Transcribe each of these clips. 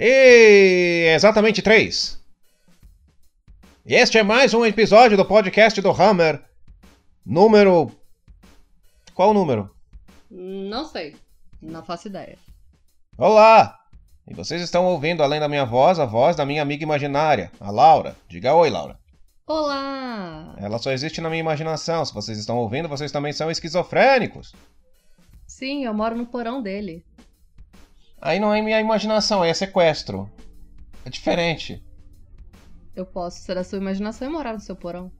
E exatamente três. E este é mais um episódio do podcast do Hammer. Número. Qual o número? Não sei. Não faço ideia. Olá! E vocês estão ouvindo, além da minha voz, a voz da minha amiga imaginária, a Laura. Diga oi, Laura. Olá! Ela só existe na minha imaginação. Se vocês estão ouvindo, vocês também são esquizofrênicos. Sim, eu moro no porão dele. Aí não é minha imaginação, aí é sequestro. É diferente. Eu posso ser a sua imaginação e morar no seu porão.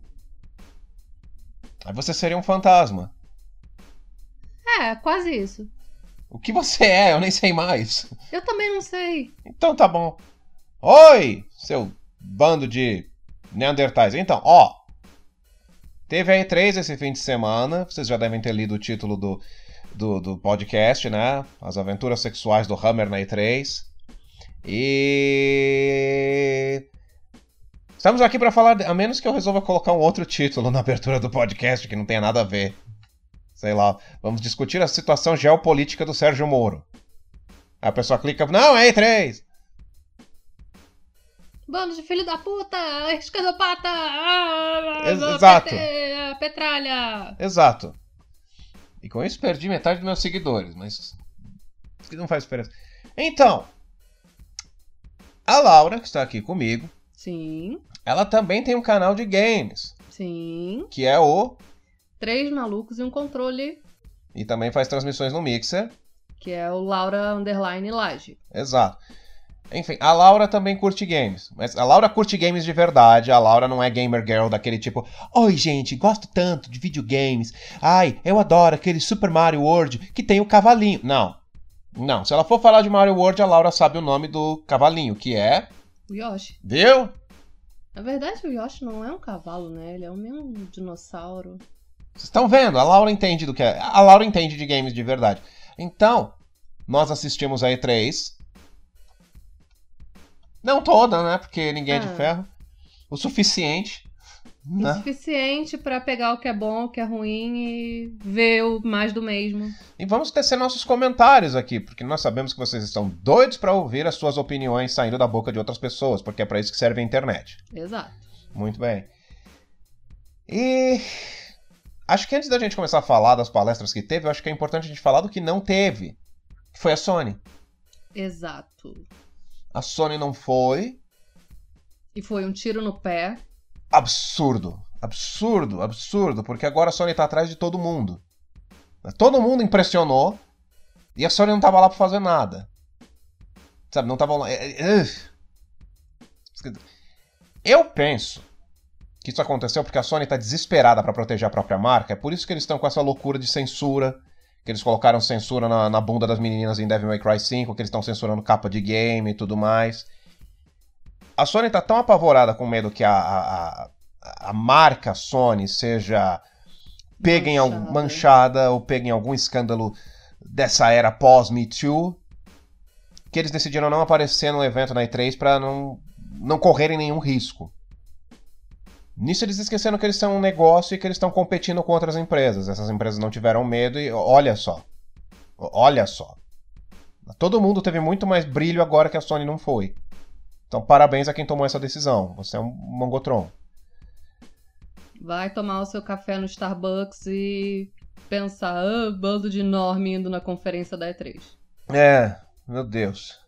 Aí você seria um fantasma. É, quase isso. O que você é? Eu nem sei mais. Eu também não sei. Então tá bom. Oi, seu bando de Neandertais. Então, ó. Teve a E3 esse fim de semana. Vocês já devem ter lido o título do, do, do podcast, né? As aventuras sexuais do Hammer na E3. E. Estamos aqui para falar, a menos que eu resolva colocar um outro título na abertura do podcast que não tenha nada a ver. Sei lá, vamos discutir a situação geopolítica do Sérgio Moro. Aí a pessoa clica, não, é E3. Bando de filho da puta! Escadopata! Ah, Ex- exato. PT, petralha! Exato. E com isso perdi metade dos meus seguidores, mas. que não faz diferença. Então. A Laura, que está aqui comigo, Sim, ela também tem um canal de games, sim. que é o. Três malucos e um controle, E também faz transmissões no Mixer. que é o Laura Underline Laje. Exato. Enfim, a Laura também curte games. Mas a Laura curte games de verdade. A Laura não é gamer girl daquele tipo. Oi, gente, gosto tanto de videogames. Ai, eu adoro aquele Super Mario World que tem o cavalinho. Não. Não. Se ela for falar de Mario World, a Laura sabe o nome do cavalinho, que é. O Yoshi. Viu? Na verdade, o Yoshi não é um cavalo, né? Ele é um mesmo dinossauro. Vocês estão vendo? A Laura entende do que é. A Laura entende de games de verdade. Então, nós assistimos a E3. Não toda, né? Porque ninguém é de Ah. ferro. O suficiente. O Né? suficiente pra pegar o que é bom, o que é ruim e ver o mais do mesmo. E vamos tecer nossos comentários aqui, porque nós sabemos que vocês estão doidos para ouvir as suas opiniões saindo da boca de outras pessoas, porque é para isso que serve a internet. Exato. Muito bem. E acho que antes da gente começar a falar das palestras que teve, eu acho que é importante a gente falar do que não teve, que foi a Sony. Exato. A Sony não foi. E foi um tiro no pé. Absurdo, absurdo, absurdo, porque agora a Sony tá atrás de todo mundo. Todo mundo impressionou e a Sony não tava lá pra fazer nada. Sabe, não tava lá. é, é, ugh. Eu penso que isso aconteceu porque a Sony tá desesperada pra proteger a própria marca. É por isso que eles estão com essa loucura de censura. Que eles colocaram censura na, na bunda das meninas em Devil May Cry 5, que eles estão censurando capa de game e tudo mais. A Sony tá tão apavorada com medo que a, a, a, marca Sony seja pega em algum, Manchada. manchada ou pega em algum escândalo dessa era pós-Me Too, que eles decidiram não aparecer no evento na E3 para não, não correrem nenhum risco. Nisso eles esqueceram que eles são um negócio e que eles estão competindo com outras empresas. Essas empresas não tiveram medo e olha só. Olha só. Todo mundo teve muito mais brilho agora que a Sony não foi. Então, parabéns a quem tomou essa decisão. Você é um mongotron. Vai tomar o seu café no Starbucks e pensar, ah, bando de enorme indo na conferência da E3. É, meu Deus.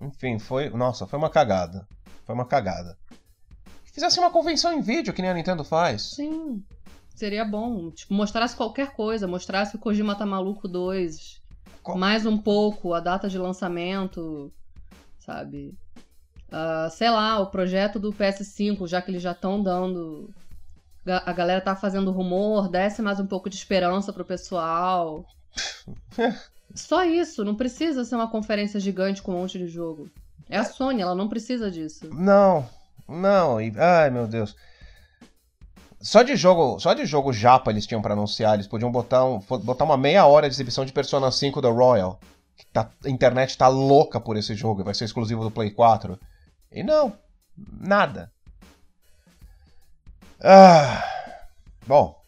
Enfim, foi. Nossa, foi uma cagada. Foi uma cagada. Fizesse uma convenção em vídeo, que nem a Nintendo faz. Sim. Seria bom. Tipo, mostrasse qualquer coisa. Mostrasse o Kojima tá maluco 2. Co- Mais um pouco, a data de lançamento. Sabe? Ah, sei lá, o projeto do PS5, já que eles já estão dando. A galera tá fazendo rumor, desce mais um pouco de esperança pro pessoal. Só isso, não precisa ser uma conferência gigante com um monte de jogo. É a Sony, ela não precisa disso. Não, não. E, ai, meu Deus. Só de jogo, só de jogo japa eles tinham pra anunciar, eles podiam botar, um, botar uma meia hora de exibição de Persona 5 da Royal. Tá- a internet tá louca por esse jogo, vai ser exclusivo do Play 4. E não, nada. Ah, bom.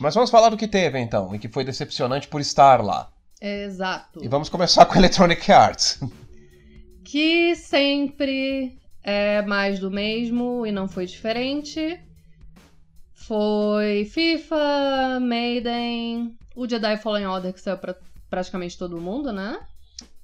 Mas vamos falar do que teve então, e que foi decepcionante por estar lá. Exato. E vamos começar com Electronic Arts. que sempre é mais do mesmo e não foi diferente. Foi FIFA, Maiden, o Jedi Fallen Order que saiu pra praticamente todo mundo, né?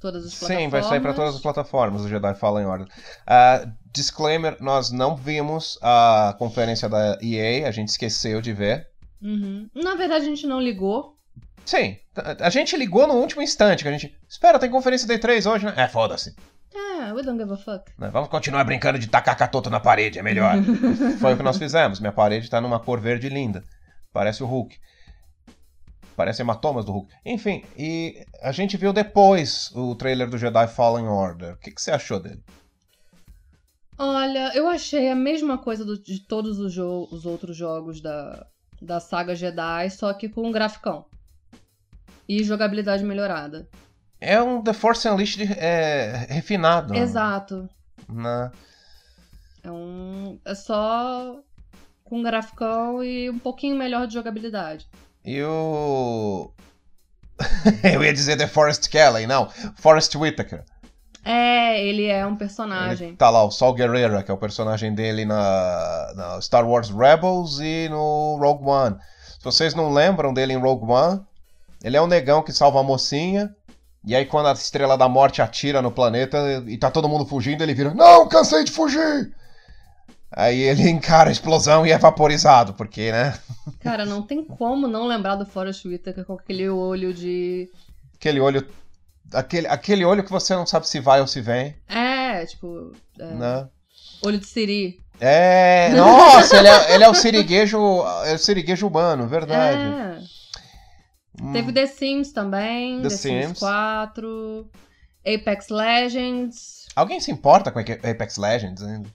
Todas as plataformas. Sim, vai sair para todas as plataformas o Jedi Fallen Order. Uh, disclaimer, nós não vimos a conferência da EA, a gente esqueceu de ver. Uhum. Na verdade, a gente não ligou. Sim, a gente ligou no último instante, que a gente... Espera, tem conferência D3 hoje, né? É, foda-se. É, we don't give a fuck. Né, Vamos continuar brincando de tacar catoto na parede, é melhor. Foi o que nós fizemos. Minha parede tá numa cor verde linda. Parece o Hulk. Parece hematomas do Hulk. Enfim, e a gente viu depois o trailer do Jedi Fallen Order. O que, que você achou dele? Olha, eu achei a mesma coisa do- de todos os, os outros jogos da, da saga Jedi, só que com um graficão. E jogabilidade melhorada. É um The Force Unleashed é, refinado. Exato. Né? É um. É só com um graficão e um pouquinho melhor de jogabilidade. E o. Eu ia dizer The Forest Kelly, não. Forest Whitaker. É, ele é um Ele personagem. tá lá, o Saul Guerrera, que é o personagem dele na, na Star Wars Rebels e no Rogue One. Se vocês não lembram dele em Rogue One, ele é um negão que salva a mocinha. E aí, quando a Estrela da Morte atira no planeta e tá todo mundo fugindo, ele vira: Não, cansei de fugir! Aí ele encara a explosão e é vaporizado, porque, né? Cara, não tem como não lembrar do Forrest Whitaker com aquele olho de. Aquele olho. Aquele, aquele olho que você não sabe se vai ou se vem, É, tipo. é, né? Olho de Siri. É. Nossa, ele é, ele é o siriguejo. É o siriguejo humano, verdade. É. Hum. Teve The Sims também, The The, Sims. Sims. 4, Apex Legends. Alguém se importa com Apex Legends ainda?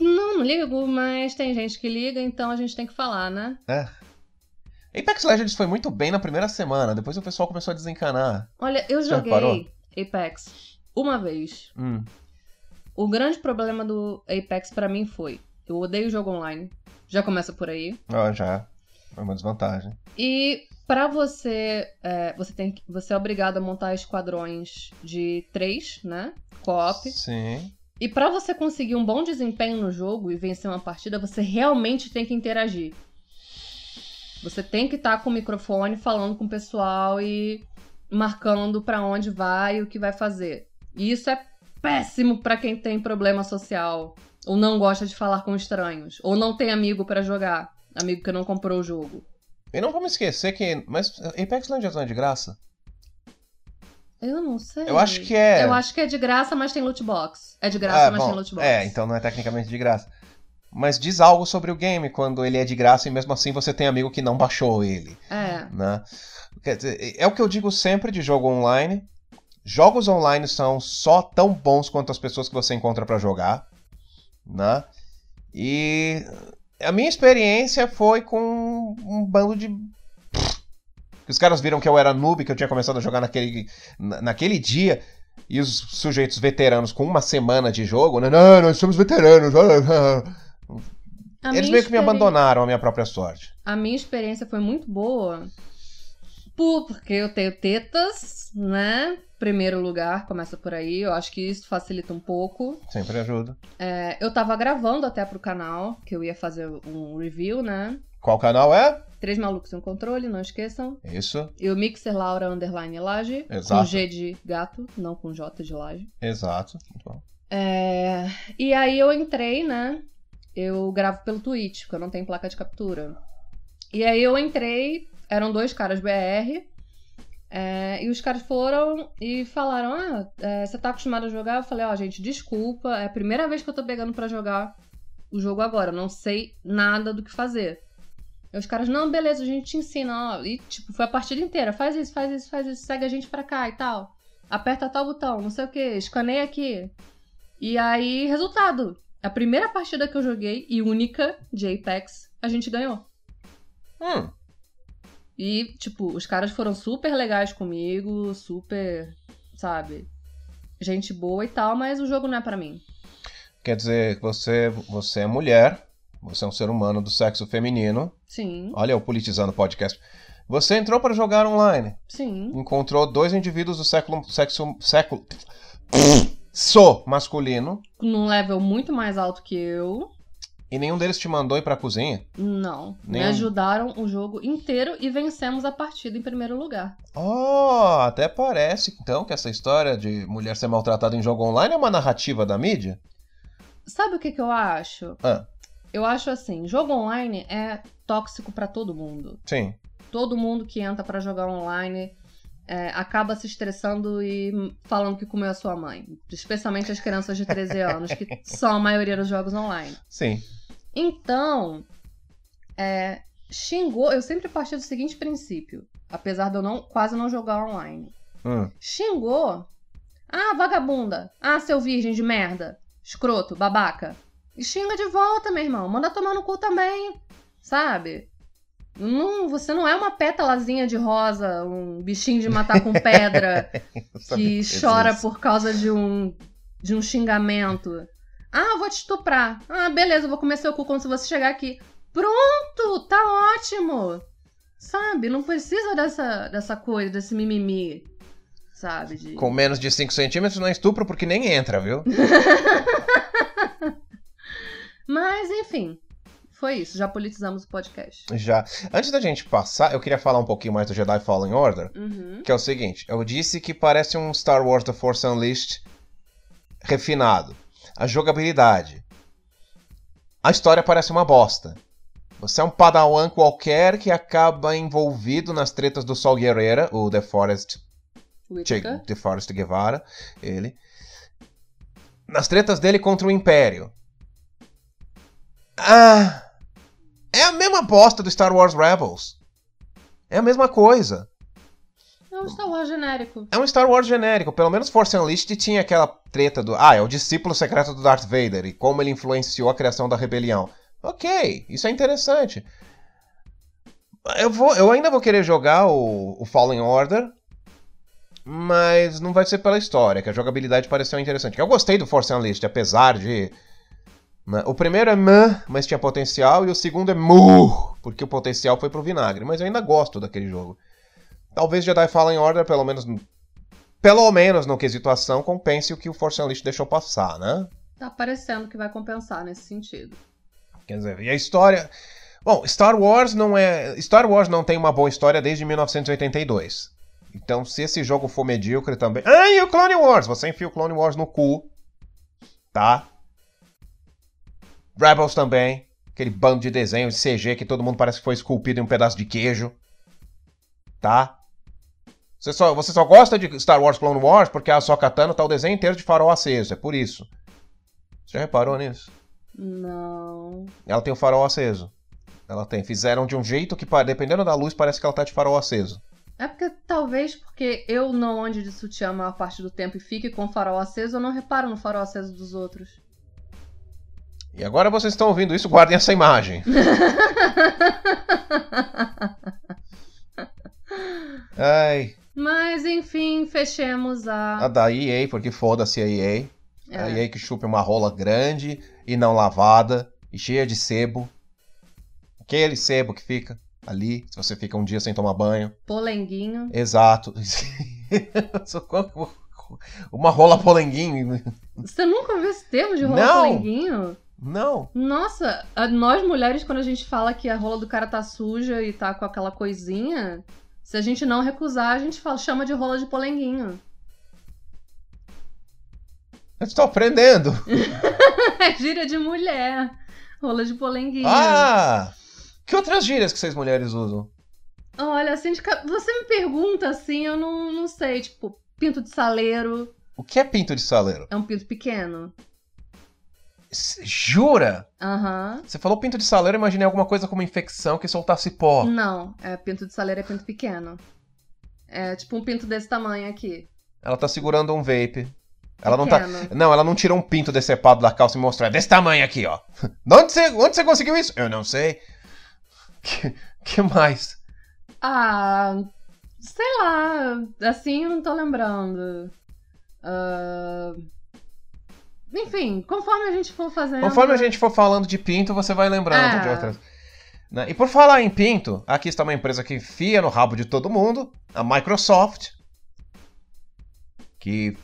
Não, não ligo, mas tem gente que liga, então a gente tem que falar, né? Apex Legends foi muito bem na primeira semana, depois o pessoal começou a desencanar. Olha, eu Já joguei reparou? Apex uma vez. Hum. O grande problema do Apex pra mim foi: eu odeio jogo online. Já começa por aí. Ó, já. É uma desvantagem. E pra você, é, você tem você é obrigado a montar esquadrões de três, né? Co-op. Sim. E pra você conseguir um bom desempenho no jogo e vencer uma partida, você realmente tem que interagir. Você tem que estar com o microfone falando com o pessoal e marcando pra onde vai e o que vai fazer. E isso é péssimo pra quem tem problema social ou não gosta de falar com estranhos ou não tem amigo pra jogar, amigo que não comprou o jogo. E não vamos esquecer que. Mas Apex Legends não é de graça? Eu não sei. Eu acho que é. Eu acho que é de graça, mas tem loot box. É de graça, Ah, mas bom, tem loot box. É, então não é tecnicamente de graça. Mas diz algo sobre o game quando ele é de graça e mesmo assim você tem amigo que não baixou ele. É. né? Dizer, é o que eu digo sempre de jogo online. Jogos online são só tão bons quanto as pessoas que você encontra pra jogar, né? E a minha experiência foi com um bando de que os caras viram que eu era noob, que eu tinha começado a jogar naquele, na- naquele dia, e os sujeitos veteranos com uma semana de jogo, né? Não, nós somos veteranos. A Eles meio que me abandonaram a minha própria sorte. A minha experiência foi muito boa. Por- Porque eu tenho tetas, né? Primeiro lugar, começa por aí. Eu acho que isso facilita um pouco. Sempre ajuda. É, eu tava gravando até pro canal, que eu ia fazer um review, né? Qual canal é? Três malucos e um controle, não esqueçam. Isso, E o Mixer Laura Underline Laje. Exato. Com G de gato, não com J de laje. exato. Muito bom. É, E aí eu entrei, né? Eu gravo pelo Twitch, porque eu não tenho placa de captura. E aí eu entrei, eram dois caras BR. É, e os caras foram e falaram: Ah, é, você tá acostumado a jogar? Eu falei: Ó, gente, desculpa, é a primeira vez que eu tô pegando pra jogar o jogo agora. Eu não sei nada do que fazer. E os caras: Não, beleza, a gente te ensina. Ó. E, tipo, foi a partida inteira: Faz isso, faz isso, faz isso, segue a gente pra cá e tal. Aperta tal botão, não sei o que, escaneia aqui. E aí, resultado. A primeira partida que eu joguei, e única, de Apex, a gente ganhou. Hum, E, tipo, os caras foram super legais comigo, super, sabe, gente boa e tal, mas o jogo não é pra mim. quer dizer você, você é mulher, você é um ser humano do sexo feminino. Sim, Olha eu politizando o podcast. Você entrou para jogar online, sim. encontrou dois indivíduos do século, sexo, século, sou masculino Num level muito mais alto que eu. E nenhum deles te mandou ir pra cozinha? Não. Me Nenhum. ajudaram o jogo inteiro e vencemos a partida em primeiro lugar. Oh, até parece então que essa história de mulher ser maltratada em jogo online é uma narrativa da mídia. Sabe o que, que eu acho? Ah, Eu acho assim, jogo online é tóxico pra todo mundo. sim. Todo mundo que entra pra jogar online é, acaba se estressando e falando que comeu a sua mãe. Especialmente as crianças de 13 anos, que são a maioria dos jogos online. Sim. Então, é, xingou. Eu sempre parti do seguinte princípio, apesar de eu não, quase não jogar online. Hum. Xingou. Ah, vagabunda. Ah, seu virgem de merda. Escroto, babaca. E xinga de volta, meu irmão. Manda tomar no cu também. Sabe? Não, você não é uma pétalazinha de rosa, um bichinho de matar com pedra que chora por causa de um, de um xingamento. Ah, eu vou te estuprar. Ah, beleza, eu vou comer seu cu quando você chegar aqui. Pronto, tá ótimo. Sabe? Não precisa dessa, dessa coisa, desse mimimi. Sabe? De... Com menos de 5 centímetros não é estupro porque nem entra, viu? Mas, enfim. Foi isso, já politizamos o podcast. Já. Antes da gente passar, eu queria falar um pouquinho mais do Jedi Fallen Order. Uhum. Que é o seguinte, eu disse que parece um Star Wars The Force Unleashed refinado. A jogabilidade. A história parece uma bosta. Você é um padawan qualquer que acaba envolvido nas tretas do Sol Guerreira, o The Forest, Che. The Forest Guevara, ele. Nas tretas dele contra o Império. Ah! É a mesma bosta do Star Wars Rebels. É a mesma coisa. É um Star Wars genérico. É um Star Wars genérico. Pelo menos Force Unleashed tinha aquela treta do. Ah, é o discípulo secreto do Darth Vader e como ele influenciou a criação da rebelião. Ok, isso é interessante. Eu, vou, eu ainda vou querer jogar o, o Fallen Order, mas não vai ser pela história, que a jogabilidade pareceu interessante. Eu gostei do Force Unleashed, apesar de. né, O primeiro é meh, mas tinha potencial, e o segundo é mu, porque o potencial foi pro vinagre. Mas eu ainda gosto daquele jogo. Talvez Jedi Fallen Order, pelo menos. Pelo menos no quesito ação, compense o que o Force Unleashed deixou passar, né? Tá parecendo que vai compensar nesse sentido. Quer dizer, e a história. Bom, Star Wars não é. Star Wars não tem uma boa história desde 1982. Então, se esse jogo for medíocre também. Ah, e o Clone Wars! Você enfia o Clone Wars no cu. Tá? Rebels também. Aquele bando de desenho de CG que todo mundo parece que foi esculpido em um pedaço de queijo. Tá? Você só, você só gosta de Star Wars Clone Wars porque a Ahsoka Tano tá o desenho inteiro de farol aceso. É por isso. Você já reparou nisso? Não. Ela tem o farol aceso. Ela tem. Fizeram de um jeito que, dependendo da luz, parece que ela tá de farol aceso. É porque talvez porque eu não ande de sutiã a maior parte do tempo e fique com o farol aceso, eu não reparo no farol aceso dos outros. E agora vocês estão ouvindo isso, guardem essa imagem. Ai, Mas enfim, fechemos a a. da EA, porque foda-se a EA. A É, EA que chupa uma rola grande e não lavada e cheia de sebo. Aquele sebo que fica ali, se você fica um dia sem tomar banho. polenguinho. Exato. Uma rola polenguinho. Você nunca ouviu esse termo de rola Não. polenguinho? Não. Nossa, a- nós mulheres, quando a gente fala que a rola do cara tá suja e tá com aquela coisinha, se a gente não recusar, a gente fala, chama de rola de polenguinho. Eu estou aprendendo. É gíria de mulher. Rola de polenguinho. Ah! Que outras gírias que vocês mulheres usam? Olha, assim, de você me pergunta assim, eu não, não sei, tipo, pinto de saleiro O que é pinto de saleiro? é um pinto pequeno. Jura? Aham. Você falou pinto de saleiro, eu imaginei alguma coisa como infecção que soltasse pó. Não, é pinto de saleiro é pinto pequeno. É tipo um pinto desse tamanho aqui. Ela tá segurando um vape. Ela não tá. Não, ela não tirou um pinto decepado da calça e mostrou. É desse tamanho aqui, ó. De onde você, onde você conseguiu isso? Eu não sei. Que, que mais? Ah, sei lá. Assim eu não tô lembrando. Ah, Enfim, conforme a gente for fazendo. Conforme a gente for falando de pinto, você vai lembrando É. de outras. Né? E por falar em pinto, aqui está uma empresa que enfia no rabo de todo mundo, a Microsoft, que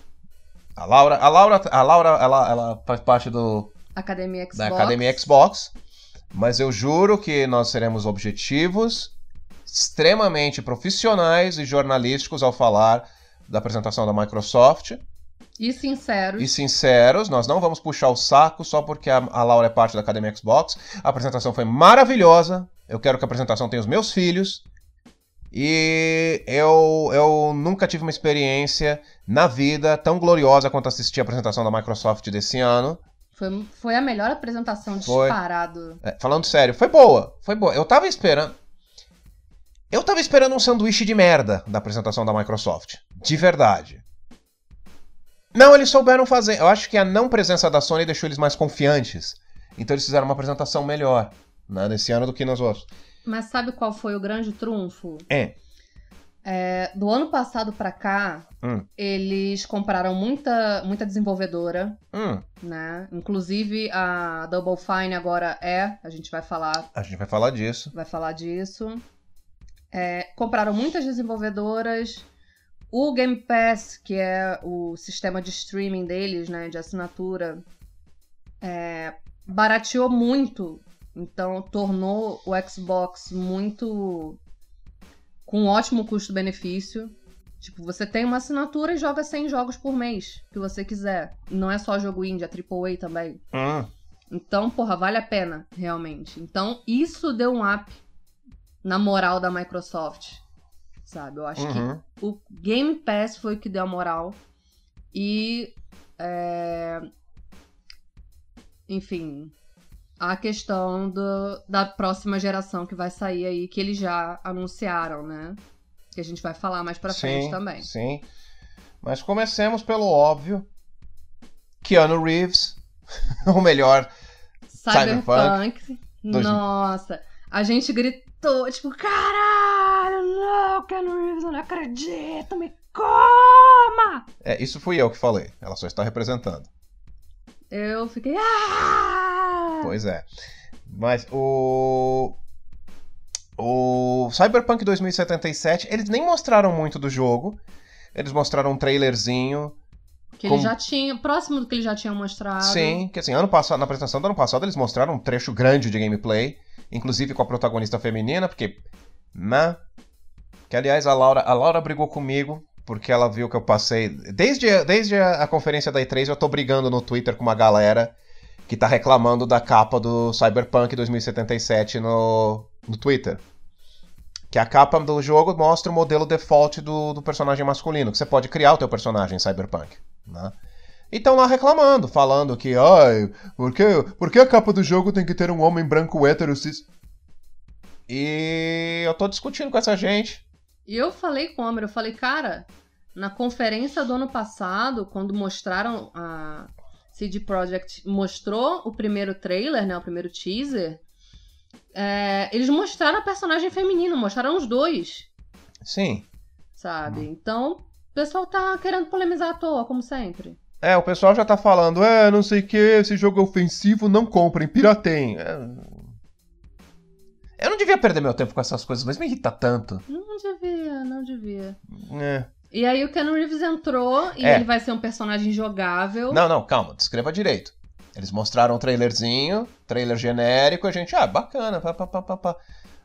A Laura, a Laura, a Laura ela, ela faz parte do, Academia Xbox. da Academia Xbox, mas eu juro que nós seremos objetivos, extremamente profissionais e jornalísticos ao falar da apresentação da Microsoft E sinceros. e sinceros. Nós não vamos puxar o saco só porque a, a Laura é parte da Academia Xbox. A apresentação foi maravilhosa. Eu quero que a apresentação tenha os meus filhos. E eu, eu nunca tive uma experiência na vida tão gloriosa quanto assistir a apresentação da Microsoft desse ano. Foi, foi a melhor apresentação Foi. disparado. É, falando sério, foi boa. Foi boa. Eu tava esperando. Eu tava esperando um sanduíche de merda da apresentação da Microsoft. De verdade. Não, eles souberam fazer. Eu acho que a não presença da Sony deixou eles mais confiantes. Então eles fizeram uma apresentação melhor né, nesse ano do que nos outros. Mas sabe qual foi o grande trunfo? É. É, do ano passado pra cá, Hum. eles compraram muita, muita desenvolvedora, Hum, né? Inclusive a Double Fine agora é, a gente vai falar, a gente vai falar disso. vai falar disso. É, compraram muitas desenvolvedoras. O Game Pass, que é o sistema de streaming deles, né, de assinatura, é, barateou muito. Então tornou o Xbox muito com um ótimo custo-benefício. Tipo, você tem uma assinatura e joga 100 jogos por mês, que você quiser. Não é só jogo indie, é AAA também. Hum, Então, porra, vale a pena, realmente. Então, isso deu um up na moral da Microsoft. Sabe? Eu acho uhum. que o Game Pass foi o que deu a moral. E. é, Enfim. A questão do, da próxima geração que vai sair aí, que eles já anunciaram, né? Que a gente vai falar mais pra frente sim, também. Sim. Mas comecemos pelo óbvio. Keanu Reeves, o melhor. Cyberpunk. Dois- Nossa, a gente gritou, tipo, caralho, não, Keanu Reeves, eu não acredito, me coma! É, isso fui eu que falei. Ela só está representando. Eu fiquei, ah! Pois é. Mas o. O Cyberpunk 2077, eles nem mostraram muito do jogo. Eles mostraram um trailerzinho. Que ele já tinha, próximo do que ele já tinha mostrado. Sim, que assim, ano passado, na apresentação do ano passado, eles mostraram um trecho grande de gameplay. Inclusive com a protagonista feminina, porque. Né? Que aliás, a Laura, a Laura brigou comigo. Porque ela viu que eu passei. Desde, desde a, conferência da E3, eu tô brigando no Twitter com uma galera que tá reclamando da capa do Cyberpunk 2077 no, no Twitter. Que a capa do jogo mostra o modelo default do, do personagem masculino, que você pode criar o teu personagem em Cyberpunk. Né? E estão lá reclamando, falando que, ai, por que, por que a capa do jogo tem que ter um homem branco hétero cis? E eu tô discutindo com essa gente. E eu falei com o Homer, eu falei, cara, na conferência do ano passado, quando mostraram a CD Projekt mostrou o primeiro trailer, né, o primeiro teaser, é, eles mostraram a personagem feminina, mostraram os dois, Sim. sabe? Então, o pessoal tá querendo polemizar à toa, como sempre. É, o pessoal já tá falando, é, não sei o que, esse jogo é ofensivo, não comprem, pirateiem. É... Eu não devia perder meu tempo com essas coisas, mas me irrita tanto. Não devia, não devia. É. E aí o Ken Reeves entrou e É. ele vai ser um personagem jogável. Não, não, calma, descreva direito. Eles mostraram um trailerzinho, trailer genérico, a gente, ah, bacana, pá, pá, pá, pá, pá.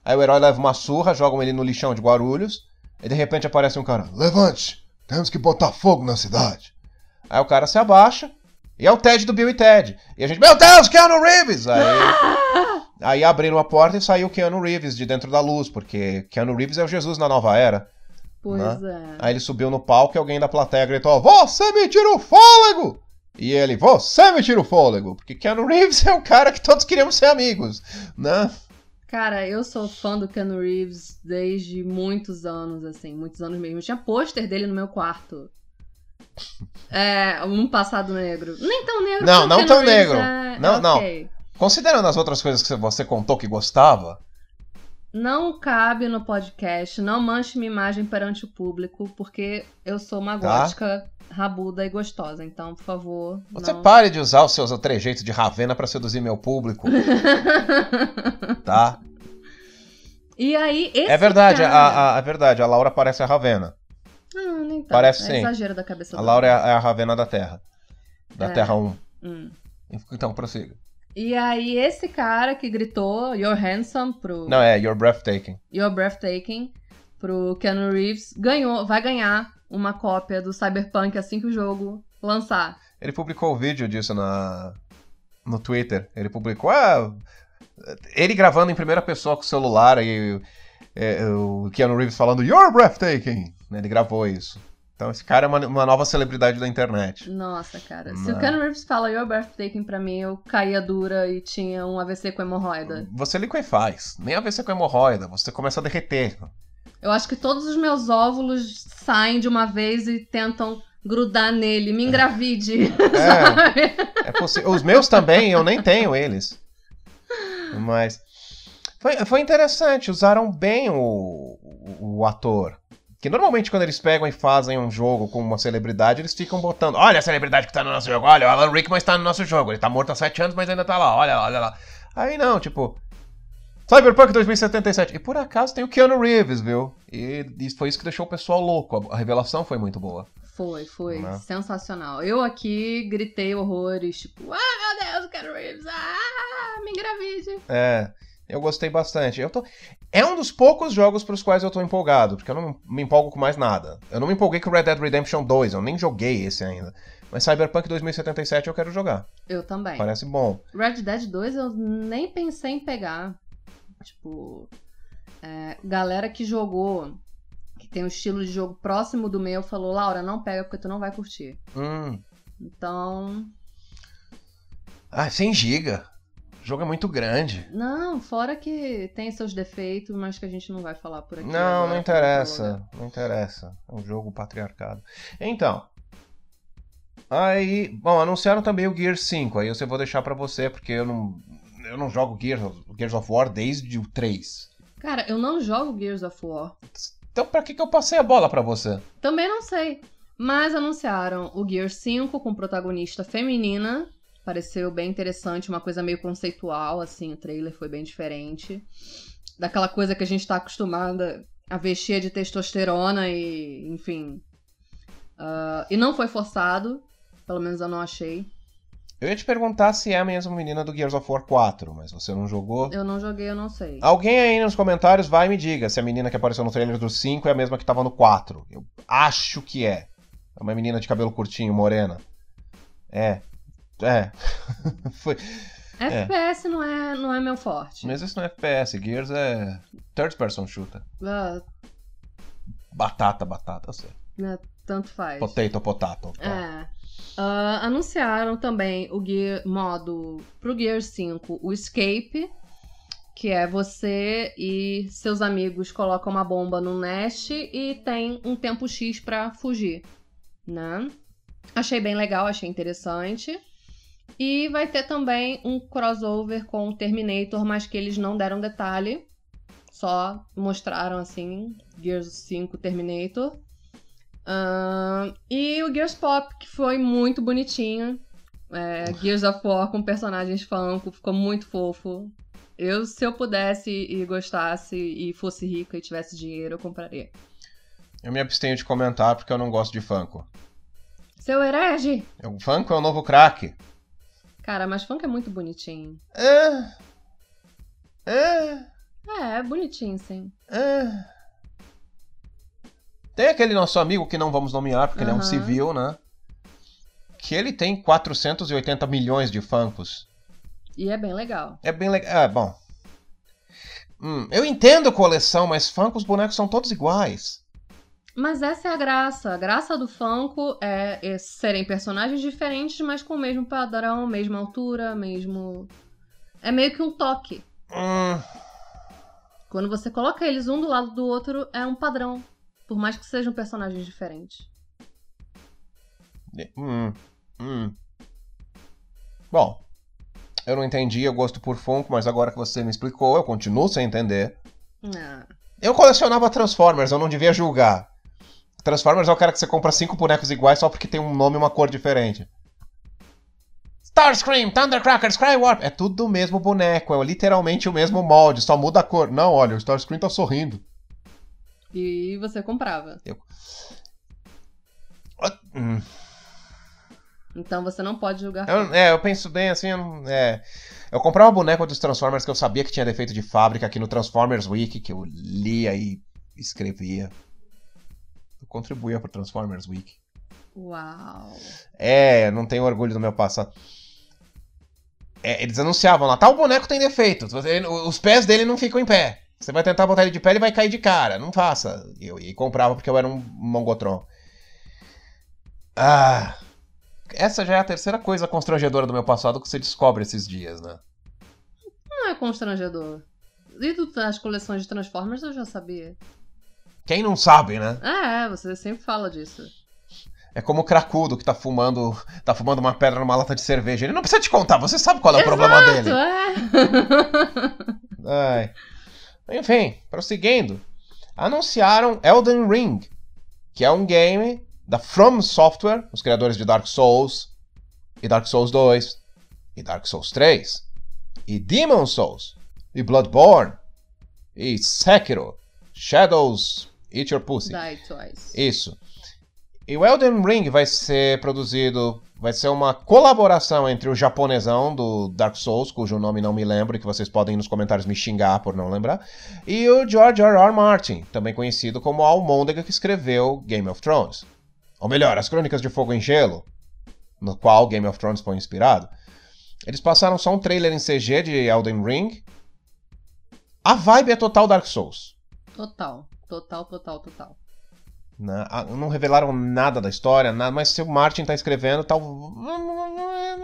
Aí o herói leva uma surra, jogam ele no lixão de Guarulhos, e de repente aparece um cara, levante, temos que botar fogo na cidade. Aí o cara se abaixa, e é o Ted do Bill e Ted. E a gente, meu Deus, Keanu Reeves! Aí, aí abriram a porta e saiu o Keanu Reeves de dentro da luz, porque Keanu Reeves é o Jesus na nova era. Pois Né? é. Aí ele subiu no palco e alguém da plateia gritou: Você me tira o fôlego! E ele, você me tira o fôlego! Porque Keanu Reeves é o cara que todos queríamos ser amigos, né? Cara, eu sou fã do Keanu Reeves desde muitos anos, assim, muitos anos mesmo. Eu tinha pôster dele no meu quarto. É, um passado negro. Nem tão negro Não, não tão negro. é- Não, é não. Considerando as outras coisas que você contou que gostava, Não cabe no podcast, não manche minha imagem perante o público, porque eu sou uma Tá. gótica rabuda e gostosa. Então, por favor. você não. pare de usar os seus trejeitos de Ravena pra seduzir meu público, tá? e aí, esse É verdade, cara... a, a- é verdade, a Laura parece a Ravena. Ah, nem tanto. Parece é sim. exagero da cabeça A Laura é a, é a Ravena da Terra. Da É. Terra 1. Hum. Então, prossiga. E aí, esse cara que gritou You're handsome pro Não, é You're Breathtaking. You're breathtaking pro Keanu Reeves, ganhou, vai ganhar uma cópia do Cyberpunk assim que o jogo lançar. Ele publicou o vídeo disso na, no Twitter. Ele publicou. Ah, ele gravando em primeira pessoa com o celular e é, o Keanu Reeves falando You're breathtaking. Ele gravou isso. Então esse cara é uma, uma nova celebridade da internet. Nossa, cara. Se Não. o Keanu Reeves fala You're breathtaking pra mim, eu caía dura e tinha um AVC com hemorroida. Você liquefaz. Nem a ver se é com hemorroida. Você começa a derreter. Eu acho que todos os meus óvulos saem de uma vez e tentam grudar nele. Me engravide. sabe? É possível. Os meus também, eu nem tenho eles. Mas. Foi, foi interessante, usaram bem o, o, o ator. Que normalmente quando eles pegam e fazem um jogo com uma celebridade, eles ficam botando. Olha a celebridade que tá no nosso jogo, olha, o Alan Rickman está no nosso jogo. Ele tá morto há sete anos, mas ainda tá lá, olha lá, olha lá. Aí não, tipo. Cyberpunk 2077. E por acaso tem o Keanu Reeves, viu? E, e foi isso que deixou o pessoal louco. A, a revelação foi muito boa. Foi, foi. Né? Sensacional. Eu aqui gritei horrores, tipo, ah, meu Deus, o Keanu Reeves, ah, me engravide. É, eu gostei bastante. Eu tô... É um dos poucos jogos pros quais eu tô empolgado, porque eu não me empolgo com mais nada. Eu não me empolguei com Red Dead Redemption 2, eu nem joguei esse ainda. Mas Cyberpunk 2077 eu quero jogar. Eu também. Parece bom. Red Dead 2 eu nem pensei em pegar. Tipo, é, galera que jogou, que tem um estilo de jogo próximo do meu, falou: Laura, não pega porque tu não vai curtir. Hum. Então, Ah, 100 GB. O jogo é muito grande. não, fora que tem seus defeitos, mas que a gente não vai falar por aqui. Não, não interessa. Não interessa. É um jogo patriarcado. Então. Aí. Bom, anunciaram também o Gear 5. Aí eu vou deixar pra você, porque eu não. Eu não jogo Gears, Gears of War desde o 3. Cara, eu não jogo Gears of War. Então pra que, que eu passei a bola pra você? Também não sei. Mas anunciaram o Gear 5 com protagonista feminina. Pareceu bem interessante, uma coisa meio conceitual, assim, o trailer foi bem diferente. Daquela coisa que a gente tá acostumada a ver cheia de testosterona e, enfim. Ah, e não foi forçado, pelo menos eu não achei. Eu ia te perguntar se é a mesma menina do Gears of War 4, mas você não jogou. Eu não joguei, eu não sei. Alguém aí nos comentários vai e me diga se a menina que apareceu no trailer do 5 é a mesma que tava no 4. Eu acho que é. É uma menina de cabelo curtinho, morena. É. É. Foi. FPS não é, não é meu forte. Mas isso não é FPS, Gears é third person shooter. Ah, Batata, batata, eu sei. né, tanto faz. Potato, potato. É. Ah, anunciaram também o Gear, modo pro Gear 5, o Escape, que é você e seus amigos colocam uma bomba no nest e tem um tempo X pra fugir, né? Achei bem legal, achei interessante. E vai ter também um crossover com o Terminator, mas que eles não deram detalhe. Só mostraram assim, Gears 5 Terminator. Ahn, e o Gears Pop, que foi muito bonitinho. É, Gears of War com personagens Funko, ficou muito fofo. Eu, se eu pudesse e gostasse e fosse rica e tivesse dinheiro, eu compraria. Eu me abstenho de comentar porque eu não gosto de Funko. Seu herege! O Funko é o novo crack. Cara, mas Funko é muito bonitinho. É. É. É, é bonitinho, sim. É. Tem aquele nosso amigo que não vamos nomear, porque ele é um civil, né? Que ele tem 480 milhões de Funkos. E é bem legal. É bem legal. É, bom. Hum, eu entendo coleção, mas Funko, os bonecos são todos iguais. Mas essa é a graça. A graça do Funko é, é serem personagens diferentes, mas com o mesmo padrão, mesma altura, mesmo. É meio que um toque. Hum, Quando você coloca eles um do lado do outro, é um padrão. Por mais que sejam personagens diferentes. hum, hum. Bom, eu não entendi, eu gosto por Funko, mas agora que você me explicou, eu continuo sem entender. Ah, Eu colecionava Transformers, eu não devia julgar. Transformers é o cara que você compra cinco bonecos iguais só porque tem um nome e uma cor diferente. Starscream, Thundercracker, Skywarp. É tudo o mesmo boneco, é literalmente o mesmo molde, só muda a cor. Não, olha, o Starscream tá sorrindo. E você comprava. Hum. Então você não pode julgar. Eu, é, eu penso bem assim. Eu, é, eu comprava boneco dos Transformers que eu sabia que tinha defeito de fábrica aqui no Transformers Wiki, que eu lia e escrevia. Contribuía pro Transformers Wiki. Uau. É, não tenho orgulho do meu passado. É, eles anunciavam lá, tal boneco tem defeito. você- Os pés dele não ficam em pé. Você vai tentar botar ele de pé, ele vai cair de cara. Não faça. E eu e comprava porque eu era um mongotron. Ah. Essa já é a terceira coisa constrangedora do meu passado que você descobre esses dias, né? Não é constrangedor. E das coleções de Transformers eu já sabia. Quem não sabe, né? É, você sempre fala disso. É como o cracudo que tá fumando, tá fumando uma pedra numa lata de cerveja. Ele não precisa te contar, você sabe qual é o problema dele. É. Ai. Enfim, prosseguindo. Anunciaram Elden Ring, que é um game da From Software, os criadores de Dark Souls, e Dark Souls 2, e Dark Souls 3, e Demon Souls, e Bloodborne, e Sekiro, Shadows, Eat Your Pussy. Die twice. Isso. E o Elden Ring vai ser produzido. Vai ser uma colaboração entre o japonesão do Dark Souls, cujo nome não me lembro, e que vocês podem nos comentários me xingar por não lembrar, e o George R. R. Martin, também conhecido como Almôndega que escreveu Game of Thrones. Ou melhor, as Crônicas de Fogo em Gelo, no qual Game of Thrones foi inspirado. Eles passaram só um trailer em CG de Elden Ring. A vibe é total Dark Souls. Total. Total, total, total. né? Ah, Não revelaram nada da história, nada, mas se o Martin tá escrevendo, tal.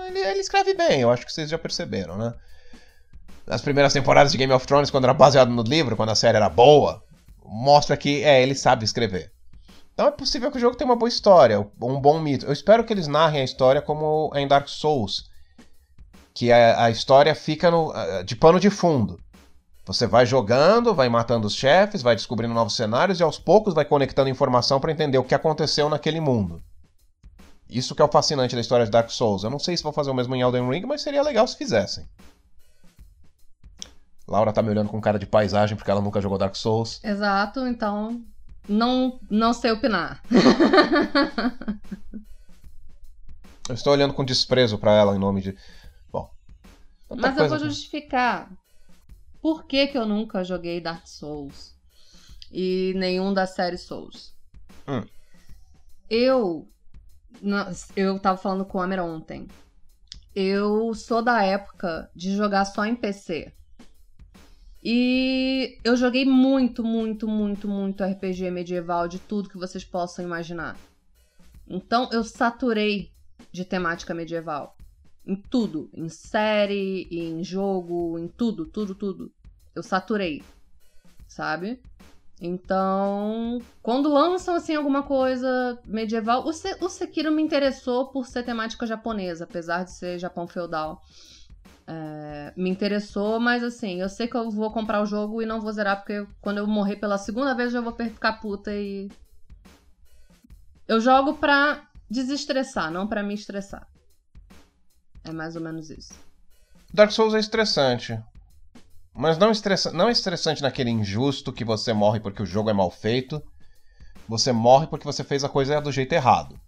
Ele, ele escreve bem, eu acho que vocês já perceberam, né? Nas primeiras temporadas de Game of Thrones, quando era baseado no livro, quando a série era boa, mostra que é, ele sabe escrever. Então é possível que o jogo tenha uma boa história, um bom mito. Eu espero que eles narrem a história como em Dark Souls. Que a, a história fica no, ah, de pano de fundo. Você vai jogando, vai matando os chefes, vai descobrindo novos cenários e aos poucos vai conectando informação para entender o que aconteceu naquele mundo. Isso que é o fascinante da história de Dark Souls. Eu não sei se vou fazer o mesmo em Elden Ring, mas seria legal se fizessem. Laura tá me olhando com cara de paisagem porque ela nunca jogou Dark Souls. Exato, então não, não sei opinar. Eu estou olhando com desprezo para ela em nome de. Bom. Mas eu coisa vou justificar por que, que eu nunca joguei Dark Souls e nenhum da série Souls. Hum. Eu. Eu tava falando com o Homer ontem. Eu sou da época de jogar só em PC. E eu joguei muito, muito, muito, muito RPG medieval de tudo que vocês possam imaginar. Então eu saturei de temática medieval. Em tudo. Em série, em jogo, em tudo, tudo, tudo. Eu saturei. Sabe? Então, quando lançam assim alguma coisa medieval, o, Se o Sekiro me interessou por ser temática japonesa, apesar de ser Japão feudal. É, me interessou, mas assim, eu sei que eu vou comprar o jogo e não vou zerar, porque quando eu morrer pela segunda vez eu vou ficar puta e. Eu jogo pra desestressar, não pra me estressar. É mais ou menos isso. Dark Souls é estressante. Mas não, estressa... não é estressante naquele injusto que você morre porque o jogo é mal feito. Você morre porque você fez a coisa do jeito errado.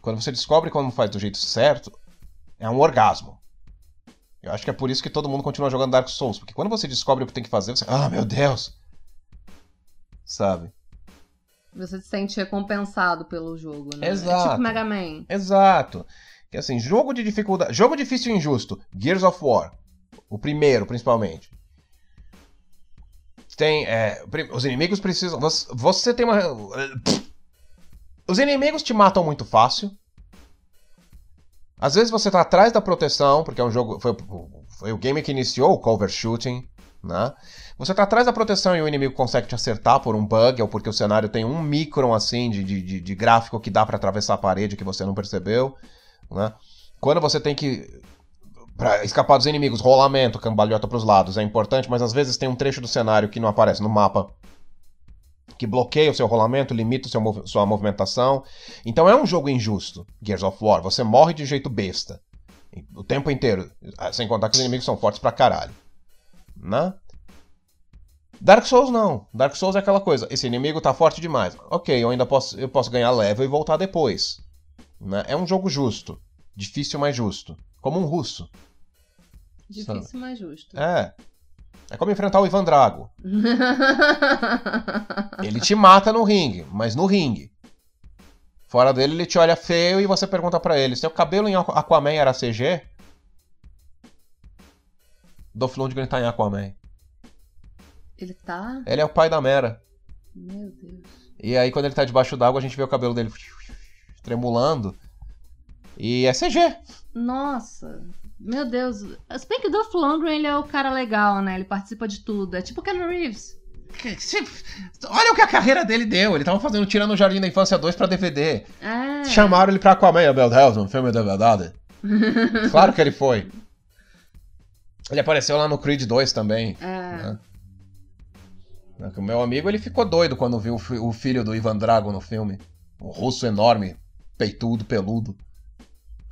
Quando você descobre como faz do jeito certo, é um orgasmo. Eu acho que é por isso que todo mundo continua jogando Dark Souls. Porque quando você descobre o que tem que fazer, você. Ah, meu Deus! Sabe? Você se sente recompensado pelo jogo, né? É Exato. tipo Mega Man. Exato. Que assim, jogo de dificuldade. Jogo difícil e injusto. Gears of War. O primeiro, principalmente. Tem. é, os inimigos precisam. Você, tem uma. Os inimigos te matam muito fácil. Às vezes você tá atrás da proteção, porque é um jogo. Foi, foi o game que iniciou o cover shooting. Né? Você tá atrás da proteção e o inimigo consegue te acertar por um bug, ou porque o cenário tem um micron assim de, de, de- gráfico que dá pra atravessar a parede que você não percebeu. Né? Quando você tem que. Pra escapar dos inimigos, rolamento, cambalhota pros lados é importante, mas às vezes tem um trecho do cenário que não aparece no mapa que bloqueia o seu rolamento, limita seu mov- sua movimentação. Então é um jogo injusto, Gears of War. Você morre de jeito besta. O tempo inteiro. Ah, Sem contar que os inimigos são fortes pra caralho. Né? Dark Souls não. Dark Souls é aquela coisa. Esse inimigo tá forte demais. Ok, eu ainda posso, eu posso ganhar level e voltar depois. Né? É um jogo justo. Difícil, mas justo. Como um russo. Difícil, mas justo. É. É como enfrentar o Ivan Drago. Ele te mata no ringue, mas no ringue. Fora dele, ele te olha feio e você pergunta para ele: seu cabelo em Aquaman era CG? Dolph Lundgren tá em Aquaman. Ele tá? Ele é o pai da Mera. Meu Deus. E aí, quando ele tá debaixo d'água, a gente vê o cabelo dele tremulando. E é CG. Nossa. Meu Deus. Se bem que o Dolph Lundgren, ele é o cara legal, né? Ele participa de tudo. É tipo o Ken Reeves. Olha o que a carreira dele deu. Ele tava fazendo Tirando o Jardim da Infância 2 pra DVD. É. Chamaram ele pra Aquaman, meu Deus, um filme da verdade. claro que ele foi. Ele apareceu lá no Creed 2 também. É. Né? O meu amigo ele ficou doido quando viu o filho do Ivan Drago no filme. Um russo enorme, peitudo, peludo.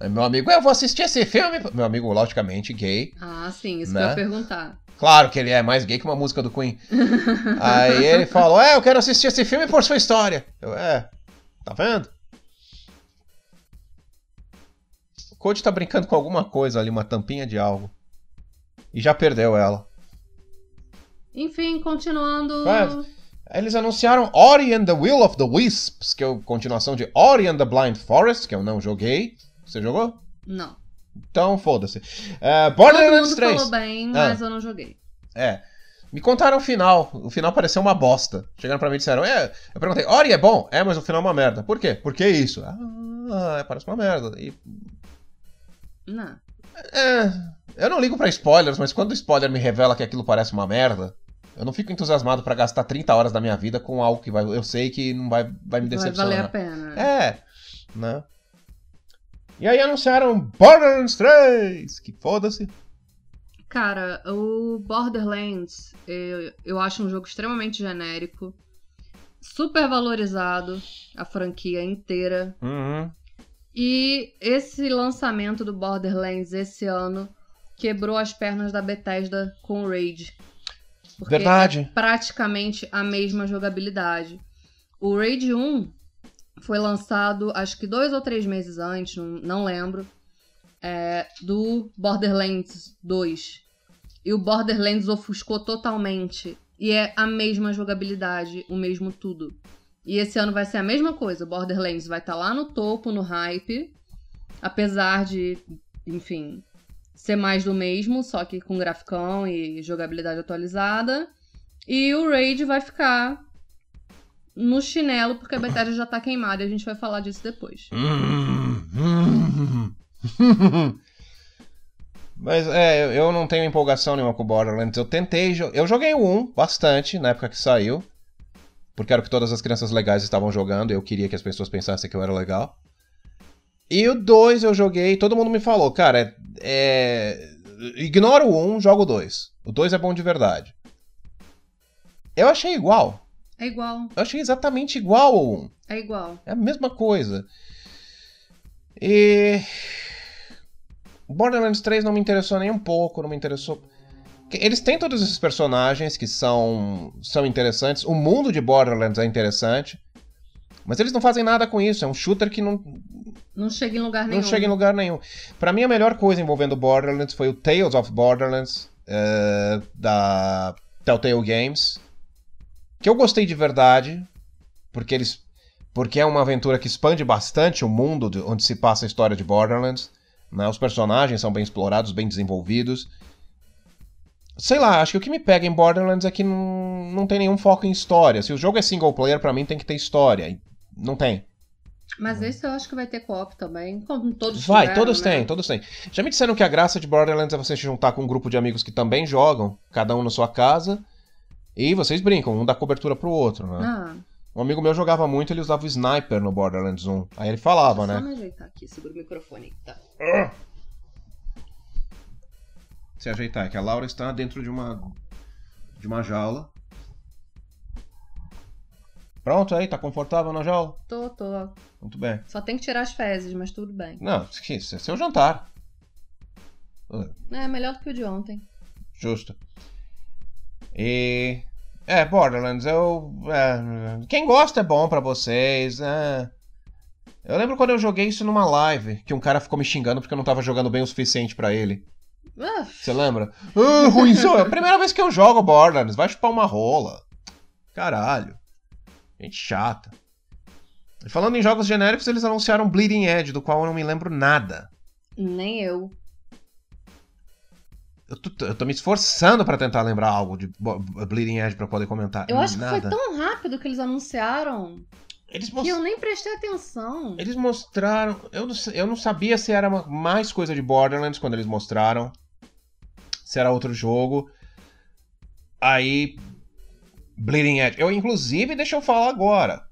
Aí meu amigo, eu vou assistir esse filme. Meu amigo, logicamente, gay. Ah, sim, isso né? que eu ia perguntar. Claro que ele é mais gay que uma música do Queen. Aí ele falou: É, eu quero assistir esse filme por sua história. Eu, é, tá vendo? O Code tá brincando com alguma coisa ali, uma tampinha de algo. E já perdeu ela. Enfim, continuando. É, eles anunciaram Ori and the Will of the Wisps, que é a continuação de Ori and the Blind Forest, que eu não joguei. Você jogou? Não. Então, foda-se. Uh, Borderlands Todo mundo 3. falou bem, mas eu não joguei. É. Me contaram o final. O final pareceu uma bosta. Chegaram pra mim e disseram: É, eu perguntei, Ori é bom? É, mas o final é uma merda. Por quê? Por que isso? Ah, parece uma merda. E... Não. É, eu não ligo pra spoilers, mas quando o spoiler me revela que aquilo parece uma merda, eu não fico entusiasmado pra gastar 30 horas da minha vida com algo que vai, eu sei que não vai, vai me decepcionar. Vai valer a pena. É, né? E aí anunciaram Borderlands 3, que foda-se. Cara, o Borderlands eu, eu acho um jogo extremamente genérico, super valorizado, a franquia inteira. Uhum. E esse lançamento do Borderlands esse ano quebrou as pernas da Bethesda com o Raid. Porque Verdade. É praticamente a mesma jogabilidade. O Raid 1 foi lançado acho que dois ou três meses antes, não, não lembro, é, do Borderlands 2. E o Borderlands ofuscou totalmente. E é a mesma jogabilidade, o mesmo tudo. E esse ano vai ser a mesma coisa. O Borderlands vai estar tá lá no topo, no hype. Apesar de, enfim, ser mais do mesmo, só que com graficão e jogabilidade atualizada. E o Raid vai ficar no chinelo, porque a Bethesda já tá queimada e a gente vai falar disso depois. Mas é, eu não tenho empolgação nenhuma com Borderlands. Eu tentei, eu joguei o 1 bastante na época que saiu. Porque era o que todas as crianças legais estavam jogando e eu queria que as pessoas pensassem que eu era legal. E o 2 eu joguei, todo mundo me falou, cara, é, é, ignora o 1, joga o 2. O 2 é bom de verdade. Eu achei igual. É igual. Eu achei exatamente igual ao 1. É igual. É a mesma coisa. E. Borderlands 3 não me interessou nem um pouco, não me interessou. Eles têm todos esses personagens que são, são interessantes. O mundo de Borderlands é interessante. Mas eles não fazem nada com isso. É um shooter que não. Não chega em lugar nenhum. Não chega em lugar nenhum. Para mim, a melhor coisa envolvendo Borderlands foi o Tales of Borderlands uh, da Telltale Games. Que eu gostei de verdade. Porque eles. Porque é uma aventura que expande bastante o mundo de, onde se passa a história de Borderlands. Né? Os personagens são bem explorados, bem desenvolvidos. Sei lá, acho que o que me pega em Borderlands é que não, não tem nenhum foco em história. Se o jogo é single player, para mim tem que ter história. Não tem. Mas esse eu acho que vai ter co-op também. Como todos Vai, tiveram, todos né? têm, todos têm. Já me disseram que a graça de Borderlands é você se juntar com um grupo de amigos que também jogam, cada um na sua casa, e vocês brincam, um dá cobertura pro outro, né? Ah, Um amigo meu jogava muito, ele usava o sniper no Borderlands 1. Aí ele falava, deixa eu né? só me ajeitar aqui, segura o microfone. Tá. Se ajeitar, é que a Laura está dentro de uma de uma jaula. Pronto aí, tá confortável na jaula? Tô, tô. Muito bem. Só tem que tirar as fezes, mas tudo bem. Não, isso é seu jantar. É melhor do que o de ontem. Justo. E. É, Borderlands, eu. é, quem gosta é bom pra vocês. É, Eu lembro quando eu joguei isso numa live, que um cara ficou me xingando porque eu não tava jogando bem o suficiente pra ele. Você lembra? Ah, ruimzão. É a primeira vez que eu jogo Borderlands. Vai chupar uma rola. Caralho. Gente chata. E falando em jogos genéricos, eles anunciaram Bleeding Edge, do qual eu não me lembro nada. nem eu. Eu tô, eu tô me esforçando pra tentar lembrar algo de Bleeding Edge pra poder comentar. Eu acho que nada. foi tão rápido que eles anunciaram Eles, que mos- eu nem prestei atenção. eles mostraram. Eu não, eu não sabia se era mais coisa de Borderlands quando eles mostraram. Se era outro jogo. Aí. Bleeding Edge. Eu, inclusive, deixa eu falar agora.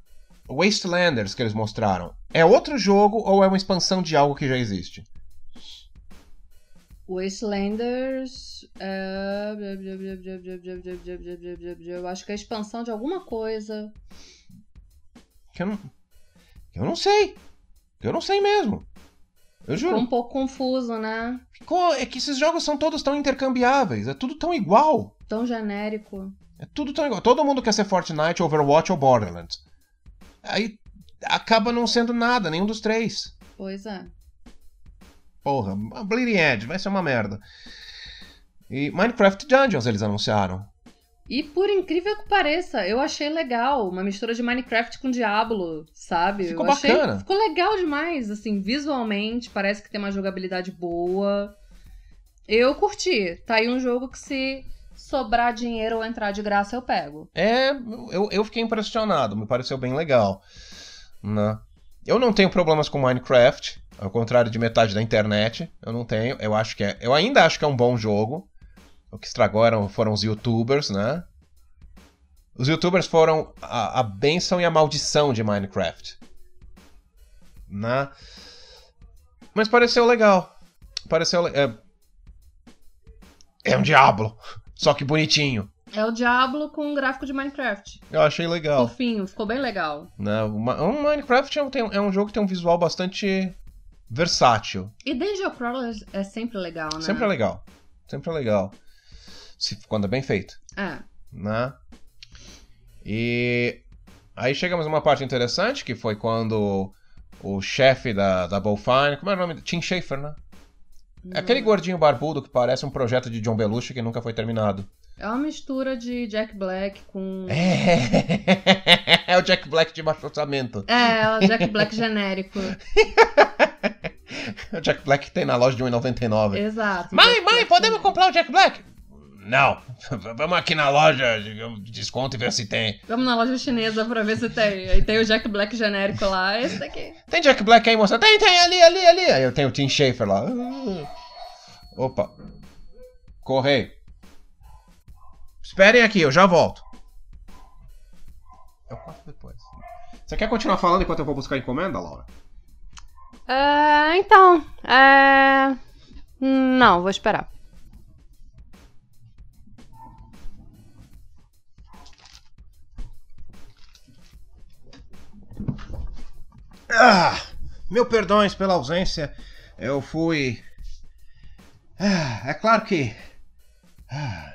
Wastelanders que eles mostraram. É outro jogo ou é uma expansão de algo que já existe? Wastelanders. é, Eu acho que é a expansão de alguma coisa. Eu não. Eu não sei. Eu não sei mesmo. Eu Ficou juro. um pouco confuso, né? Ficou- É que esses jogos são todos tão intercambiáveis. É tudo tão igual. Tão genérico. É tudo tão igual. Todo mundo quer ser Fortnite, Overwatch ou Borderlands. Aí acaba não sendo nada, nenhum dos três. Pois é. Porra, Bleeding Edge vai ser uma merda. E Minecraft Dungeons eles anunciaram. E por incrível que pareça, eu achei legal. Uma mistura de Minecraft com Diablo, sabe? Ficou eu achei- bacana. Ficou legal demais, assim, visualmente. Parece que tem uma jogabilidade boa. Eu curti. Tá aí um jogo que se sobrar dinheiro ou entrar de graça, eu pego. É, eu, eu fiquei impressionado, me pareceu bem legal. Né? Eu não tenho problemas com Minecraft, ao contrário de metade da internet. Eu não tenho. Eu acho que é. Eu ainda acho que é um bom jogo. O que estragou eram, foram os youtubers, né? Os youtubers foram a, a benção e a maldição de Minecraft. Né? Mas pareceu legal. Pareceu. É, é um diabo. Só que bonitinho. É o Diablo com um gráfico de Minecraft. Eu achei legal. Fofinho, ficou bem legal. Né? Uma- Um Minecraft é um, tem- é um jogo que tem um visual bastante versátil. E Dungeon Crawler é sempre legal, né? Sempre é legal. Sempre é legal. Se, quando é bem feito. É. Né? E aí chegamos numa parte interessante, que foi quando o chefe da, da Double Fine, como é o nome? Tim Schafer, né? É aquele gordinho barbudo que parece um projeto de John Belushi que nunca foi terminado. É uma mistura de Jack Black com. É, é o Jack Black de baixo orçamento. É, é o Jack Black genérico. É o Jack Black que tem na loja de 1,99. Exato. Mãe, Jack mãe, Black podemos comprar o Jack Black? Não. Vamos aqui na loja de desconto e ver se tem. Vamos na loja chinesa pra ver se tem. Aí tem o Jack Black genérico lá, esse daqui. Tem Jack Black aí, moça? Tem, tem, ali, ali, ali. Aí eu tenho o Tim Schafer lá. Opa. Correio. Esperem aqui, eu já volto. Eu corto depois. Você quer continuar falando enquanto eu vou buscar a encomenda, Laura? É, então. É. Não, vou esperar. Ah, meu perdões pela ausência. Eu fui. Ah, é claro que. Ah,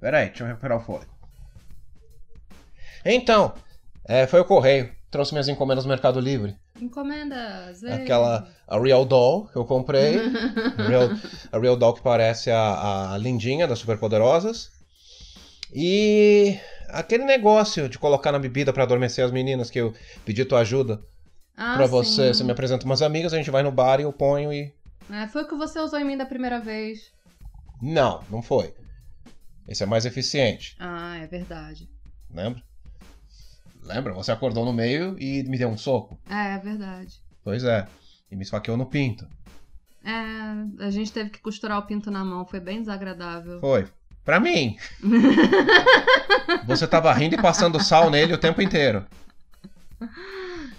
peraí, deixa eu recuperar o fôlego. Então, é, foi o correio. Trouxe minhas encomendas no Mercado Livre. Encomendas. ei. Aquela. A Real Doll que eu comprei. a, Real, a Real Doll que parece a, a lindinha das Superpoderosas. E. Aquele negócio de colocar na bebida pra adormecer as meninas que eu pedi tua ajuda Ah, pra você. sim. Você me apresenta umas amigas, a gente vai no bar e eu ponho e. É, foi o que você usou em mim da primeira vez. Não, não foi. Esse é mais eficiente, Ah, é verdade. lembra? Lembra? Você acordou no meio e me deu um soco. É, é verdade. Pois é. E me esfaqueou no pinto. É, a gente teve que costurar o pinto na mão, foi bem desagradável. Foi. Pra mim. Você tava rindo e passando sal nele o tempo inteiro.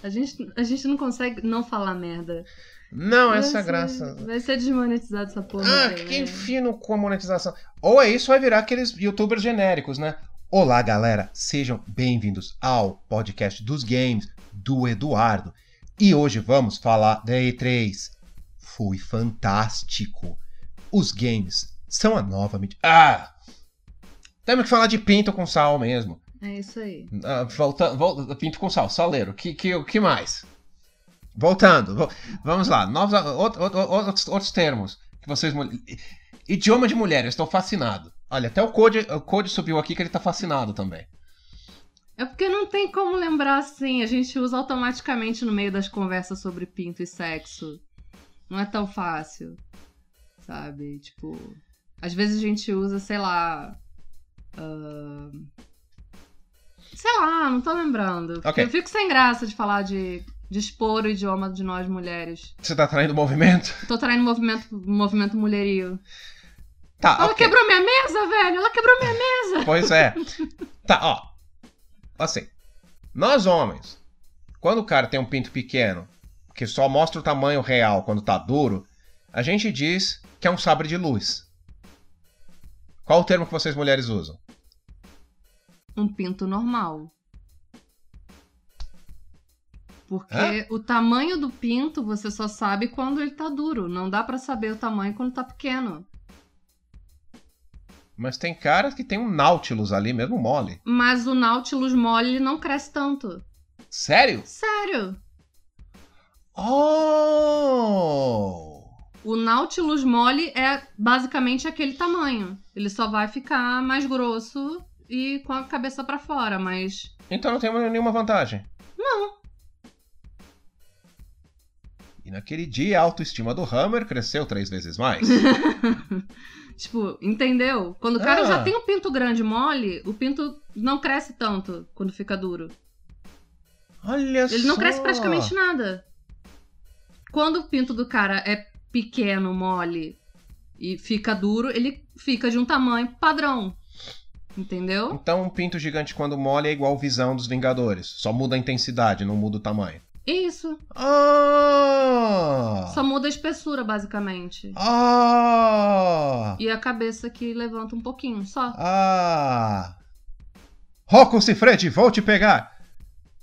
A gente, a gente não consegue não falar merda. Não, Vai essa ser- graça. Vai ser desmonetizado essa porra. Ah, também. que fino com a monetização. Ou é isso, vai virar aqueles youtubers genéricos, né? Olá, galera. Sejam bem-vindos ao podcast dos games do Eduardo. E hoje vamos falar da E3. Foi fantástico. Os games são a nova mídia. Ah! Temos que falar de pinto com sal mesmo. É isso aí. Ah, volta, volta, pinto com sal, saleiro. Que, que, que mais? Voltando, vo- vamos lá. Novos, outro- outro- outros, outros termos que vocês. Idioma de mulher, eu estou fascinado. Olha, até o Code, o Code subiu aqui que ele tá fascinado também. É porque não tem como lembrar assim. A gente usa automaticamente no meio das conversas sobre pinto e sexo. Não é tão fácil. Sabe? Tipo. Às vezes a gente usa, sei lá. ah, sei lá, não tô lembrando. Porque Ok. Eu fico sem graça de falar de, de expor o idioma de nós mulheres. Você tá traindo movimento? Tô traindo movimento, movimento mulherio. Tá, Ela ok. quebrou minha mesa, velho! Ela quebrou minha mesa! Pois é. Tá, ó. Assim, nós homens, quando o cara tem um pinto pequeno, que só mostra o tamanho real quando tá duro, a gente diz que é um sabre de luz. Qual o termo que vocês mulheres usam? Um pinto normal. Porque Hã? o tamanho do pinto você só sabe quando ele tá duro. Não dá pra saber o tamanho quando tá pequeno. Mas tem caras que tem um Nautilus ali, mesmo mole. Mas o Nautilus mole não cresce tanto. Sério? Sério! Oh! O Nautilus mole é basicamente aquele tamanho. Ele só vai ficar mais grosso e com a cabeça pra fora, mas Então não tem nenhuma vantagem. não. E naquele dia a autoestima do Hammer cresceu três vezes mais. tipo, entendeu? Quando o cara Ah. já tem um pinto grande mole, o pinto não cresce tanto quando fica duro. Olha Ele não só. cresce praticamente nada. Quando o pinto do cara é pequeno, mole e fica duro, ele fica de um tamanho padrão. Entendeu? Então um pinto gigante quando mole é igual visão dos Vingadores. Só muda a intensidade, não muda o tamanho. Isso. Ah! Só muda a espessura, basicamente. Ah! E a cabeça que levanta um pouquinho, só. Ah! Rocco Cifredi, vou te pegar!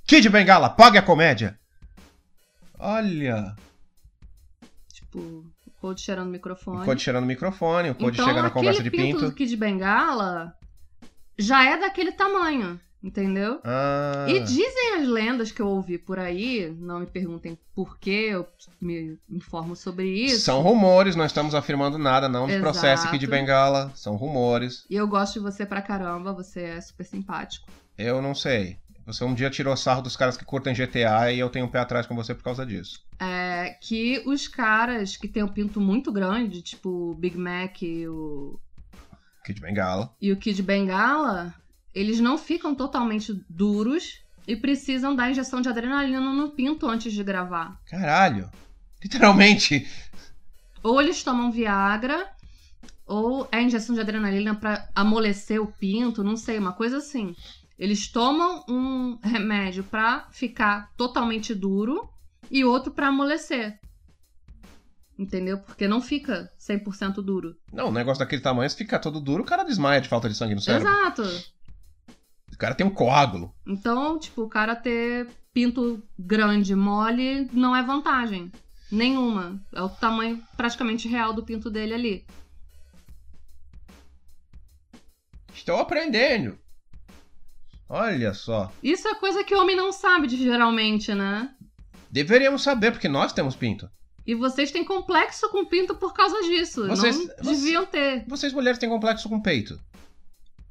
Kid Bengala, pague a comédia! Olha! Tipo, o Code cheirando o microfone. O Code cheirando o microfone, o Code então, chega na conversa de pinto, pinto. do Kid Bengala já é daquele tamanho, entendeu? Ah, E dizem as lendas que eu ouvi por aí, não me perguntem por que eu me informo sobre isso. São rumores, não estamos afirmando nada, não nos processe Kid Bengala. São rumores. E eu gosto de você pra caramba, você é super simpático. Eu não sei. Você um dia tirou sarro dos caras que curtem GTA e eu tenho um pé atrás com você por causa disso. É que os caras que têm um pinto muito grande, tipo o Big Mac e o, Kid Bengala. e o Kid Bengala, eles não ficam totalmente duros e precisam dar injeção de adrenalina no pinto antes de gravar. Caralho. Literalmente. Ou eles tomam Viagra, ou é injeção de adrenalina pra amolecer o pinto, não sei, uma coisa assim. Eles tomam um remédio pra ficar totalmente duro e outro pra amolecer. Entendeu? Porque não fica 100% duro. Não, o negócio daquele tamanho, se ficar todo duro, o cara desmaia de falta de sangue no cérebro. Exato. O cara tem um coágulo. Então, tipo, o cara ter pinto grande, mole, não é vantagem. Nenhuma. É o tamanho praticamente real do pinto dele ali. Estou aprendendo. Olha só. Isso é coisa que o homem não sabe de, geralmente, né? Deveríamos saber, porque nós temos pinto. E vocês têm complexo com pinto por causa disso. Vocês- não deviam ter. Vocês mulheres têm complexo com peito.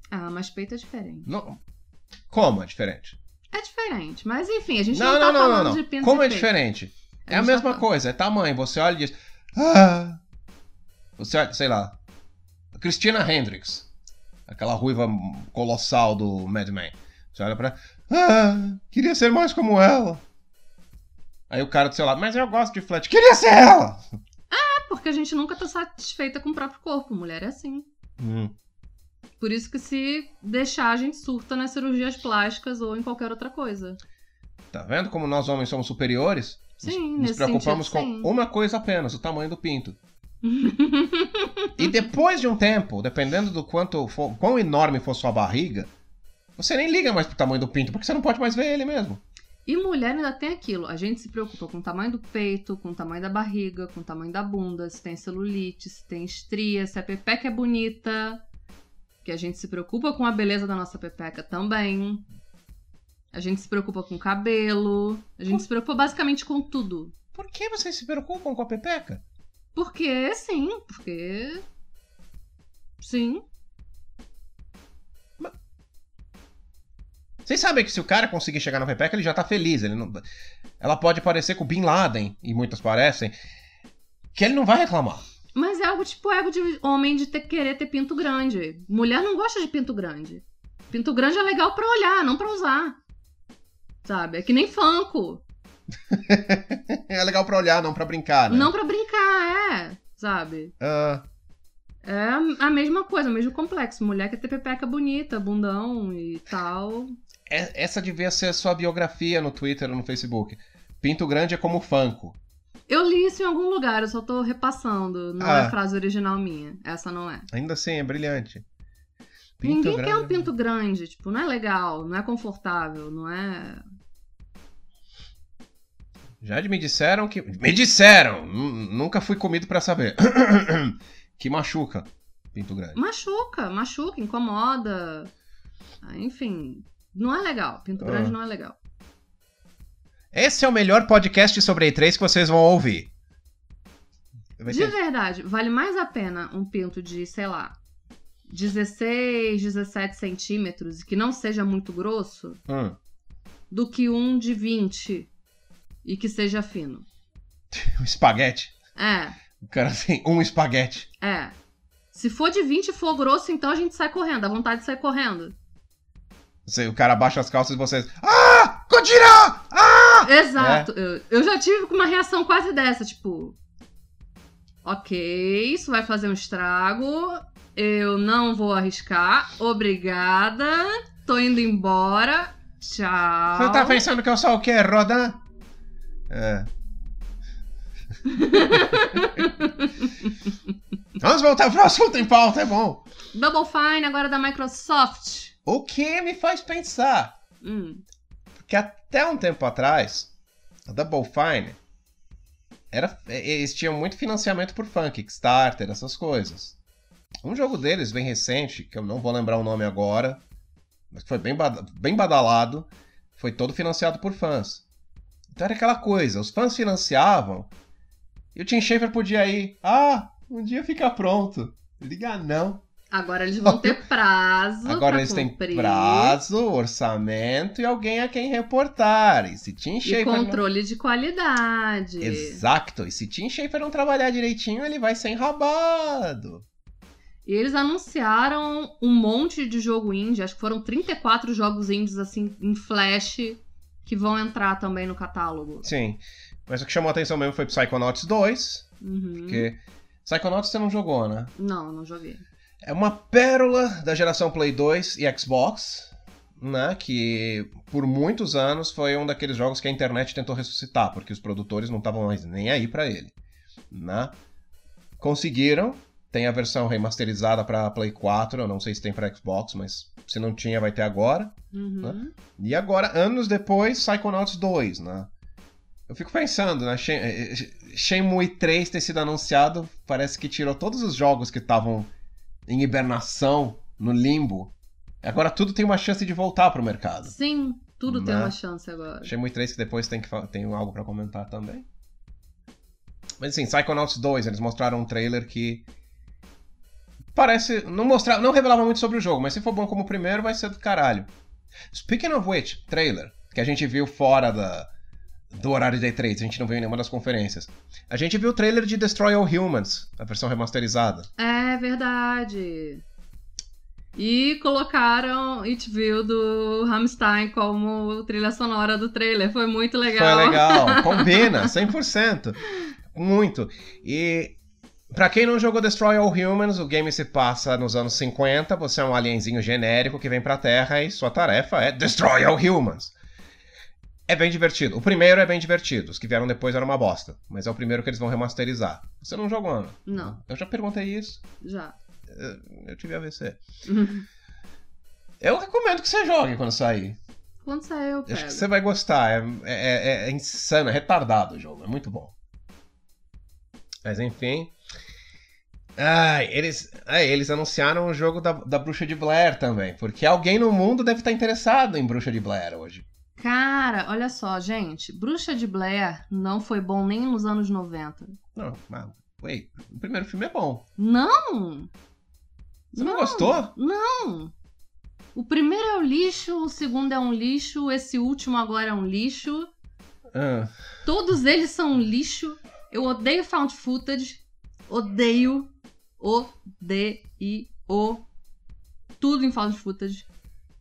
Ah, mas peito é diferente. Não... Como é diferente? É diferente. Mas enfim, a gente não, Não, tá não, falando não, não. de pinto Como é peito. diferente? É a tá mesma falando- coisa, é tamanho. Você olha e diz. Ah! Você olha, sei lá. Christina Hendricks. Aquela ruiva colossal do Mad Men. Você olha pra. Ah! Queria ser mais como ela. Aí o cara do seu lado, mas eu gosto de flat. Queria ser ela! É porque a gente nunca tá satisfeita com o próprio corpo. Mulher é assim. Hum. Por isso que se deixar, a gente surta nas cirurgias plásticas ou em qualquer outra coisa. Tá vendo como nós homens somos superiores? Nos- Sim, Nos nesse preocupamos sentido, com sim. uma coisa apenas, o tamanho do pinto. E depois de um tempo, dependendo do quanto for, quão enorme for sua barriga, você nem liga mais pro tamanho do pinto, porque você não pode mais ver ele mesmo. E mulher ainda tem aquilo. A gente se preocupa com o tamanho do peito, com o tamanho da barriga, com o tamanho da bunda, se tem celulite, se tem estria, se a pepeca é bonita. Que a gente se preocupa com a beleza da nossa pepeca também. A gente se preocupa com cabelo. A gente se preocupa basicamente com tudo. Por que vocês se preocupam com a Pepeca? Porque sim, porque. Sim. Vocês sabem que se o cara conseguir chegar na Pepeca, ele já tá feliz. Ele não... Ela pode parecer com o Bin Laden, e muitos parecem, que ele não vai reclamar. Mas é algo tipo ego de homem de ter, querer ter pinto grande. Mulher não gosta de pinto grande. Pinto grande é legal pra olhar, não pra usar. Sabe? É que nem Funko. é legal pra olhar, não pra brincar, né? Não pra brincar, é. Sabe? Ah, É a- a mesma coisa, o mesmo complexo. Mulher quer ter pepeca bonita, bundão e tal. É- essa devia ser a sua biografia no Twitter ou no Facebook. Pinto grande é como Funko. Eu li isso em algum lugar, eu só tô repassando. Não Ah. é frase original minha. Essa não é. Ainda assim, é brilhante. Ninguém quer um é- pinto grande, tipo, não é legal, não é confortável, não é. Já me disseram que. Me disseram! Nu- Nunca fui comido pra saber. que machuca. Pinto grande. Machuca, machuca, incomoda. Ah, Enfim, não é legal. Pinto grande Ah. não é legal. Esse é o melhor podcast sobre E3 que vocês vão ouvir. De verdade, vale mais a pena um pinto de, sei lá, 16, 17 centímetros e que não seja muito grosso Hum. do que um de 20 e que seja fino. Um espaguete. É, O cara tem um espaguete. é. Se for de 20 e for grosso, então a gente sai correndo. Dá vontade de sair correndo. Você- O cara baixa as calças e vocês. Ah! Godira! Ah! Exato. Eu, eu já tive uma reação quase dessa, tipo. Ok, isso vai fazer um estrago. Eu não vou arriscar. Obrigada. Tô indo embora. Tchau. Você tá pensando que eu sou o quê? Rodan? É. Vamos voltar pro assunto em pauta, é bom. Double Fine agora da Microsoft. O que me faz pensar Hum. que até um tempo atrás, a Double Fine era, eles tinham muito financiamento por fã, Kickstarter, essas coisas. Um jogo deles, bem recente, que eu não vou lembrar o nome agora, mas foi bem, bem badalado, foi todo financiado por fãs. Então era aquela coisa, os fãs financiavam e o Tim Schafer podia ir, ah, um dia fica pronto. Liga não. Agora eles vão ter prazo. Agora pra eles têm cumprir prazo, orçamento e alguém a quem reportar. E se Tim E Schafer não... controle de qualidade. Exato. E se Tim Schafer não trabalhar direitinho, ele vai ser enrabado. E eles anunciaram um monte de jogo indie, acho que foram 34 jogos indies assim em flash que vão entrar também no catálogo. Sim. Mas o que chamou a atenção mesmo foi Psychonauts 2, Uhum. porque Psychonauts você não jogou, né? Não, não joguei. É uma pérola da geração Play 2 e Xbox, né? Que por muitos anos foi um daqueles jogos que a internet tentou ressuscitar, porque os produtores não estavam mais nem aí pra ele, né? Conseguiram. Tem a versão remasterizada pra Play 4, eu não sei se tem pra Xbox, mas se não tinha vai ter agora. Uhum. E agora, anos depois, Psychonauts 2, né? Eu fico pensando, né? Shen- Shenmue 3 ter sido anunciado, parece que tirou todos os jogos que estavam em hibernação, no limbo. Agora tudo tem uma chance de voltar pro mercado. Sim, tudo tem Né? uma chance agora. Shenmue 3 que depois tem, que tem algo pra comentar também. Mas assim, Psychonauts 2, eles mostraram um trailer que parece não mostrar, não revelava muito sobre o jogo, mas se for bom como o primeiro, vai ser do caralho. Speaking of which, trailer que a gente viu fora da do horário de E3, a gente não viu em nenhuma das conferências. A gente viu o trailer de Destroy All Humans, a versão remasterizada. É verdade. E colocaram It View do Rammstein como trilha sonora do trailer. Foi muito legal. Foi legal, combina, 100%. Muito. E pra quem não jogou Destroy All Humans, o game se passa nos anos 50, você é um alienzinho genérico que vem pra Terra e sua tarefa é Destroy All Humans. É bem divertido. O primeiro é bem divertido, os que vieram depois eram uma bosta, mas é o primeiro que eles vão remasterizar. Você não jogou, Ana? Não, Eu já perguntei isso, já. eu tive AVC. Eu recomendo que você jogue quando sair. Quando sair, eu Acho pego. que você vai gostar. É, é, é- é insano, é retardado o jogo. É muito bom. Mas enfim. Ai, eles, ai, eles anunciaram o jogo da, da Bruxa de Blair também. Porque alguém no mundo deve estar interessado em Bruxa de Blair hoje. Cara, olha só, gente. Bruxa de Blair não foi bom nem nos anos 90. Não, mas, wait, o primeiro filme é bom. Não! Você não, gostou? Não! O primeiro é um lixo, o segundo é um lixo, esse último agora é um lixo. Ah, Todos eles são um lixo. Eu odeio found footage. Odeio. Odeio. Tudo em found footage.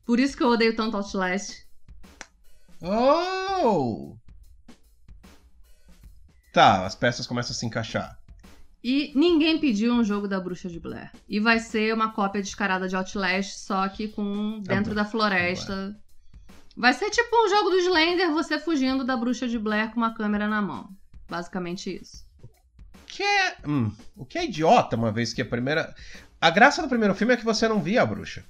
Por isso que eu odeio tanto Outlast. Oh! Tá, as peças começam a se encaixar. E ninguém pediu um jogo da Bruxa de Blair. E vai ser uma cópia descarada de Outlast, só que com dentro da floresta. Vai ser tipo um jogo do Slender, você fugindo da Bruxa de Blair com uma câmera na mão. Basicamente isso. Que é. hum, o que é idiota, uma vez que a primeira. A graça do primeiro filme é que você não via a bruxa.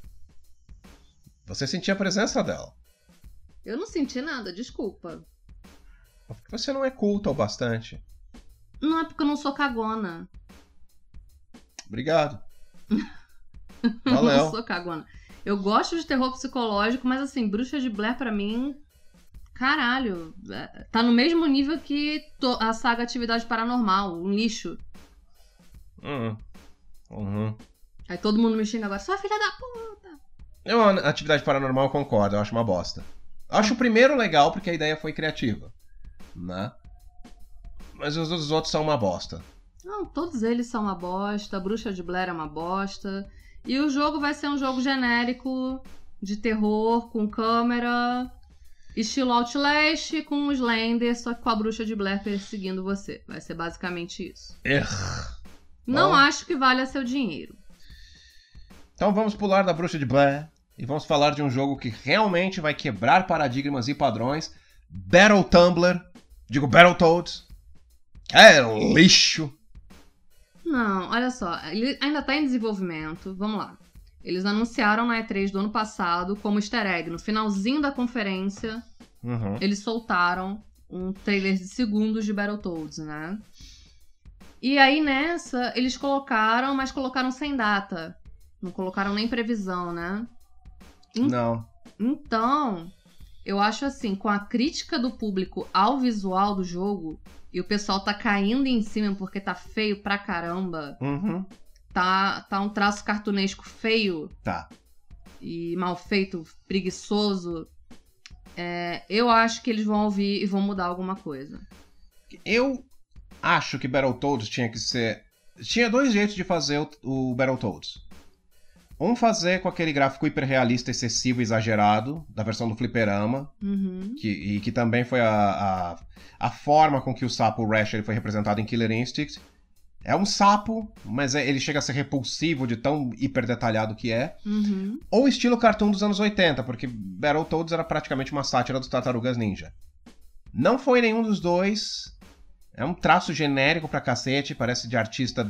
Você sentia a presença dela. Eu não senti nada, desculpa. Porque você não é culta o bastante. Não é porque eu não sou cagona. Obrigado. Eu não Valeu. sou cagona. Eu gosto de terror psicológico, mas assim, Bruxa de Blair pra mim. Caralho. é, Tá no mesmo nível que a saga Atividade Paranormal, um lixo. Hum. Uhum. Aí todo mundo me xinga agora, sua filha da puta. Eu, a atividade paranormal, eu concordo, eu acho uma bosta. Acho o primeiro legal porque a ideia foi criativa. Né? Mas os, os outros são uma bosta. Não, todos eles são uma bosta, Bruxa de Blair é uma bosta. E o jogo vai ser um jogo genérico de terror, com câmera, estilo Outlast, com o Slender, só que com a Bruxa de Blair perseguindo você. Vai ser basicamente isso. Err. Não Bom. acho que valha seu dinheiro. Então vamos pular da bruxa de Blair e vamos falar de um jogo que realmente vai quebrar paradigmas e padrões. Battle Tumbler. Digo Battletoads. É lixo. Não, olha só, ele ainda tá em desenvolvimento. Vamos lá. Eles anunciaram na E3 do ano passado como easter egg. No finalzinho da conferência, Uhum. eles soltaram um trailer de segundos de Battletoads, né? E aí nessa, eles colocaram, mas colocaram sem data. Não colocaram nem previsão, né? Não. Então, eu acho assim, com a crítica do público ao visual do jogo, e o pessoal tá caindo em cima porque tá feio pra caramba, Uhum. tá, tá um traço cartunesco feio Tá. e mal feito, preguiçoso. é, eu acho que eles vão ouvir e vão mudar alguma coisa. Eu acho que Battletoads tinha que ser. Tinha dois jeitos de fazer o, o Battletoads. Um fazer com aquele gráfico hiperrealista, excessivo e exagerado, da versão do Fliperama, Uhum. que, e que também foi a, a, a forma com que o sapo Rash ele foi representado em Killer Instinct. É um sapo, mas é- ele chega a ser repulsivo de tão hiper detalhado que é. Uhum. Ou estilo cartoon dos anos 80, porque Battletoads era praticamente uma sátira dos Tartarugas Ninja. Não foi nenhum dos dois. É um traço genérico pra cacete, parece de artista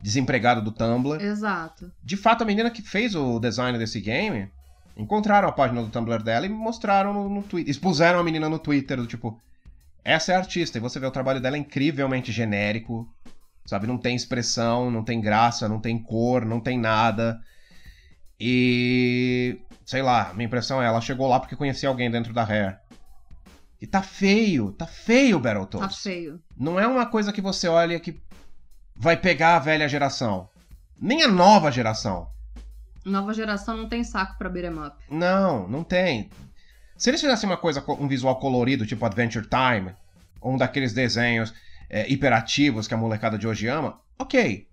desempregado do Tumblr. Exato. De fato, a menina que fez o design desse game encontraram a página do Tumblr dela e mostraram no, no Twitter. Expuseram a menina no Twitter, do tipo, essa é a artista, e você vê o trabalho dela é incrivelmente genérico. Sabe, não tem expressão, não tem graça, não tem cor, não tem nada. E. Sei lá, minha impressão é, ela chegou lá porque conhecia alguém dentro da Rare. E tá feio, tá feio o Tá Battletoads. feio. Não é uma coisa que você olha que vai pegar a velha geração. Nem a nova geração. Nova geração não tem saco pra beat'em up. Não, não tem. Se eles fizessem uma coisa, com um visual colorido, tipo Adventure Time, ou um daqueles desenhos é, hiperativos que a molecada de hoje ama, ok.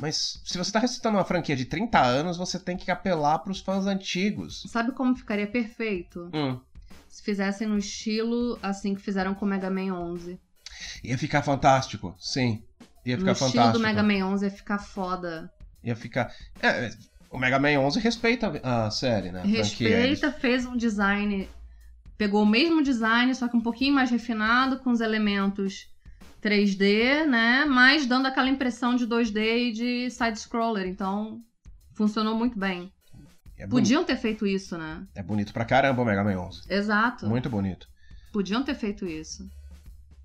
Mas se você tá recitando uma franquia de 30 anos, você tem que apelar pros fãs antigos. Sabe como ficaria perfeito? Hum, Se fizessem no estilo assim que fizeram com o Mega Man 11. ia ficar fantástico, sim. Ia No ficar estilo fantástico. do Mega Man 11 ia ficar foda. Ia ficar. É, é, o Mega Man 11 respeita a série, né? Respeita, fez um design. Pegou o mesmo design, só que um pouquinho mais refinado, com os elementos 3D, né? Mas dando aquela impressão de 2D e de side-scroller. Então, funcionou muito bem. É, Podiam ter feito isso, né? é bonito pra caramba o Mega Man 11. Exato. Muito bonito. Podiam ter feito isso.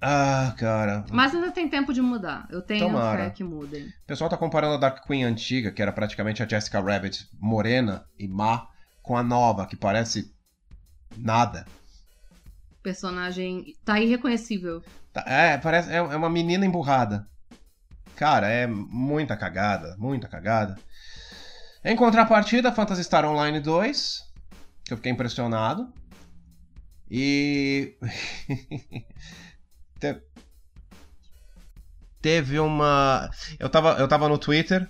Ah, cara. Mas ainda tem tempo de mudar. Eu tenho Tomara. fé que mudem. O pessoal tá comparando a Dark Queen antiga, que era praticamente a Jessica Rabbit morena e má, com a nova, que parece nada. Personagem tá irreconhecível. Tá, É, parece. É é uma menina emburrada. Cara, é muita cagada, muita cagada. Em contrapartida, Phantasy Star Online 2, que eu fiquei impressionado. E. Te- Teve uma. Eu tava, eu tava no Twitter.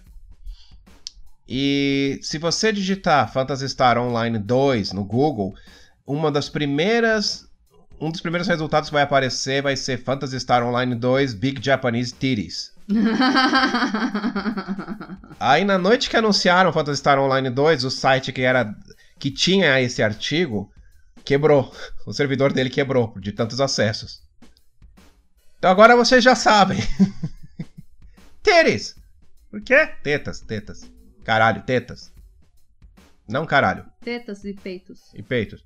E se você digitar Phantasy Star Online 2 no Google, uma das primeiras. Um dos primeiros resultados que vai aparecer vai ser Phantasy Star Online 2 Big Japanese Titties. Aí na noite que anunciaram Phantasy Star Online 2, o site que era que tinha esse artigo quebrou. O servidor dele quebrou de tantos acessos. Então agora vocês já sabem. Titties. Por quê? Tetas, tetas. Caralho, tetas. Não caralho, Tetas e peitos. e peitos.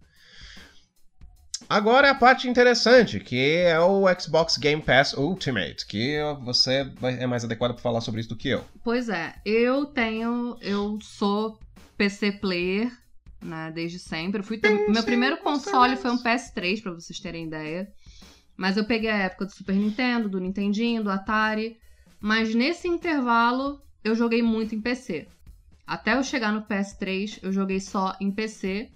Agora é a parte interessante, que é o Xbox Game Pass Ultimate, que você é mais adequado para falar sobre isso do que eu. Pois é, eu tenho. Eu sou PC player, né, desde sempre. Eu fui ter- meu primeiro console foi um PS3, pra vocês terem ideia. Mas eu peguei a época do Super Nintendo, do Nintendinho, do Atari. Mas nesse intervalo, eu joguei muito em PC. Até eu chegar no PS3, eu joguei só em PC.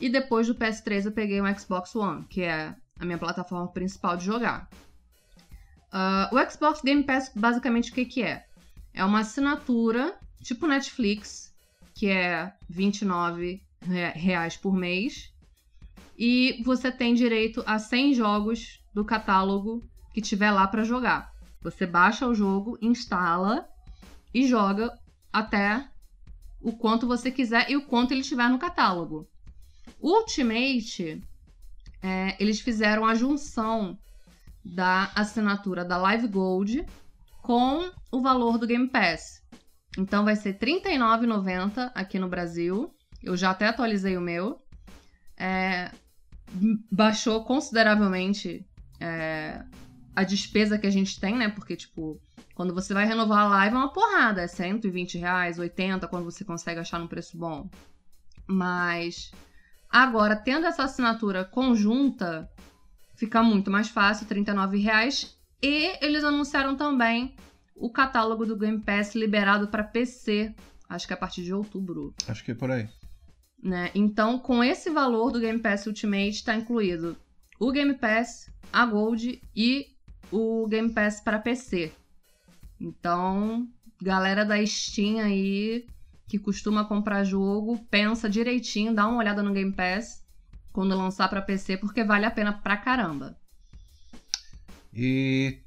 E depois do PS3, eu peguei um Xbox One, que é a minha plataforma principal de jogar. Ah, o Xbox Game Pass, basicamente, o que, que é? É uma assinatura, tipo Netflix, que é R$29 re- reais por mês. E você tem direito a 100 jogos do catálogo que tiver lá pra jogar. Você baixa o jogo, instala e joga até o quanto você quiser e o quanto ele tiver no catálogo. Ultimate, é, eles fizeram a junção da assinatura da Live Gold com o valor do Game Pass. Então vai ser R$ 39,90 aqui no Brasil. Eu já até atualizei o meu. É, baixou consideravelmente é, a despesa que a gente tem, né? Porque, tipo, quando você vai renovar a live é uma porrada. É 120 reais, 80 quando você consegue achar num preço bom. Mas agora, tendo essa assinatura conjunta, fica muito mais fácil, 39 reais. E eles anunciaram também o catálogo do Game Pass liberado para PC, acho que é a partir de outubro. Acho que é por aí. Né? Então, com esse valor do Game Pass Ultimate, está incluído o Game Pass, a Gold e o Game Pass para PC. Então, galera da Steam aí que costuma comprar jogo, pensa direitinho, dá uma olhada no Game Pass quando lançar para PC, porque vale a pena pra caramba. E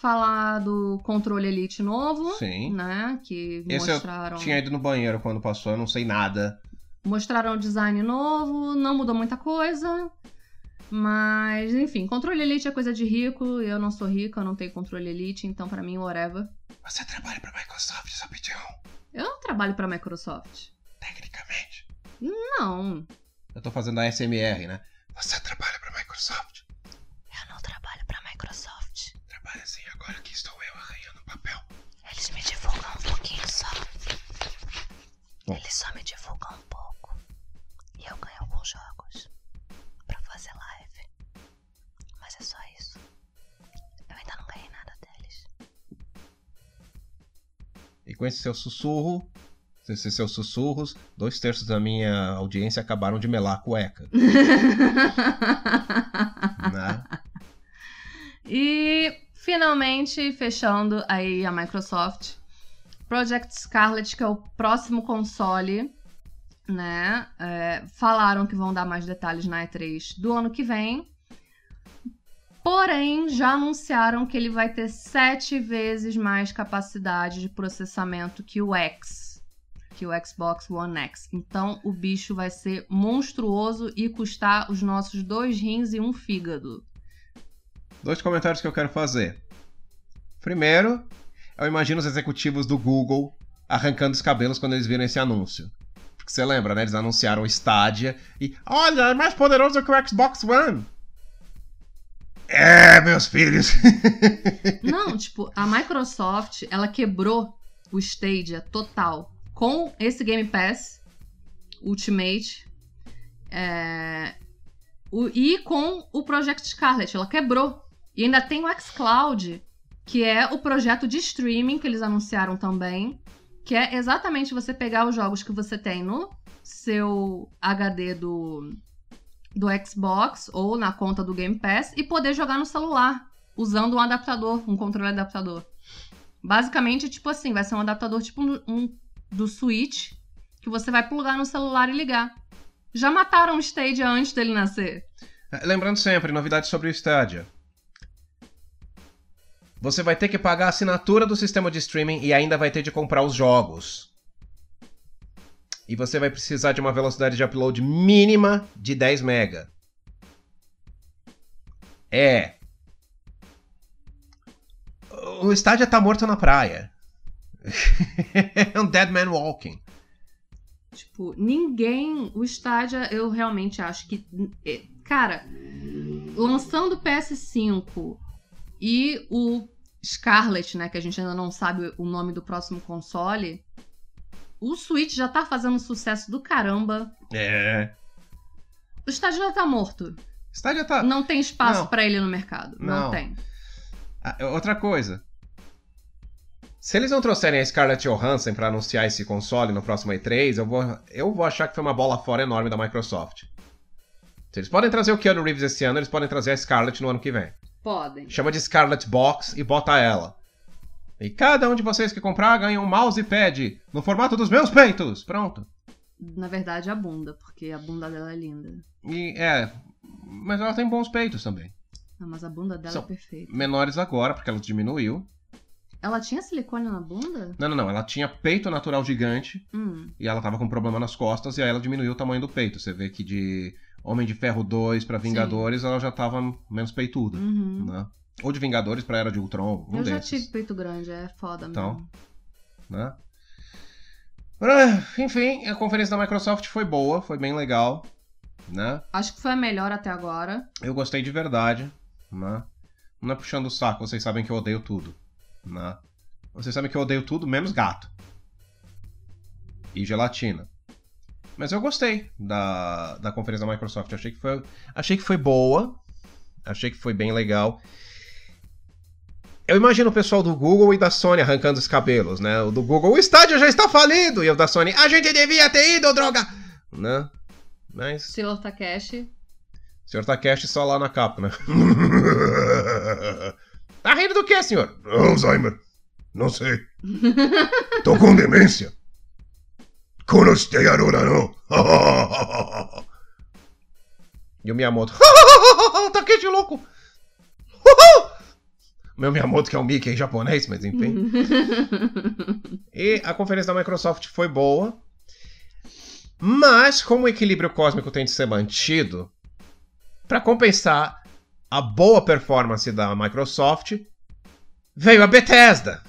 Falar do controle Elite novo, sim. né? Que Esse eu mostraram. Tinha ido no banheiro quando passou, eu não sei nada. Mostraram o design novo, não mudou muita coisa. Mas, enfim, controle Elite é coisa de rico. Eu não sou rica, eu não tenho controle Elite, então pra mim, whatever. Você trabalha pra Microsoft, Sapitão? Eu não trabalho pra Microsoft. Tecnicamente. Não. Eu tô fazendo a SMR, né? Você trabalha pra Microsoft? Eu não trabalho pra Microsoft. Trabalha sim, agora que estou eu arranhando papel. Eles me divulgam um pouquinho só. Eles só me divulgam um pouco. E eu ganho alguns jogos E com esse seu sussurro, esses seus sussurros, dois terços da minha audiência acabaram de melar a cueca. né? E finalmente fechando aí a Microsoft, Project Scarlet, que é o próximo console, né? É, falaram que vão dar mais detalhes na E3 do ano que vem. Porém, já anunciaram que ele vai ter sete vezes mais capacidade de processamento que o X, que o Xbox One X. Então, o bicho vai ser monstruoso e custar os nossos dois rins e um fígado. Dois comentários que eu quero fazer. Primeiro, eu imagino os executivos do Google arrancando os cabelos quando eles viram esse anúncio. Porque você lembra, né? Eles anunciaram o Stadia e. Olha, é mais poderoso que o Xbox One! É, meus filhos! Não, tipo, a Microsoft, ela quebrou o Stadia total com esse Game Pass Ultimate. É, O, e com o Project Scarlet, ela quebrou. E ainda tem o xCloud, que é o projeto de streaming que eles anunciaram também, que é exatamente você pegar os jogos que você tem no seu HD do, do Xbox ou na conta do Game Pass e poder jogar no celular, usando um adaptador, um controle adaptador. Basicamente, tipo assim, vai ser um adaptador tipo um, do Switch, que você vai plugar no celular e ligar. Já mataram o Stadia antes dele nascer. É, lembrando sempre, novidades sobre o Stadia. Você vai ter que pagar a assinatura do sistema de streaming e ainda vai ter de comprar os jogos. E você vai precisar de uma velocidade de upload mínima de 10 MB. É. O Stadia tá morto na praia. é um dead man walking. Tipo, ninguém. O Stadia, eu realmente acho que. É, cara, lançando o PS5 e o Scarlet, né? Que a gente ainda não sabe o nome do próximo console. O Switch já tá fazendo sucesso do caramba. É. O Stadia já tá morto. Stadia tá. Não tem espaço para ele no mercado. Não, não tem. Ah, outra coisa. Se eles não trouxerem a Scarlett Johansson para anunciar esse console no próximo E3, eu vou, eu vou achar que foi uma bola fora enorme da Microsoft. Se eles podem trazer o Keanu Reeves esse ano, eles podem trazer a Scarlett no ano que vem. Podem. Chama de Scarlett Box e bota ela. E cada um de vocês que comprar ganha um mousepad no formato dos meus peitos. Pronto. Na verdade, a bunda, porque a bunda dela é linda. E é. Mas ela tem bons peitos também. Não, mas a bunda dela São é perfeita. Menores agora, porque ela diminuiu. Ela tinha silicone na bunda? Não, não, não. Ela tinha peito natural gigante. Hum. E ela tava com problema nas costas. E aí ela diminuiu o tamanho do peito. Você vê que de Homem de Ferro 2 pra Vingadores, Sim. ela já tava menos peituda. Uhum. Né? Ou de Vingadores pra Era de Ultron. Um Eu desses. já tive peito grande, é foda então, mesmo. Né? Ah, enfim, a conferência da Microsoft foi boa, foi bem legal. Né? Acho que foi a melhor até agora. Eu gostei de verdade. Né? Não é puxando o saco, vocês sabem que eu odeio tudo. Né? Vocês sabem que eu odeio tudo, menos gato. E gelatina. Mas eu gostei da, da conferência da Microsoft. Achei que, foi, achei que foi boa. Achei que foi bem legal. Eu imagino o pessoal do Google e da Sony arrancando os cabelos, né? O do Google, o estádio já está falido! E o da Sony, a gente devia ter ido, droga! Né? Mas. Senhor Takeshi. Senhor Takeshi só lá na capa, né? tá rindo do que, senhor? Alzheimer. Não sei. Tô com demência. Konoshite yarora no. e o Miyamoto. Takeshi louco. Meu Miyamoto que é um Mickey em japonês, mas enfim. e a conferência da Microsoft foi boa. Mas, como o equilíbrio cósmico tem de ser mantido, para compensar a boa performance da Microsoft, veio a Bethesda.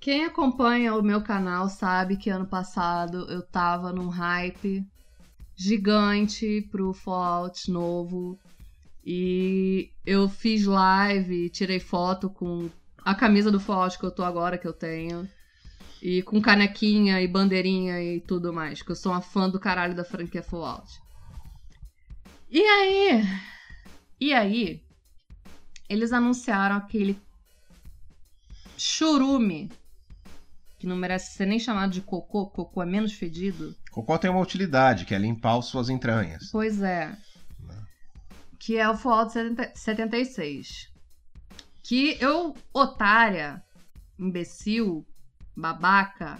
Quem acompanha o meu canal sabe que ano passado eu tava num hype gigante pro Fallout novo. E eu fiz live, tirei foto com a camisa do Fallout que eu tô agora, que eu tenho. E com canequinha e bandeirinha e tudo mais. Que eu sou uma fã do caralho da franquia Fallout. E aí? E aí? Eles anunciaram aquele churume que não merece ser nem chamado de cocô, cocô é menos fedido. Cocô tem uma utilidade, que é limpar as suas entranhas. Pois é. Que é o Fallout 76. Que eu, otária, imbecil, babaca,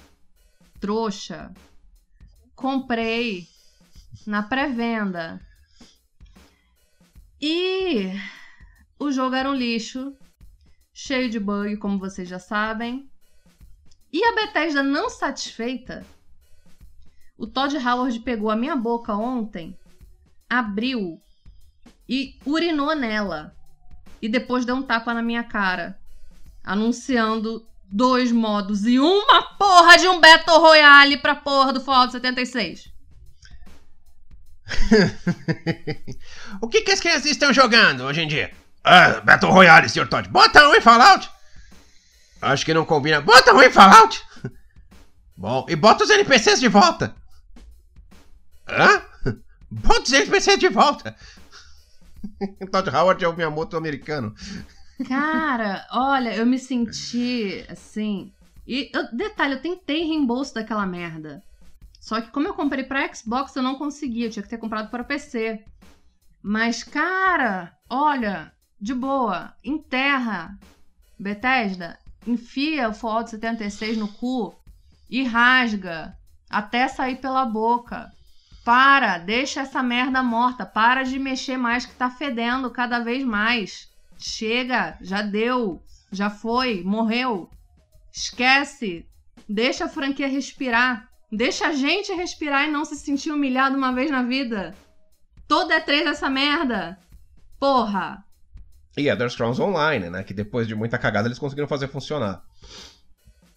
trouxa, comprei na pré-venda. E o jogo era um lixo, cheio de bug, como vocês já sabem. E a Bethesda não satisfeita, o Todd Howard pegou a minha boca ontem, abriu e urinou nela. E depois deu um tapa na minha cara, anunciando dois modos e uma porra de um Battle Royale pra porra do Fallout 76. o que, que as crianças estão jogando hoje em dia? Ah, Battle Royale, Sr. Todd. Bota um em Fallout! Acho que não combina. Bota ruim Fallout! Bom, e bota os NPCs de volta! Hã? Bota os NPCs de volta! Todd Howard é o Miyamoto americano. Cara, olha, eu me senti assim. E eu- detalhe, eu tentei reembolso daquela merda. Só que como eu comprei pra Xbox, eu não consegui. Eu tinha que ter comprado para PC. Mas, cara, olha, de boa, enterra. Bethesda, enfia o Fallout 76 no cu e rasga até sair pela boca. Para, deixa essa merda morta. Para de mexer mais que tá fedendo cada vez mais. Chega, já deu, já foi, morreu. Esquece. Deixa a franquia respirar. Deixa a gente respirar e não se sentir humilhado uma vez na vida. Toda é três essa merda. Porra. E Elder Scrolls Online, né? Que depois de muita cagada eles conseguiram fazer funcionar.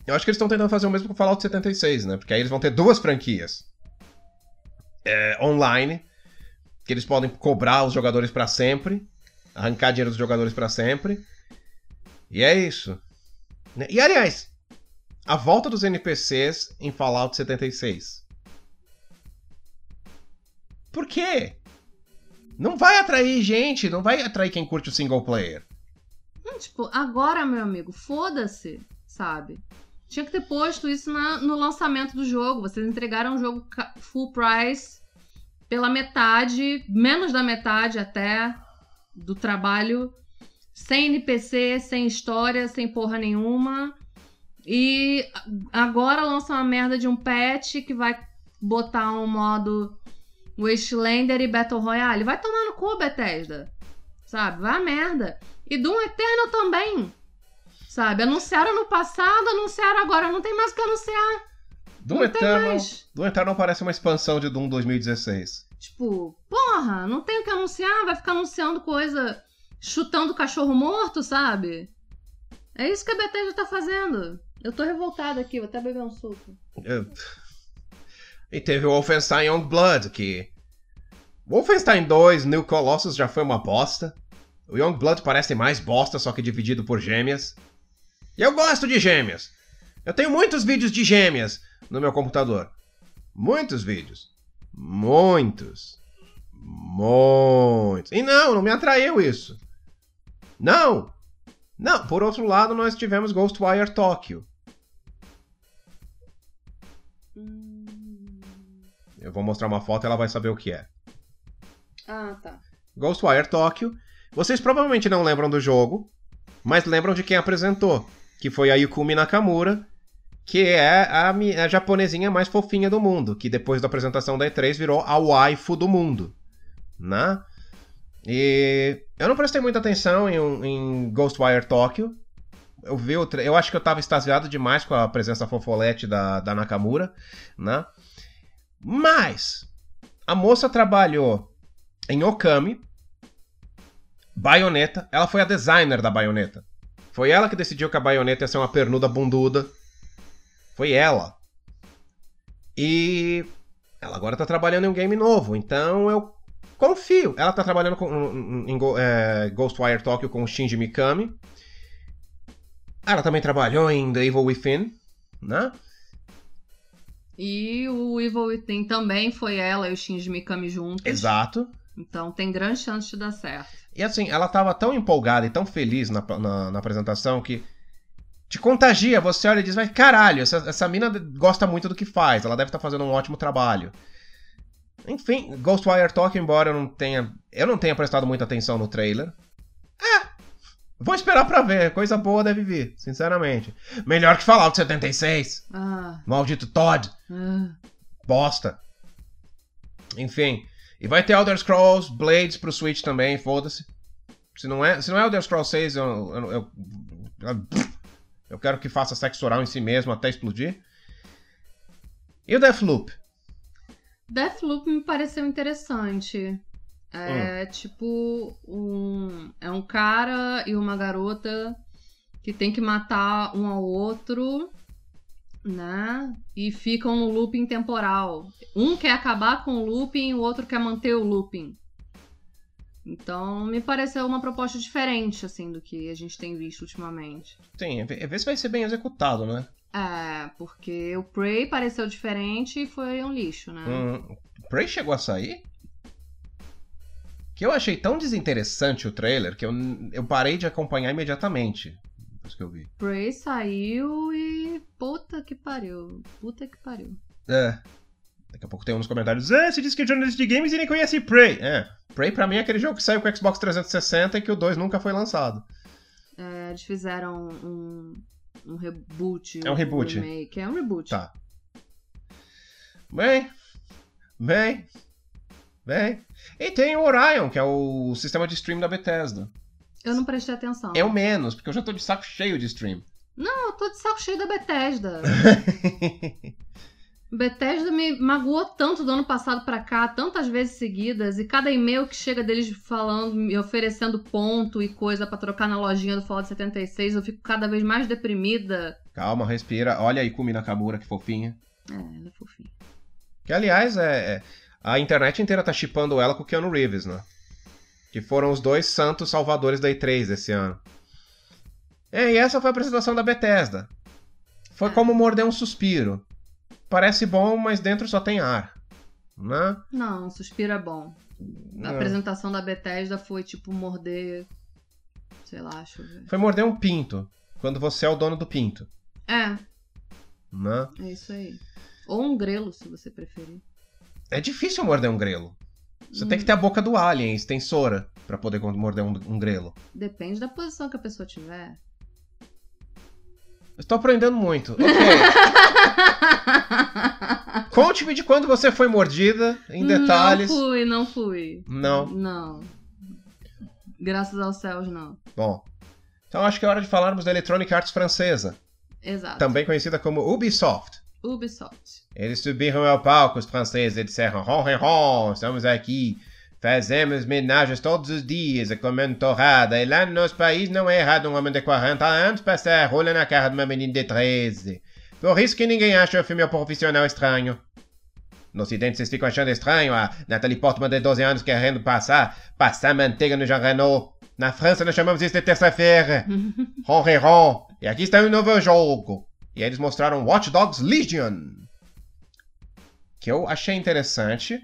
Eu acho que eles estão tentando fazer o mesmo com o Fallout 76, né? Porque aí eles vão ter duas franquias é, online, que eles podem cobrar os jogadores pra sempre, arrancar dinheiro dos jogadores pra sempre. E é isso. Né? E aliás, a volta dos NPCs em Fallout 76. Por quê? Não vai atrair gente, não vai atrair quem curte o single player. Hum, Tipo, agora, meu amigo, foda-se, sabe? Tinha que ter posto isso na- no lançamento do jogo. Vocês entregaram o jogo full price pela metade, menos da metade até, do trabalho, sem NPC, sem história, sem porra nenhuma. E agora lança uma merda de um patch que vai botar um modo Wastelander e Battle Royale. Vai tomar no cu, Bethesda. Sabe? Vai a merda. E Doom Eternal também. Sabe? Anunciaram no passado, anunciaram agora. Não tem mais o que anunciar. Doom não Eternal. Doom Eternal parece uma expansão de Doom 2016. Tipo, porra, não tem o que anunciar. Vai ficar anunciando coisa, chutando cachorro morto, sabe? É isso que a Bethesda tá fazendo. Eu tô revoltada aqui, vou até beber um suco. E teve o Wolfenstein Youngblood, que. Wolfenstein 2 New Colossus já foi uma bosta. O Youngblood parece mais bosta, só que dividido por gêmeas. E eu gosto de gêmeas. Eu tenho muitos vídeos de gêmeas no meu computador. Muitos vídeos. Muitos. Muitos. E não, não me atraiu isso. Não! Não, por outro lado, nós tivemos Ghostwire Tokyo. Eu vou mostrar uma foto e ela vai saber o que é. Ah, tá. Ghostwire Tokyo. Vocês provavelmente não lembram do jogo, mas lembram de quem apresentou, que foi a Yukumi Nakamura, que é a, a japonesinha mais fofinha do mundo, que depois da apresentação da E3 virou a waifu do mundo, né? E eu não prestei muita atenção em, em Ghostwire Tokyo. Eu vi o eu acho que eu tava extasiado demais com a presença fofolete da, da Nakamura, né? Mas a moça trabalhou em Okami, Bayonetta. Ela foi a designer da Bayonetta. Foi ela que decidiu que a Bayonetta ia ser uma pernuda bunduda. Foi ela. E ela agora tá trabalhando em um game novo, então eu confio. Ela tá trabalhando com, em, em é, Ghostwire Tokyo com o Shinji Mikami. Ela também trabalhou em The Evil Within, né? E o Evil Within também foi ela e o Shinji Mikami juntos. Exato. Então tem grande chance de dar certo. E assim, ela tava tão empolgada e tão feliz na, na, na apresentação que te contagia. Você olha e diz, vai, caralho, essa, essa mina gosta muito do que faz, ela deve estar fazendo um ótimo trabalho. Enfim, Ghostwire Tokyo, embora eu não tenha. Eu não tenha prestado muita atenção no trailer. É. Vou esperar pra ver, coisa boa deve vir, sinceramente. Melhor que Fallout 76. Ah, Maldito Todd. ah. Bosta. Enfim. E vai ter Elder Scrolls Blades pro Switch também, foda-se. Se não é, se não é Elder Scrolls 6, eu, eu, eu, eu, eu quero que faça sexo oral em si mesmo até explodir. E o Deathloop? Deathloop me pareceu interessante. É tipo um. É um cara e uma garota que tem que matar um ao outro, né? E ficam no looping temporal. Um quer acabar com o looping o outro quer manter o looping. Então, me pareceu uma proposta diferente, assim, do que a gente tem visto ultimamente. Sim, vê vê se vai ser bem executado, né? É, porque o Prey pareceu diferente e foi um lixo, né? Hum, Prey chegou a sair? que eu achei tão desinteressante o trailer que eu, eu parei de acompanhar imediatamente. Depois que eu vi. Prey saiu e. Puta que pariu. Puta que pariu. É. Daqui a pouco tem uns comentários. Ah, você disse que é jornalista de games e nem conhece Prey. É. Prey pra mim é aquele jogo que saiu com o Xbox 360 e que o 2 nunca foi lançado. É, eles fizeram um, um reboot. É um reboot. remake. É um reboot. Tá. Bem. Bem. Bem. E tem o Orion, que é o sistema de stream da Bethesda. Eu não prestei atenção. O menos, porque eu já tô de saco cheio de stream. Não, eu tô de saco cheio da Bethesda. Bethesda me magoou tanto do ano passado pra cá, tantas vezes seguidas, e cada e-mail que chega deles falando, me oferecendo ponto e coisa pra trocar na lojinha do Fallout 76, eu fico cada vez mais deprimida. Calma, respira. Olha aí Kumi Nakamura, que fofinha. É, ela é fofinha. Que, aliás, é, é- a internet inteira tá chipando ela com o Keanu Reeves, né? Que foram os dois santos salvadores da E3 desse ano. É, e essa foi a apresentação da Bethesda. Foi como morder um suspiro. Parece bom, mas dentro só tem ar. Né? Não, suspiro é bom. A Não. apresentação da Bethesda foi tipo morder. Sei lá, ver. Foi morder um pinto. Quando você é o dono do pinto. É, Né? é isso aí. Ou um grelo, se você preferir. É difícil morder um grelo. Você Hum. tem que ter a boca do alien, extensora, pra poder morder um, um grelo. Depende da posição que a pessoa tiver. Estou aprendendo muito. Ok. Conte-me de quando você foi mordida, em detalhes. Não fui, não fui. Não. Não. Graças aos céus, não. Bom. Então acho que é hora de falarmos da Electronic Arts francesa, Exato. também conhecida como Ubisoft. Ubisoft. Eles subiram ao palco, os franceses, e disseram: Ron, ron, ron, estamos aqui, fazemos homenagens todos os dias, comendo torrada, e lá no nosso país não é errado um homem de 40 anos passar a rola na cara de uma menina de 13. Por isso que ninguém acha o filme profissional estranho. No ocidente vocês ficam achando estranho a Natalie Portman de 12 anos querendo passar, passar manteiga no Jean Renault. Na França nós chamamos isso de terça-feira. Ron, ron, ron. E aqui está um novo jogo. E eles mostraram Watch Dogs Legion. Que eu achei interessante.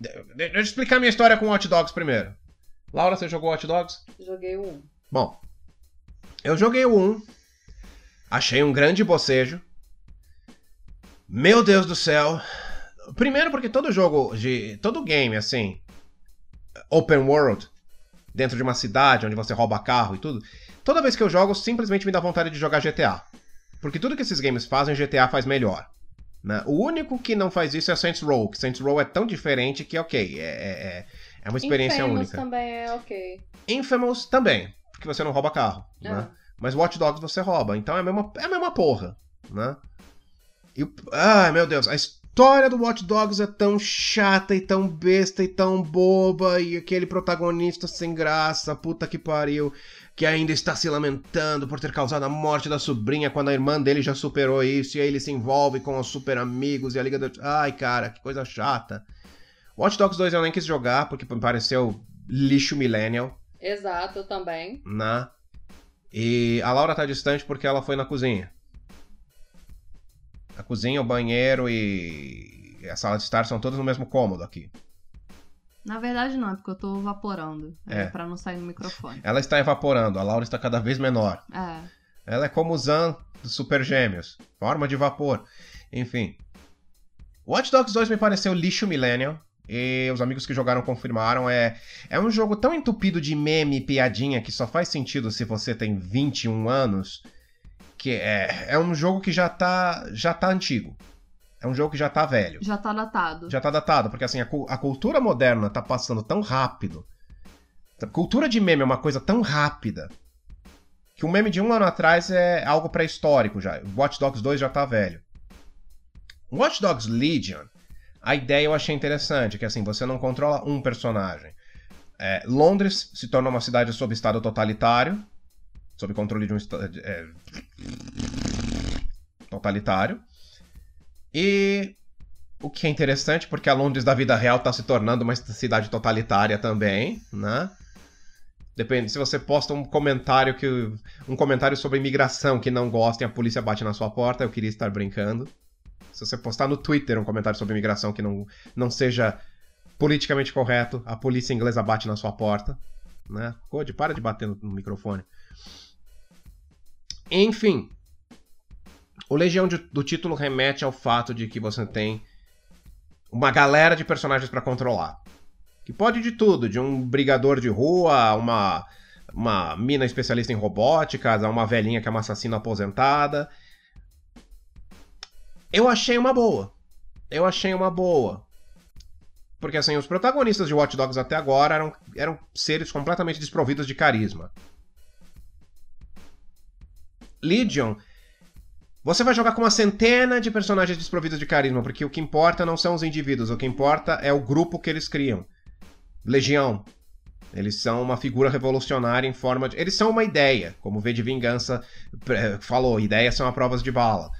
De- de- Deixa eu explicar minha história com Watch Dogs primeiro. Laura, você jogou Watch Dogs? Joguei um. Bom, eu joguei o 1. Achei um grande bocejo. Meu Deus do céu. Primeiro porque todo jogo de. todo game, assim. Open world. Dentro de uma cidade onde você rouba carro e tudo. Toda vez que eu jogo, simplesmente me dá vontade de jogar GTA. Porque tudo que esses games fazem, GTA faz melhor. Né? O único que não faz isso é Saints Row. Que Saints Row é tão diferente que, ok, é, é, é uma experiência Infamous única. também é ok. Infamous também, porque você não rouba carro, É. né? Mas Watch Dogs você rouba, então é a mesma, é a mesma porra, né? E, ai, meu Deus, a história do Watch Dogs é tão chata e tão besta e tão boba, e aquele protagonista sem graça, puta que pariu, que ainda está se lamentando por ter causado a morte da sobrinha quando a irmã dele já superou isso, e aí ele se envolve com os super amigos e a Liga da... Ai, cara, que coisa chata. Watch Dogs 2 eu nem quis jogar, porque me pareceu lixo millennial Exato, eu também. né? E a Laura tá distante porque ela foi na cozinha. A cozinha, o banheiro e a sala de estar são todos no mesmo cômodo aqui. Na verdade não, é porque eu tô evaporando. É, É. pra não sair no microfone. Ela está evaporando, a Laura está cada vez menor. É. Ela é como o Zan dos Super Gêmeos, forma de vapor. Enfim. Watch Dogs 2 me pareceu lixo millennial. E os amigos que jogaram confirmaram. É, é um jogo tão entupido de meme e piadinha que só faz sentido se você tem 21 anos. Que é, é um jogo que já tá, já tá antigo. É um jogo que já tá velho. Já tá datado. Já tá datado, porque assim, a, a cultura moderna tá passando tão rápido. A cultura de meme é uma coisa tão rápida. Que um meme de um ano atrás é algo pré-histórico já. Watch Dogs 2 já tá velho. Watch Dogs Legion, a ideia eu achei interessante, que assim, você não controla um personagem. É, Londres se torna uma cidade sob estado totalitário, sob controle de um estado é, totalitário. E o que é interessante, porque a Londres da vida real está se tornando uma cidade totalitária também, né? Depende, se você posta um comentário que um comentário sobre imigração que não gosta e a polícia bate na sua porta, eu queria estar brincando. Se você postar no Twitter um comentário sobre imigração que não, não seja politicamente correto, a polícia inglesa bate na sua porta. Né? Code, para de bater no, no microfone. Enfim, o Legião de, do título remete ao fato de que você tem uma galera de personagens para controlar. Que pode de tudo, de um brigador de rua, uma, uma mina especialista em robótica, a uma velhinha que é uma assassina aposentada. Eu achei uma boa. Eu achei uma boa. Porque assim, os protagonistas de Watch Dogs até agora eram, eram seres completamente desprovidos de carisma. Legion você vai jogar com uma centena de personagens desprovidos de carisma, porque o que importa não são os indivíduos, o que importa é o grupo que eles criam. Legião. Eles são uma figura revolucionária em forma de. Eles são uma ideia, como o V de Vingança falou, ideias são a provas de bala.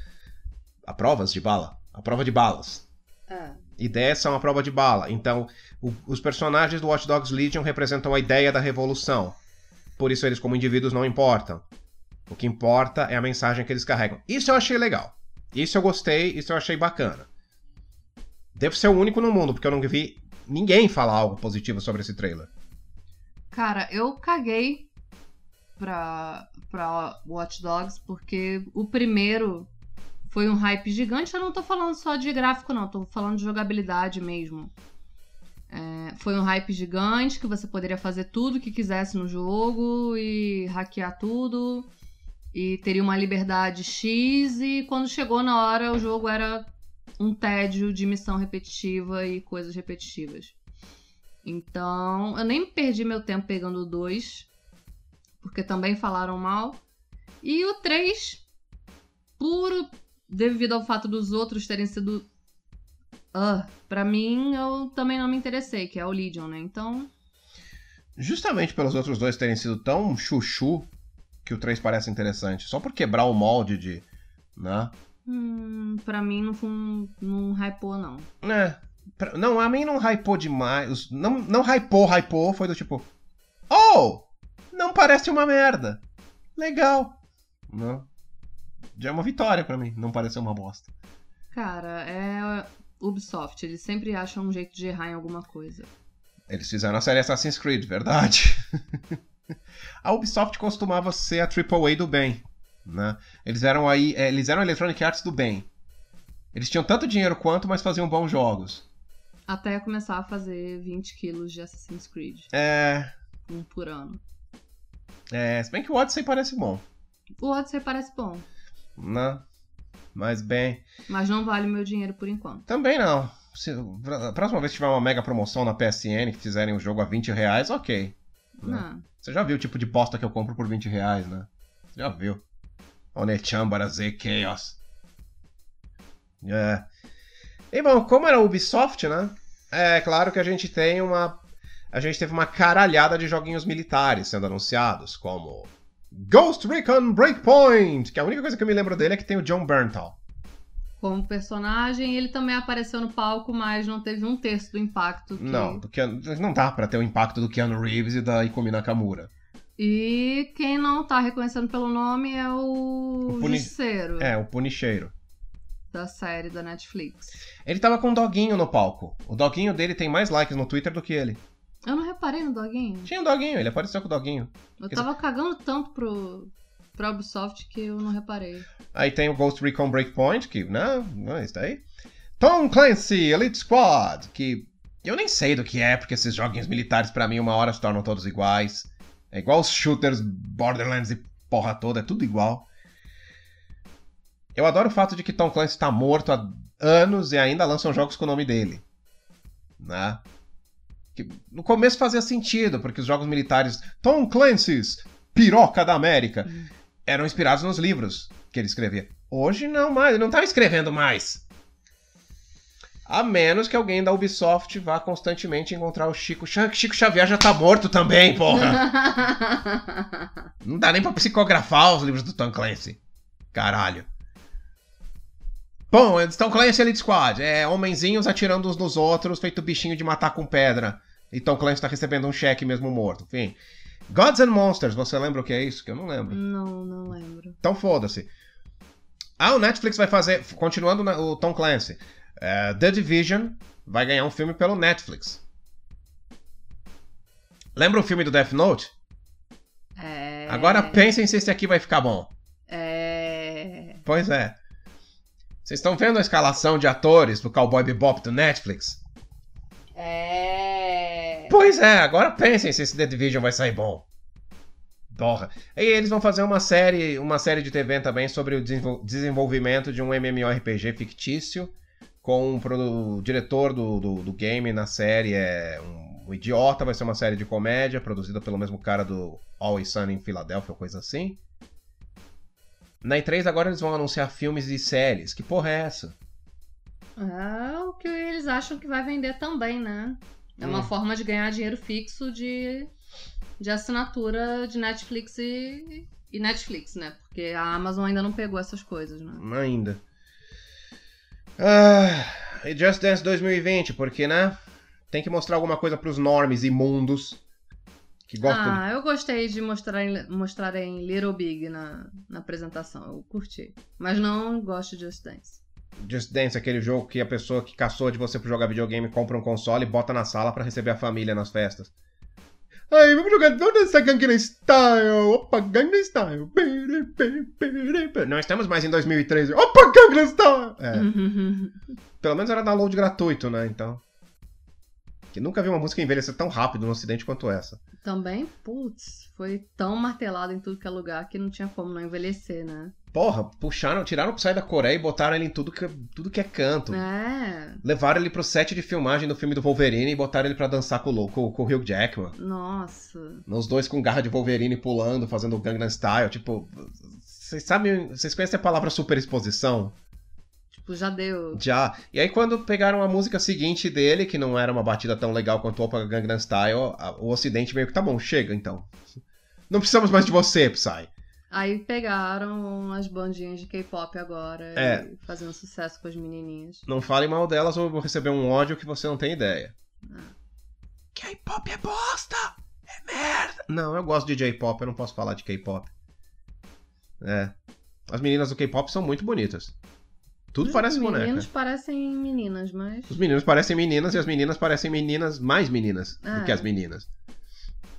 A provas de bala? A prova de balas. É. Ideias são a prova de bala. Então, o, os personagens do Watch Dogs Legion representam a ideia da revolução. Por isso, eles, como indivíduos, não importam. O que importa é a mensagem que eles carregam. Isso eu achei legal. Isso eu gostei, isso eu achei bacana. Devo ser o único no mundo, porque eu não vi ninguém falar algo positivo sobre esse trailer. Cara, eu caguei pra, pra Watch Dogs, porque o primeiro foi um hype gigante. Eu não tô falando só de gráfico, não, tô falando de jogabilidade mesmo. É, foi um hype gigante que você poderia fazer tudo que quisesse no jogo e hackear tudo e teria uma liberdade X e quando chegou na hora o jogo era um tédio de missão repetitiva e coisas repetitivas. Então, eu nem perdi meu tempo pegando o 2, porque também falaram mal. E o 3, puro devido ao fato dos outros terem sido uh, para mim eu também não me interessei, que é o Legion, né? Então, justamente pelos outros dois terem sido tão chuchu que o 3 parece interessante. Só por quebrar o molde de. né? Hum, pra mim não, foi um, não hypou, não. É. Pra, não, a mim não hypou demais. Não, não hypou, hypou. Foi do tipo. Oh! Não parece uma merda. Legal. Não. Já é uma vitória para mim. Não pareceu uma bosta. Cara, é Ubisoft. Eles sempre acham um jeito de errar em alguma coisa. Eles fizeram a série Assassin's Creed, verdade. A Ubisoft costumava ser a AAA do bem. Né? Eles eram aí, é, eles eram Electronic Arts do bem. Eles tinham tanto dinheiro quanto, mas faziam bons jogos. Até começar a fazer 20 quilos de Assassin's Creed. É. Um por ano. É, se bem que o Odyssey parece bom. O Odyssey parece bom. Né? Mas bem. Mas não vale meu dinheiro por enquanto. Também não. Se, a próxima vez que tiver uma mega promoção na PSN que fizerem o jogo a 20 reais, ok. Né? Não. Você já viu o tipo de bosta que eu compro por 20 reais, né? Você já viu. Onechan Z Chaos. É. E bom, como era Ubisoft, né? É claro que a gente tem uma. A gente teve uma caralhada de joguinhos militares sendo anunciados, como Ghost Recon Breakpoint, que a única coisa que eu me lembro dele é que tem o John Berntal como personagem. Ele também apareceu no palco, mas não teve um terço do impacto. Que... Não, do Keanu, não dá para ter o impacto do Keanu Reeves e da Ikumi Nakamura. E quem não tá reconhecendo pelo nome é o, o Puni... Justiceiro. É, o Punicheiro. Da série da Netflix. Ele tava com um doguinho no palco. O doguinho dele tem mais likes no Twitter do que ele. Eu não reparei no doguinho. Tinha um doguinho, ele apareceu com o doguinho. Eu tava cagando tanto pro, pra Ubisoft que eu não reparei. Aí tem o Ghost Recon Breakpoint, que, não, não é isso aí. Tom Clancy Elite Squad, que eu nem sei do que é, porque esses joguinhos militares para mim uma hora se tornam todos iguais. É igual os shooters Borderlands e porra toda, é tudo igual. Eu adoro o fato de que Tom Clancy tá morto há anos e ainda lançam jogos com o nome dele. Né? Que no começo fazia sentido, porque os jogos militares. Tom Clancy's Piroca da América. Eram inspirados nos livros que ele escrevia. Hoje não mais, ele não tá escrevendo mais. A menos que alguém da Ubisoft vá constantemente encontrar o Chico. Chico Xavier já tá morto também, porra! não dá nem pra psicografar os livros do Tom Clancy. Caralho. Bom, Tom Clancy Elite Squad. É homenzinhos atirando uns nos outros, feito bichinho de matar com pedra. E Tom Clancy tá recebendo um cheque mesmo morto. Enfim. Gods and Monsters, você lembra o que é isso? Que eu não lembro. Não, não lembro. Então foda-se. Ah, o Netflix vai fazer, continuando o Tom Clancy, uh, The Division vai ganhar um filme pelo Netflix. Lembra o filme do Death Note? É... Agora pensem se esse aqui vai ficar bom. É... Pois é. Vocês estão vendo a escalação de atores do Cowboy Bebop do Netflix? É... Pois é, agora pensem se esse The Division vai sair bom. Porra. E eles vão fazer uma série, uma série de TV também sobre o desenvol- desenvolvimento de um MMORPG fictício com produ- o diretor do, do, do game na série é um, um idiota, vai ser uma série de comédia produzida pelo mesmo cara do Always Sunny em Filadélfia coisa assim. Na E3 agora eles vão anunciar filmes e séries. Que porra é essa? É o que eles acham que vai vender também, né? É uma Hum. forma de ganhar dinheiro fixo de, de assinatura de Netflix e, e Netflix, né? Porque a Amazon ainda não pegou essas coisas, né? Ainda. Ah, e Just Dance 2020, porque, né? Tem que mostrar alguma coisa pros normes imundos que gostam Ah, eu gostei de mostrarem, mostrarem Little Big na, na apresentação. Eu curti. Mas não gosto de Just Dance. Just Dance, aquele jogo que a pessoa que caçou de você pra jogar videogame compra um console e bota na sala pra receber a família nas festas. Ai, vamos jogar toda essa Gangnam Style. Opa, Gangnam Style. Não estamos mais em 2013. Opa, Gangnam Style. É. Pelo menos era download gratuito, né? Então. Que nunca vi uma música envelhecer tão rápido no ocidente quanto essa. Também, putz, foi tão martelado em tudo que é lugar que não tinha como não envelhecer, né? Porra, puxaram, tiraram o Psy da Coreia e botaram ele em tudo que, tudo que é canto. É, Levaram ele pro set de filmagem do filme do Wolverine e botaram ele pra dançar com, o- com, com o Hugh Jackman. nossa. Os dois com garra de Wolverine pulando, fazendo o Gangnam Style. Tipo, vocês sabem, vocês conhecem a palavra superexposição? Tipo, já deu. Já. E aí quando pegaram a música seguinte dele, que não era uma batida tão legal quanto o Opa Gangnam Style, o ocidente meio que tá bom, chega então. Não precisamos mais de você, Psy. Aí pegaram as bandinhas de K-pop agora É. fazendo sucesso com as menininhas. Não fale mal delas ou eu vou receber um ódio que você não tem ideia. Ah. K-pop é bosta! É merda! Não, eu gosto de J-pop, eu não posso falar de K-pop. É. As meninas do K-pop são muito bonitas. Tudo parece Os boneca. meninos parecem meninas, mas. Os meninos parecem meninas e as meninas parecem meninas mais meninas do Ah. que as meninas.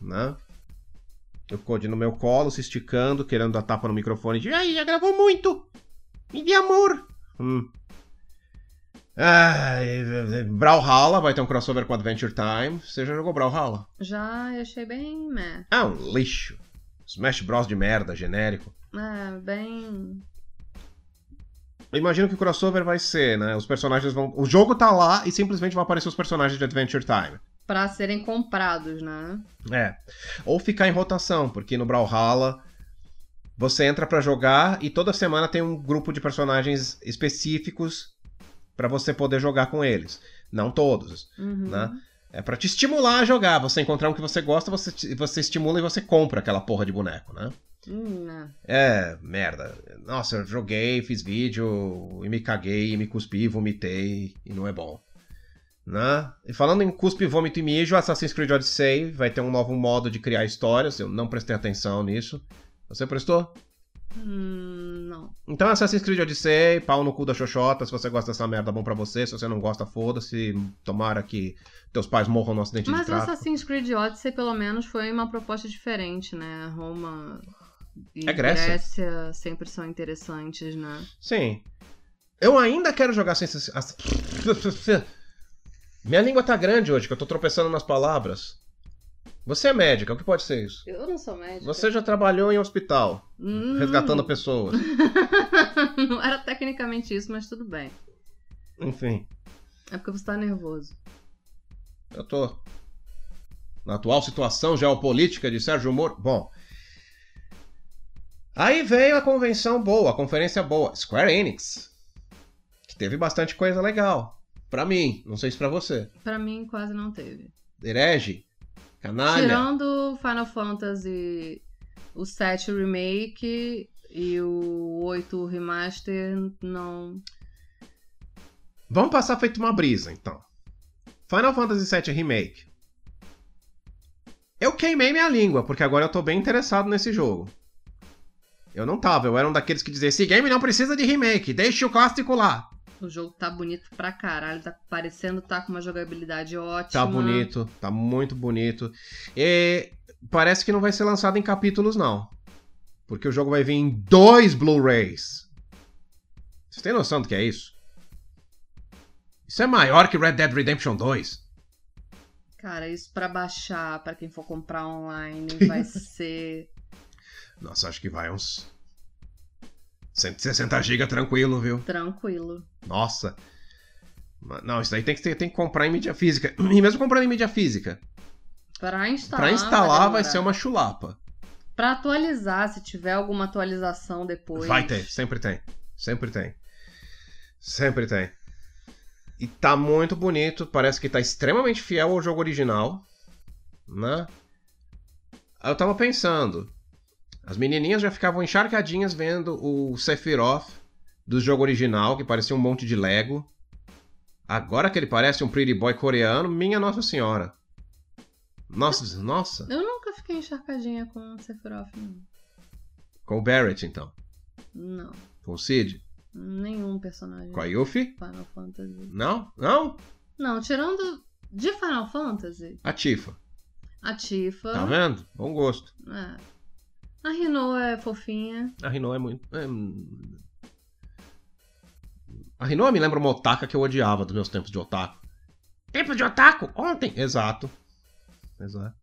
Né? O Code no meu colo, se esticando, querendo dar tapa no microfone de Ai, já gravou muito! Me dê amor! Hum. Ah, Brawlhalla vai ter um crossover com Adventure Time. Você já jogou Brawlhalla? Já eu achei bem. Meh. Ah, um lixo. Smash Bros de merda, genérico. É, bem. Eu imagino que o crossover vai ser, né? Os personagens vão. O jogo tá lá e simplesmente vão aparecer os personagens de Adventure Time. Pra serem comprados, né? É. Ou ficar em rotação, porque no Brawlhalla você entra pra jogar e toda semana tem um grupo de personagens específicos pra você poder jogar com eles. Não todos, Uhum. né? É pra te estimular a jogar. Você encontrar um que você gosta, você, você estimula e você compra aquela porra de boneco, né? Hum, né? É, merda. Nossa, eu joguei, fiz vídeo e me caguei, e me cuspi, vomitei e não é bom. Né? E falando em cuspe, vômito e mijo, Assassin's Creed Odyssey vai ter um novo modo de criar histórias. Eu não prestei atenção nisso. Você prestou? Hum, não. Então Assassin's Creed Odyssey, pau no cu da Xoxota. Se você gosta dessa merda, bom pra você. Se você não gosta, foda-se. Tomara que teus pais morram no acidente Mas de o tráfego. Assassin's Creed Odyssey, pelo menos, foi uma proposta diferente, né? Roma e É Grécia. Grécia sempre são interessantes, né? Sim. Eu ainda quero jogar sem. Minha língua tá grande hoje, que eu tô tropeçando nas palavras. Você é médica, o que pode ser isso? Eu não sou médica. Você já trabalhou em hospital, Hum, resgatando pessoas. não era tecnicamente isso, mas tudo bem. Enfim, É porque você tá nervoso. eu tô. Na atual situação geopolítica de Sérgio Moro. Bom. Aí veio a convenção boa, a conferência boa. Square Enix. Que teve bastante coisa legal. Pra mim, não sei se pra você. Pra mim, quase não teve. Herege. Canalha. Tirando Final Fantasy, o 7 Remake e o 8 Remaster, não. Vamos passar feito uma brisa, então. Final Fantasy VII Remake. Eu queimei minha língua, porque agora eu tô bem interessado nesse jogo. Eu não tava, eu era um daqueles que dizia, esse game não precisa de remake, deixe o clássico lá. O jogo tá bonito pra caralho, tá parecendo tá com uma jogabilidade ótima. Tá bonito, tá muito bonito. E parece que não vai ser lançado em capítulos, não. Porque o jogo vai vir em dois Blu-rays. Vocês têm noção do que é isso? Isso é maior que Red Dead Redemption 2. Cara, isso pra baixar, pra quem for comprar online, vai ser. Nossa, acho que vai uns 160 GB tranquilo, viu? Tranquilo. Nossa. Não, isso aí tem que, ter, tem que comprar em mídia física. E mesmo comprando em mídia física. Pra instalar. Pra instalar vai, vai ser uma chulapa. Pra atualizar, se tiver alguma atualização depois. Vai ter, sempre tem. Sempre tem. Sempre tem. E tá muito bonito, parece que tá extremamente fiel ao jogo original, né? Eu tava pensando, as menininhas já ficavam encharcadinhas vendo o Sephiroth do jogo original, que parecia um monte de Lego. Agora que ele parece um pretty boy coreano, minha Nossa Senhora. Nossa, nossa. Eu nunca fiquei encharcadinha com o Sephiroth, não. Com o Barrett, então? Não. Com o Cid? Nenhum personagem. Com a Yuffie? Final Fantasy. Não? Não? Não, tirando de Final Fantasy. A Tifa. A Tifa. Tá vendo? Bom gosto. É. A Rino é fofinha. A Rino é muito. É... A Rino me lembra uma otaka que eu odiava dos meus tempos de otaku. Tempo de otaku? Ontem! Exato. Exato.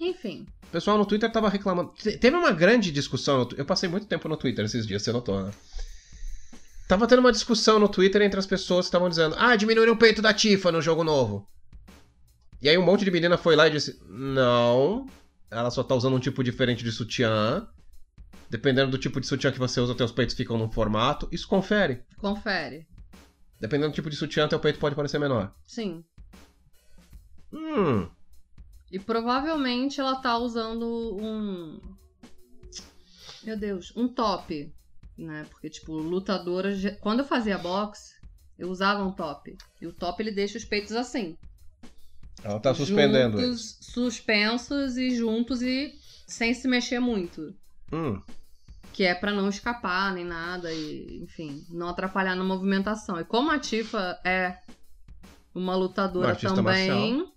Enfim. O pessoal no Twitter tava reclamando. Teve uma grande discussão. Eu passei muito tempo no Twitter esses dias, você notou, né? Tava tendo uma discussão no Twitter entre as pessoas que estavam dizendo: Ah, diminuíram o peito da Tifa no jogo novo. E aí um monte de menina foi lá e disse: Não, ela só tá usando um tipo diferente de sutiã. Dependendo do tipo de sutiã que você usa, teus peitos ficam num formato. Isso confere. Confere. Dependendo do tipo de sutiã, teu peito pode parecer menor. Sim. Hum. E provavelmente ela tá usando um. Meu Deus, um top né? Porque, tipo, lutadora. Quando eu fazia boxe, eu usava um top. E o top ele deixa os peitos assim. Ela tá suspendendo. Juntos, suspensos e juntos e sem se mexer muito. Hum. Que é para não escapar nem nada e, enfim, não atrapalhar na movimentação. E como a Tifa é uma lutadora uma também, marcial.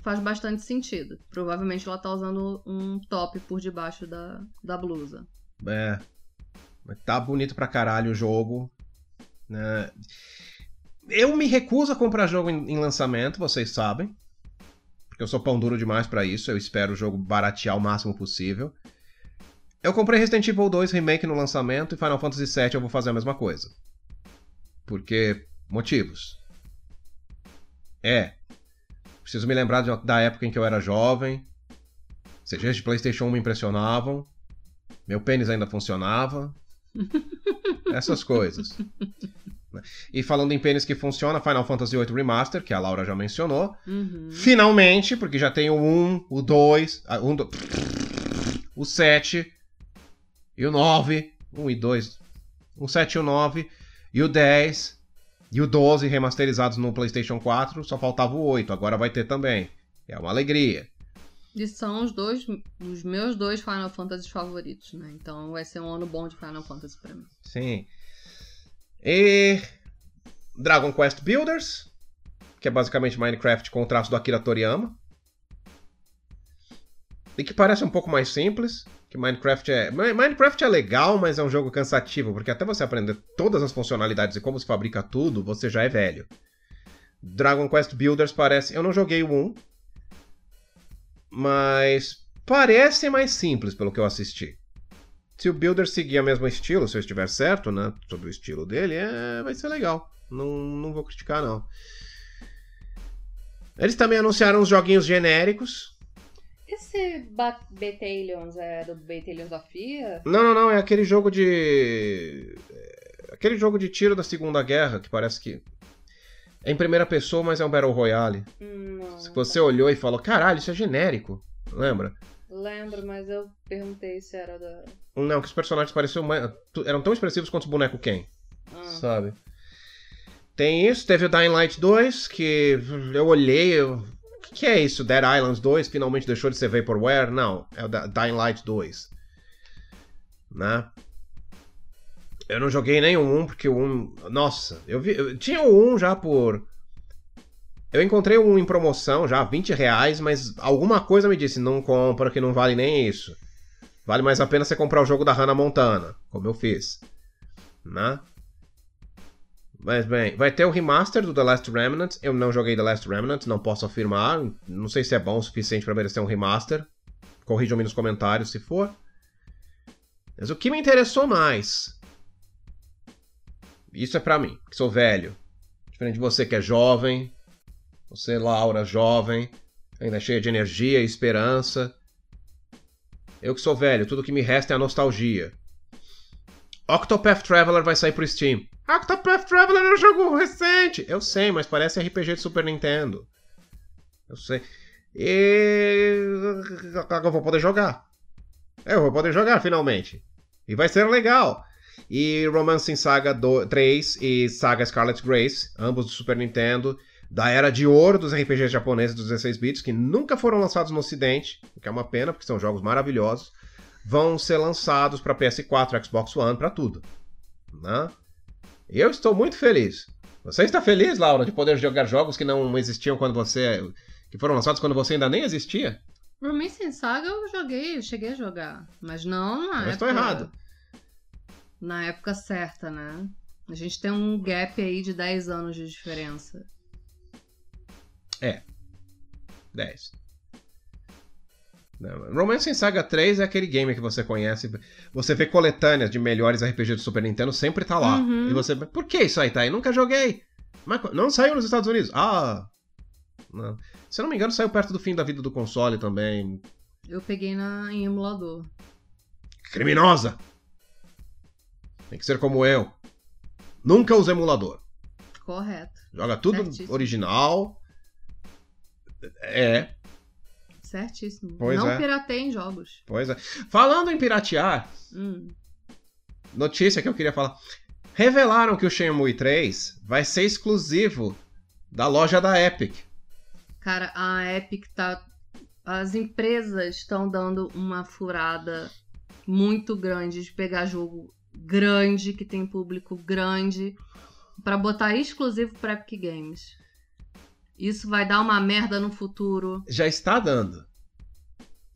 faz bastante sentido. Provavelmente ela tá usando um top por debaixo da, da blusa. É. Tá bonito pra caralho o jogo. Né? Eu me recuso a comprar jogo em, em lançamento, vocês sabem. Porque eu sou pão duro demais para isso. Eu espero o jogo baratear o máximo possível. Eu comprei Resident Evil 2 Remake no lançamento e Final Fantasy VII eu vou fazer a mesma coisa. Porque. motivos. É. Preciso me lembrar de, da época em que eu era jovem. CGs de PlayStation 1 me impressionavam. Meu pênis ainda funcionava. Essas coisas. E falando em pênis que funciona, Final Fantasy VIII Remaster, que a Laura já mencionou. Uhum. Finalmente, porque já tem o 1, o 2, um, o 7 e o 9. 1 e 2. O 7 e o 9. E o 10 e o 12 remasterizados no PlayStation 4. Só faltava o 8. Agora vai ter também. É uma alegria. E são os dois, os meus dois Final Fantasy favoritos, né? Então vai ser um ano bom de Final Fantasy pra mim. Sim. E Dragon Quest Builders, que é basicamente Minecraft com o traço do Akira Toriyama. E que parece um pouco mais simples, que Minecraft é Minecraft é legal, mas é um jogo cansativo, porque até você aprender todas as funcionalidades e como se fabrica tudo, você já é velho. Dragon Quest Builders parece, eu não joguei o 1, mas parece mais simples pelo que eu assisti. Se o Builder seguir o mesmo estilo, se eu estiver certo, né, sobre o estilo dele, é, vai ser legal. Não, não vou criticar, não. Eles também anunciaram os joguinhos genéricos. Esse Battalions é do Battalions of Fear? Não, não, não. É aquele jogo de. É, aquele jogo de tiro da Segunda Guerra, que parece que. É em primeira pessoa, mas é um Battle Royale. Não. Se você olhou e falou, caralho, isso é genérico. Lembra? Lembro, mas eu perguntei se era da. Não, que os personagens pareciam mais. eram tão expressivos quanto o boneco Ken. Ah. Sabe? Tem isso, teve o Dying Light 2, que eu olhei. Eu... O que, que é isso? Dead Islands 2 finalmente deixou de ser Vaporware? Não, é o Dying Light 2. Né? Eu não joguei nem o 1, porque o 1. Nossa, eu vi. Eu tinha o 1 já por. Eu encontrei um em promoção já, 20 reais, mas alguma coisa me disse, não compra que não vale nem isso. Vale mais a pena você comprar o jogo da Hannah Montana, como eu fiz. Né? Mas bem, vai ter o remaster do The Last Remnant. Eu não joguei The Last Remnant, não posso afirmar. Não sei se é bom o suficiente para merecer um remaster. Corrijam-me nos comentários se for. Mas o que me interessou mais. Isso é para mim, que sou velho. Diferente de você que é jovem. Você, Laura, jovem, ainda cheia de energia e esperança. Eu que sou velho, tudo que me resta é a nostalgia. Octopath Traveler vai sair pro Steam. Octopath Traveler é um jogo recente. Eu sei, mas parece RPG de Super Nintendo. Eu sei. E. Eu vou poder jogar. Eu vou poder jogar finalmente. E vai ser legal. E Romancing Saga 3 e Saga Scarlet Grace, ambos do Super Nintendo, da era de ouro dos RPGs japoneses dos 16 bits, que nunca foram lançados no ocidente, o que é uma pena, porque são jogos maravilhosos, vão ser lançados para PS4, Xbox One, para tudo. Né? Eu estou muito feliz. Você está feliz, Laura, de poder jogar jogos que não existiam quando você. que foram lançados quando você ainda nem existia? Promising Saga eu joguei, eu cheguei a jogar. Mas não na eu época. estou errado. Na época certa, né? A gente tem um gap aí de 10 anos de diferença. É. 10. Romance Saga 3 é aquele game que você conhece. Você vê coletâneas de melhores RPG do Super Nintendo, sempre tá lá. Uhum. E você. Por que isso aí tá aí? Nunca joguei. Mas não saiu nos Estados Unidos. Ah. Não. Se eu não me engano, saiu perto do fim da vida do console também. Eu peguei na, em emulador. Criminosa! Tem que ser como eu. Nunca usa emulador. Correto. Joga tudo Certíssimo. original. É, Certíssimo. Pois não é. piratei em jogos. pois é. Falando em piratear, Hum. notícia que eu queria falar. Revelaram que o Shenmue 3 vai ser exclusivo da loja da Epic. Cara, a Epic tá. As empresas estão dando uma furada muito grande de pegar jogo grande, que tem público grande, pra botar exclusivo pra Epic Games. Isso vai dar uma merda no futuro. Já está dando.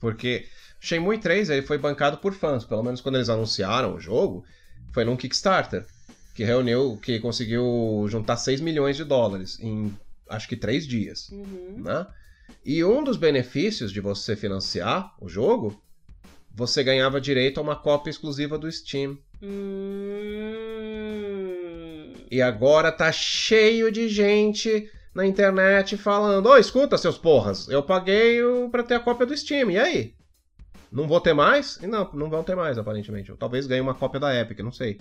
Porque Shenmue 3 ele foi bancado por fãs, pelo menos quando eles anunciaram o jogo, foi num Kickstarter, que reuniu, que conseguiu juntar 6 milhões de dólares em acho que 3 dias. né? E um dos benefícios de você financiar o jogo, você ganhava direito a uma cópia exclusiva do Steam. Hum. E agora tá cheio de gente na internet falando: Ô, escuta, seus porras, eu paguei pra ter a cópia do Steam, e aí? Não vou ter mais? E não, não vão ter mais, aparentemente. Eu talvez ganhe uma cópia da Epic, não sei.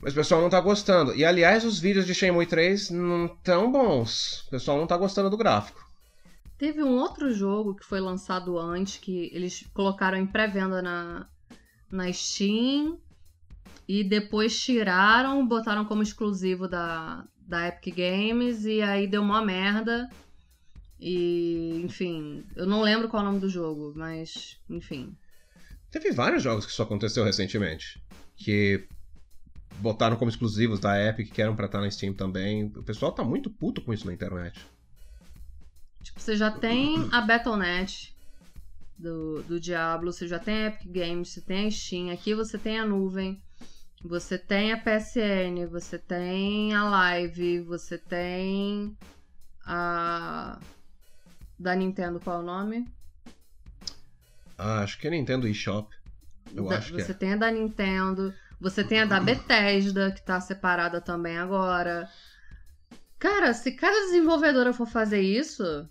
Mas o pessoal não tá gostando. E aliás, os vídeos de Shenmue 3 não tão bons. O pessoal não tá gostando do gráfico. Teve um outro jogo que foi lançado antes, que eles colocaram em pré-venda na, na Steam e depois tiraram, botaram como exclusivo da, da Epic Games e aí deu uma merda. E, enfim, eu não lembro qual é o nome do jogo, mas, enfim. Teve vários jogos que isso aconteceu recentemente. Que botaram como exclusivos da Epic, que eram pra estar na Steam também. O pessoal tá muito puto com isso na internet. Tipo, você já tem a Battle.net do, do Diablo, você já tem a Epic Games, você tem a Steam, aqui você tem a nuvem, você tem a PSN, você tem a Live, você tem a. Da Nintendo, qual é o nome? Ah, acho que é Nintendo eShop. Eu Da- acho que você é. tem a da Nintendo, você tem a da Bethesda, que tá separada também agora. Cara, se cada desenvolvedora for fazer isso,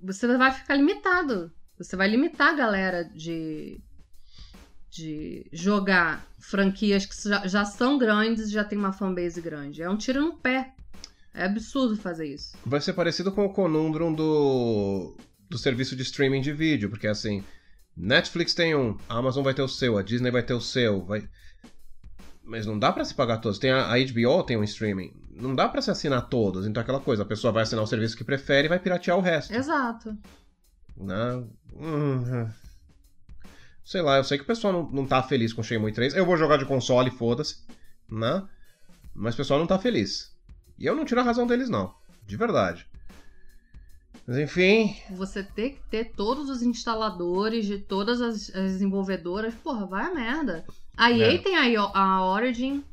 você vai ficar limitado. Você vai limitar a galera de, de jogar franquias que já, já são grandes e já tem uma fanbase grande. É um tiro no pé. É absurdo fazer isso. Vai ser parecido com o conundrum do, do serviço de streaming de vídeo, porque assim, Netflix tem um, a Amazon vai ter o seu, a Disney vai ter o seu, vai... Mas não dá pra se pagar todos. Tem a, a HBO tem um streaming. Não dá pra se assinar todos. Então aquela coisa, a pessoa vai assinar o serviço que prefere e vai piratear o resto. Exato. Né? Hum. Sei lá, eu sei que o pessoal não, não tá feliz com Shenmue 3. Eu vou jogar de console, foda-se, né? Mas o pessoal não tá feliz. E eu não tiro a razão deles, não. De verdade. Mas enfim. Você ter que ter todos os instaladores de todas as, as desenvolvedoras, porra, vai a merda. A EA É. tem a, a Origin.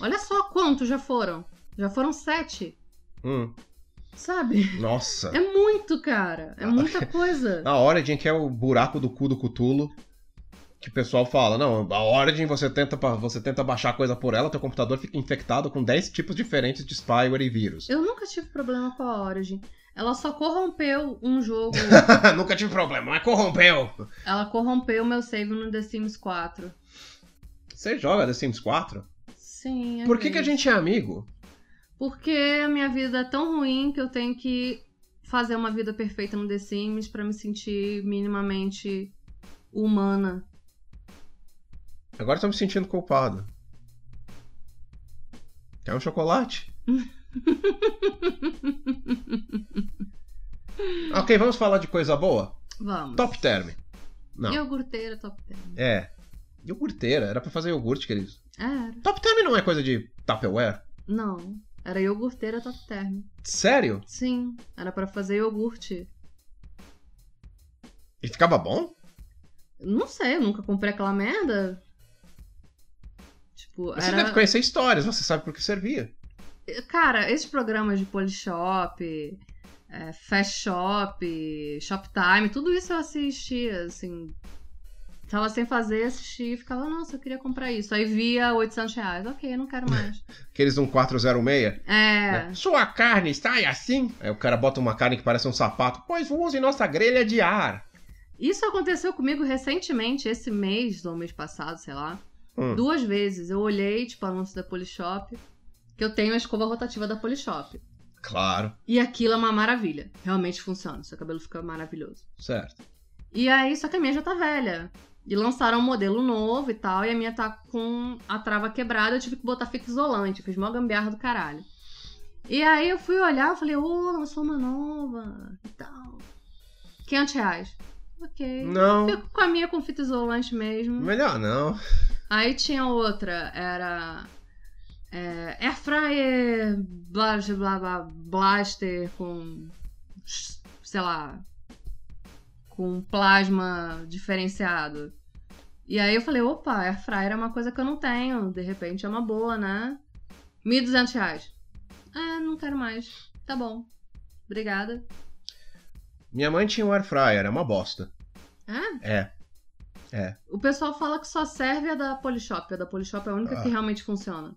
Olha só quantos já foram. Já foram sete. Hum, Sabe? nossa. É muito, cara. É muita coisa. A Origin, que é o buraco do cu do Cutulo. Que o pessoal fala, não, a Origin você tenta, você tenta baixar coisa por ela, teu computador fica infectado com 10 tipos diferentes de spyware e vírus. Eu nunca tive problema com a Origin. Ela só corrompeu um jogo. Nunca tive problema, mas corrompeu. Ela corrompeu meu save no The Sims 4. Você joga The Sims 4? Sim. Por que, que a gente é amigo? Porque a minha vida é tão ruim que eu tenho que fazer uma vida perfeita no The Sims pra me sentir minimamente humana. Agora eu tô me sentindo culpado. Quer um chocolate? ok, vamos falar de coisa boa? Vamos. Top term. Não. Iogurteira top term. É. Iogurteira, era pra fazer iogurte, querido. Era. Top term não é coisa de Tupperware? Não. Era iogurteira top term. Sério? Sim. Era pra fazer iogurte. E ficava bom? Não sei, eu nunca comprei aquela merda. Tipo, Você era... deve conhecer histórias, você sabe por que servia. Cara, esses programas de Polishop, é, Fast Shop, Shoptime, tudo isso eu assistia, assim. Tava sem fazer, assistia e ficava, nossa, eu queria comprar isso. Aí via 800 reais, ok, não quero mais. Aqueles 1406. É, né? Sua carne está assim? Aí o cara bota uma carne que parece um sapato. Pois use nossa grelha de ar. isso aconteceu comigo recentemente, esse mês, ou mês passado, sei lá. Hum. Duas vezes. Eu olhei, tipo, anúncio da Polishop, que eu tenho a escova rotativa da Polishop. Claro, E aquilo é uma maravilha. Realmente funciona. Seu cabelo fica maravilhoso. certo. E aí, só que a minha já tá velha. E lançaram um modelo novo e tal, e a minha tá com a trava quebrada, eu tive que botar fita isolante, fiz mó gambiarra do caralho. E aí eu fui olhar, eu falei, ô, lançou uma nova e tal. 500 reais. Ok. Não, Fico com a minha com fita isolante mesmo. melhor não. Aí tinha outra, era. É, Air Fryer blá, blá, blá, Blaster com. sei lá. com plasma diferenciado. E aí eu falei: opa, Air Fryer é uma coisa que eu não tenho, de repente é uma boa, né? 1.200 reais. Ah, não quero mais. Tá bom. Obrigada. Minha mãe tinha um air fryer, é uma bosta. É? É. O pessoal fala que só serve a da Polishop. A da Polishop é a única Ah. que realmente funciona.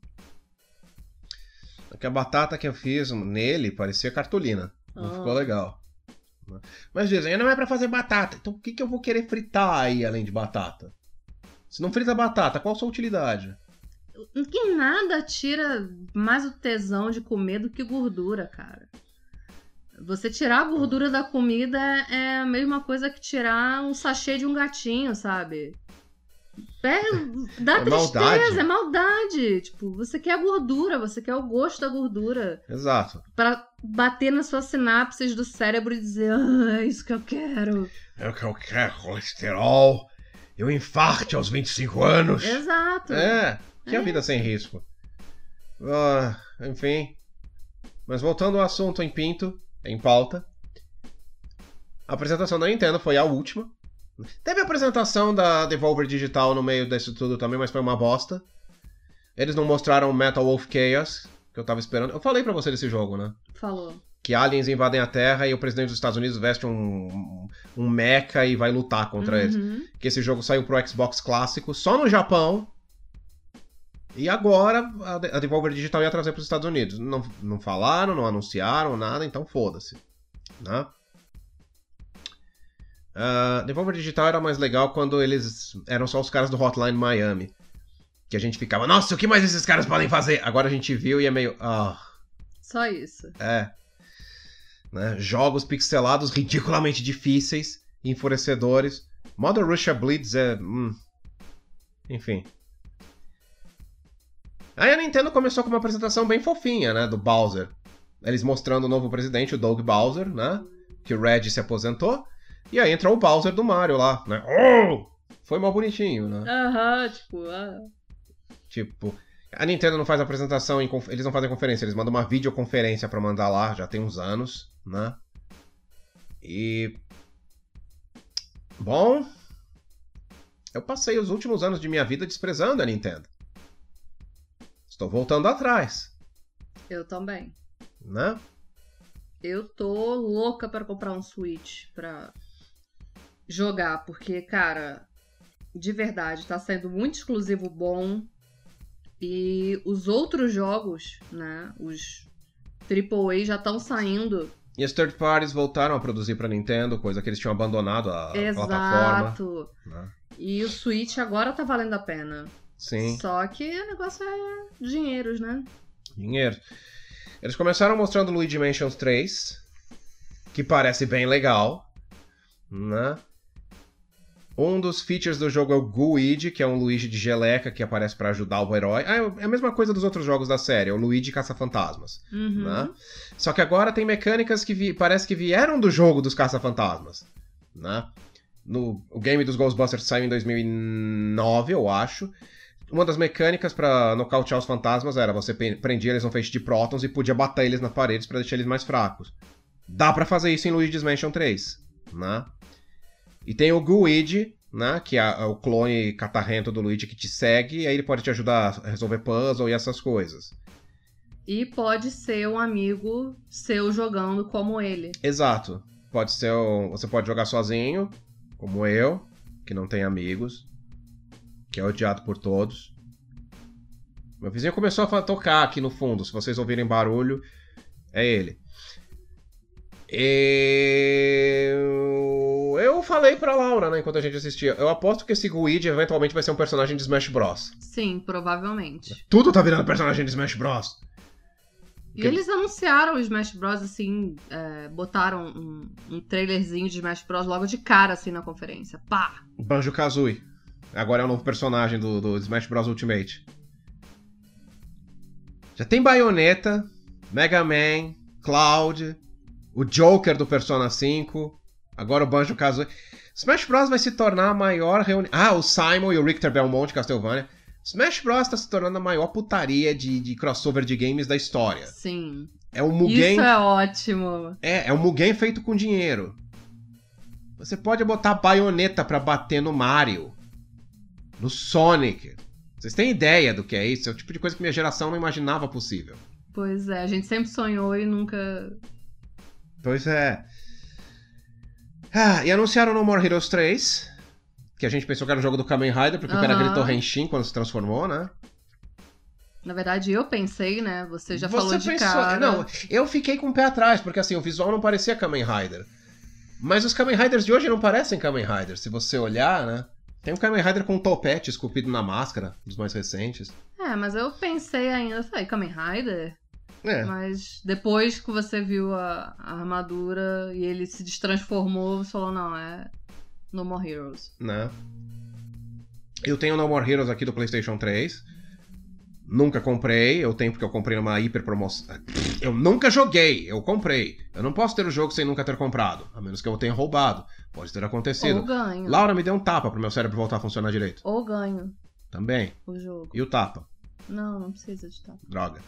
Que a batata que eu fiz nele parecia cartolina. Não Ah. ficou legal. Mas dizem, não é pra fazer batata. Então por que, que eu vou querer fritar aí além de batata? Se não frita batata, qual a sua utilidade? Que nada tira mais o tesão de comer do que gordura, cara. Você tirar a gordura da comida é a mesma coisa que tirar um sachê de um gatinho, sabe? É, dá É tristeza, maldade. é maldade. Tipo, você quer a gordura, você quer o gosto da gordura. Exato. Pra bater nas suas sinapses do cérebro e dizer, ah, é isso que eu quero. É o que eu quero, colesterol. Eu infarte aos 25 anos. Exato. É, que a É. vida sem risco. Ah, enfim. Mas voltando ao assunto em Pinto, em pauta. A apresentação da Nintendo foi a última. Teve a apresentação da Devolver Digital no meio disso tudo também, mas foi uma bosta. Eles não mostraram Metal Wolf Chaos, que eu tava esperando. Eu falei pra você desse jogo, né? Falou. Que aliens invadem a Terra e o presidente dos Estados Unidos veste um, um mecha e vai lutar contra eles Uhum. que esse jogo saiu pro Xbox clássico só no Japão. E agora a De- a Devolver Digital ia trazer pros Estados Unidos. Não, não falaram, não anunciaram nada, então foda-se. Né? Ah, Devolver Digital era mais legal quando eles eram só os caras do Hotline Miami. Que a gente ficava, nossa, o que mais esses caras podem fazer? Agora a gente viu e é meio. Ah, Só isso. é. Né? Jogos pixelados ridiculamente difíceis, enfurecedores. Mother Russia Blitz é. hum. Enfim. Aí a Nintendo começou com uma apresentação bem fofinha, né? Do Bowser. Eles mostrando o novo presidente, o Doug Bowser, né? Que o Red se aposentou. E aí entrou o Bowser do Mario lá, né? Oh! Foi mal bonitinho, né? Aham, tipo, ah. Tipo, a Nintendo não faz apresentação, em conf- eles não fazem conferência, eles mandam uma videoconferência pra mandar lá, já tem uns anos, né? E. Bom. Eu passei os últimos anos de minha vida desprezando a Nintendo. Estou voltando atrás, eu também. né? Eu tô louca pra comprar um Switch pra jogar, porque, cara, de verdade, tá sendo muito exclusivo bom. E os outros jogos, né, os AAA já estão saindo. E as third parties voltaram a produzir pra Nintendo, coisa que eles tinham abandonado a plataforma. Exato. né? E o Switch agora tá valendo a pena. Sim. Só que o negócio é dinheiros, né? Dinheiro. Eles começaram mostrando Luigi Mansions 3, que parece bem legal, né? Um dos features do jogo é o Gooigi, que é um Luigi de geleca que aparece pra ajudar o herói. Ah, é a mesma coisa dos outros jogos da série, é o Luigi Caça-Fantasmas, Uhum. né? Só que agora tem mecânicas que vi- parece que vieram do jogo dos Caça-Fantasmas, né? No, o game dos Ghostbusters saiu em 2009, eu acho. Uma das mecânicas pra nocautear os fantasmas era você prendia eles num feixe de prótons e podia bater eles nas paredes pra deixar eles mais fracos. Dá pra fazer isso em Luigi's Mansion 3, né? E tem o Gooigi, né? Que é é o clone catarrento do Luigi que te segue, e aí ele pode te ajudar a resolver puzzle e essas coisas. E pode ser um amigo seu jogando como ele. Exato. Pode ser um, você pode jogar sozinho, como eu, que não tem amigos, que é odiado por todos. Meu vizinho começou a tocar aqui no fundo, se vocês ouvirem barulho, é ele. Eu, eu falei pra Laura, né, enquanto a gente assistia, eu aposto que esse Guide eventualmente vai ser um personagem de Smash Bros. Sim, provavelmente. Tudo tá virando personagem de Smash Bros. E Que- eles anunciaram o Smash Bros. assim, é, botaram um, um trailerzinho de Smash Bros. logo de cara, assim, na conferência. Pá! Banjo Kazooie. Agora é o novo personagem do, do Smash Bros. Ultimate. Já tem Bayonetta, Mega Man, Cloud, o Joker do Persona 5, agora o Banjo Kazooie. Smash Bros. vai se tornar a maior reunião. Ah, o Simon e o Richter Belmont de Castlevania. Smash Bros. tá se tornando a maior putaria de, de crossover de games da história. Sim. É um Mugen. Isso é ótimo. É, é um Mugen feito com dinheiro. Você pode botar baioneta pra bater no Mario. No Sonic. Vocês têm ideia do que é isso? É o tipo de coisa que minha geração não imaginava possível. Pois é, a gente sempre sonhou e nunca. Pois é. Ah, e anunciaram No More Heroes 3. Que a gente pensou que era um jogo do Kamen Rider, porque era Aham. aquele Torrenshin quando se transformou, né? Na verdade, eu pensei, né? Você já falou de pensou- cara. Não, eu fiquei com o pé atrás, porque assim, o visual não parecia Kamen Rider. Mas os Kamen Riders de hoje não parecem Kamen Riders. Se você olhar, né? Tem um Kamen Rider com um topete esculpido na máscara, dos mais recentes. É, mas eu pensei ainda, falei, Kamen Rider? É, Mas depois que você viu a, a armadura e ele se destransformou, você falou, não, é No More Heroes. né? Eu tenho No More Heroes aqui do PlayStation 3. Nunca comprei, eu tenho porque eu comprei numa hiper promoção. Eu nunca joguei, eu comprei. Eu não posso ter o jogo sem nunca ter comprado, a menos que eu tenha roubado. Pode ter acontecido. Ou ganho. Laura me deu um tapa pro meu cérebro voltar a funcionar direito. Ou ganho Também. o jogo. E o tapa? Não, não precisa de tapa. Droga.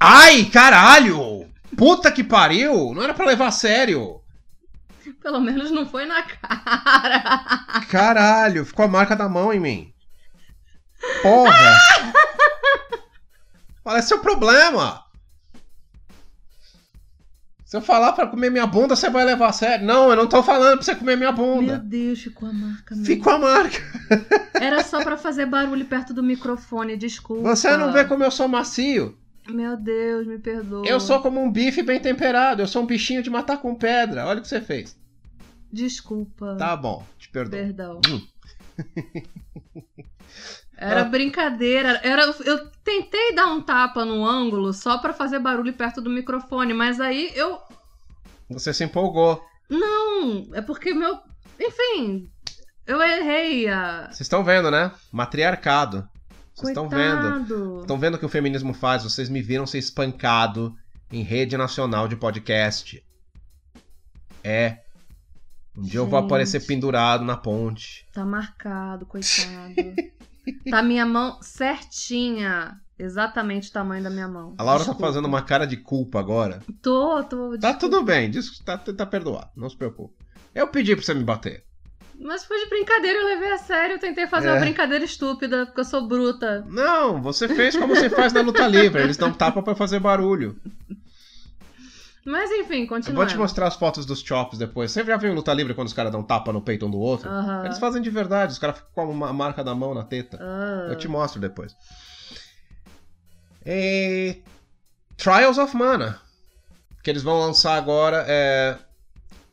Ai, caralho! Puta que pariu! Não era pra levar a sério! Pelo menos não foi na cara. Caralho, ficou a marca da mão em mim. Porra! Qual é seu problema? Se eu falar pra comer minha bunda, você vai levar a sério. Não, eu não tô falando pra você comer minha Meu bunda. Deus, ficou a marca mesmo. Ficou a marca. Era só pra fazer barulho perto do microfone, desculpa. Você não vê como eu sou macio. Meu Deus, me perdoa. Eu sou como um bife bem temperado. Eu sou um bichinho de matar com pedra. Olha o que você fez. Desculpa. Tá bom, te perdoo. Perdão. Hum. Era Ah. brincadeira. Era, eu tentei dar um tapa no ângulo só pra fazer barulho perto do microfone, mas aí eu. Você se empolgou. Não, é porque meu. Enfim, eu errei a. Vocês estão vendo, né? Matriarcado. Vocês estão vendo. Estão vendo o que o feminismo faz? Vocês me viram ser espancado em rede nacional de podcast. É Um dia eu vou Gente. aparecer pendurado na ponte. Tá marcado, coitado. tá minha mão certinha. Exatamente o tamanho da minha mão. A Laura Desculpa. tá fazendo uma cara de culpa agora. Tô, tô. Tá desculpa. tudo bem, diz, tá, tá perdoado, não se preocupe. Eu pedi pra você me bater. Mas foi de brincadeira, eu levei a sério. Eu tentei fazer É. uma brincadeira estúpida, porque eu sou bruta. Não, você fez como você faz na luta livre. Eles dão tapa pra fazer barulho. Mas enfim, Eu continua. vou te mostrar as fotos dos chops depois. Você já viu luta livre quando os caras dão tapa no peito um do outro? Aham. Eles fazem de verdade, os caras ficam com uma marca da mão na teta. Ah. Eu te mostro depois. E... Trials of Mana. Que eles vão lançar agora. é,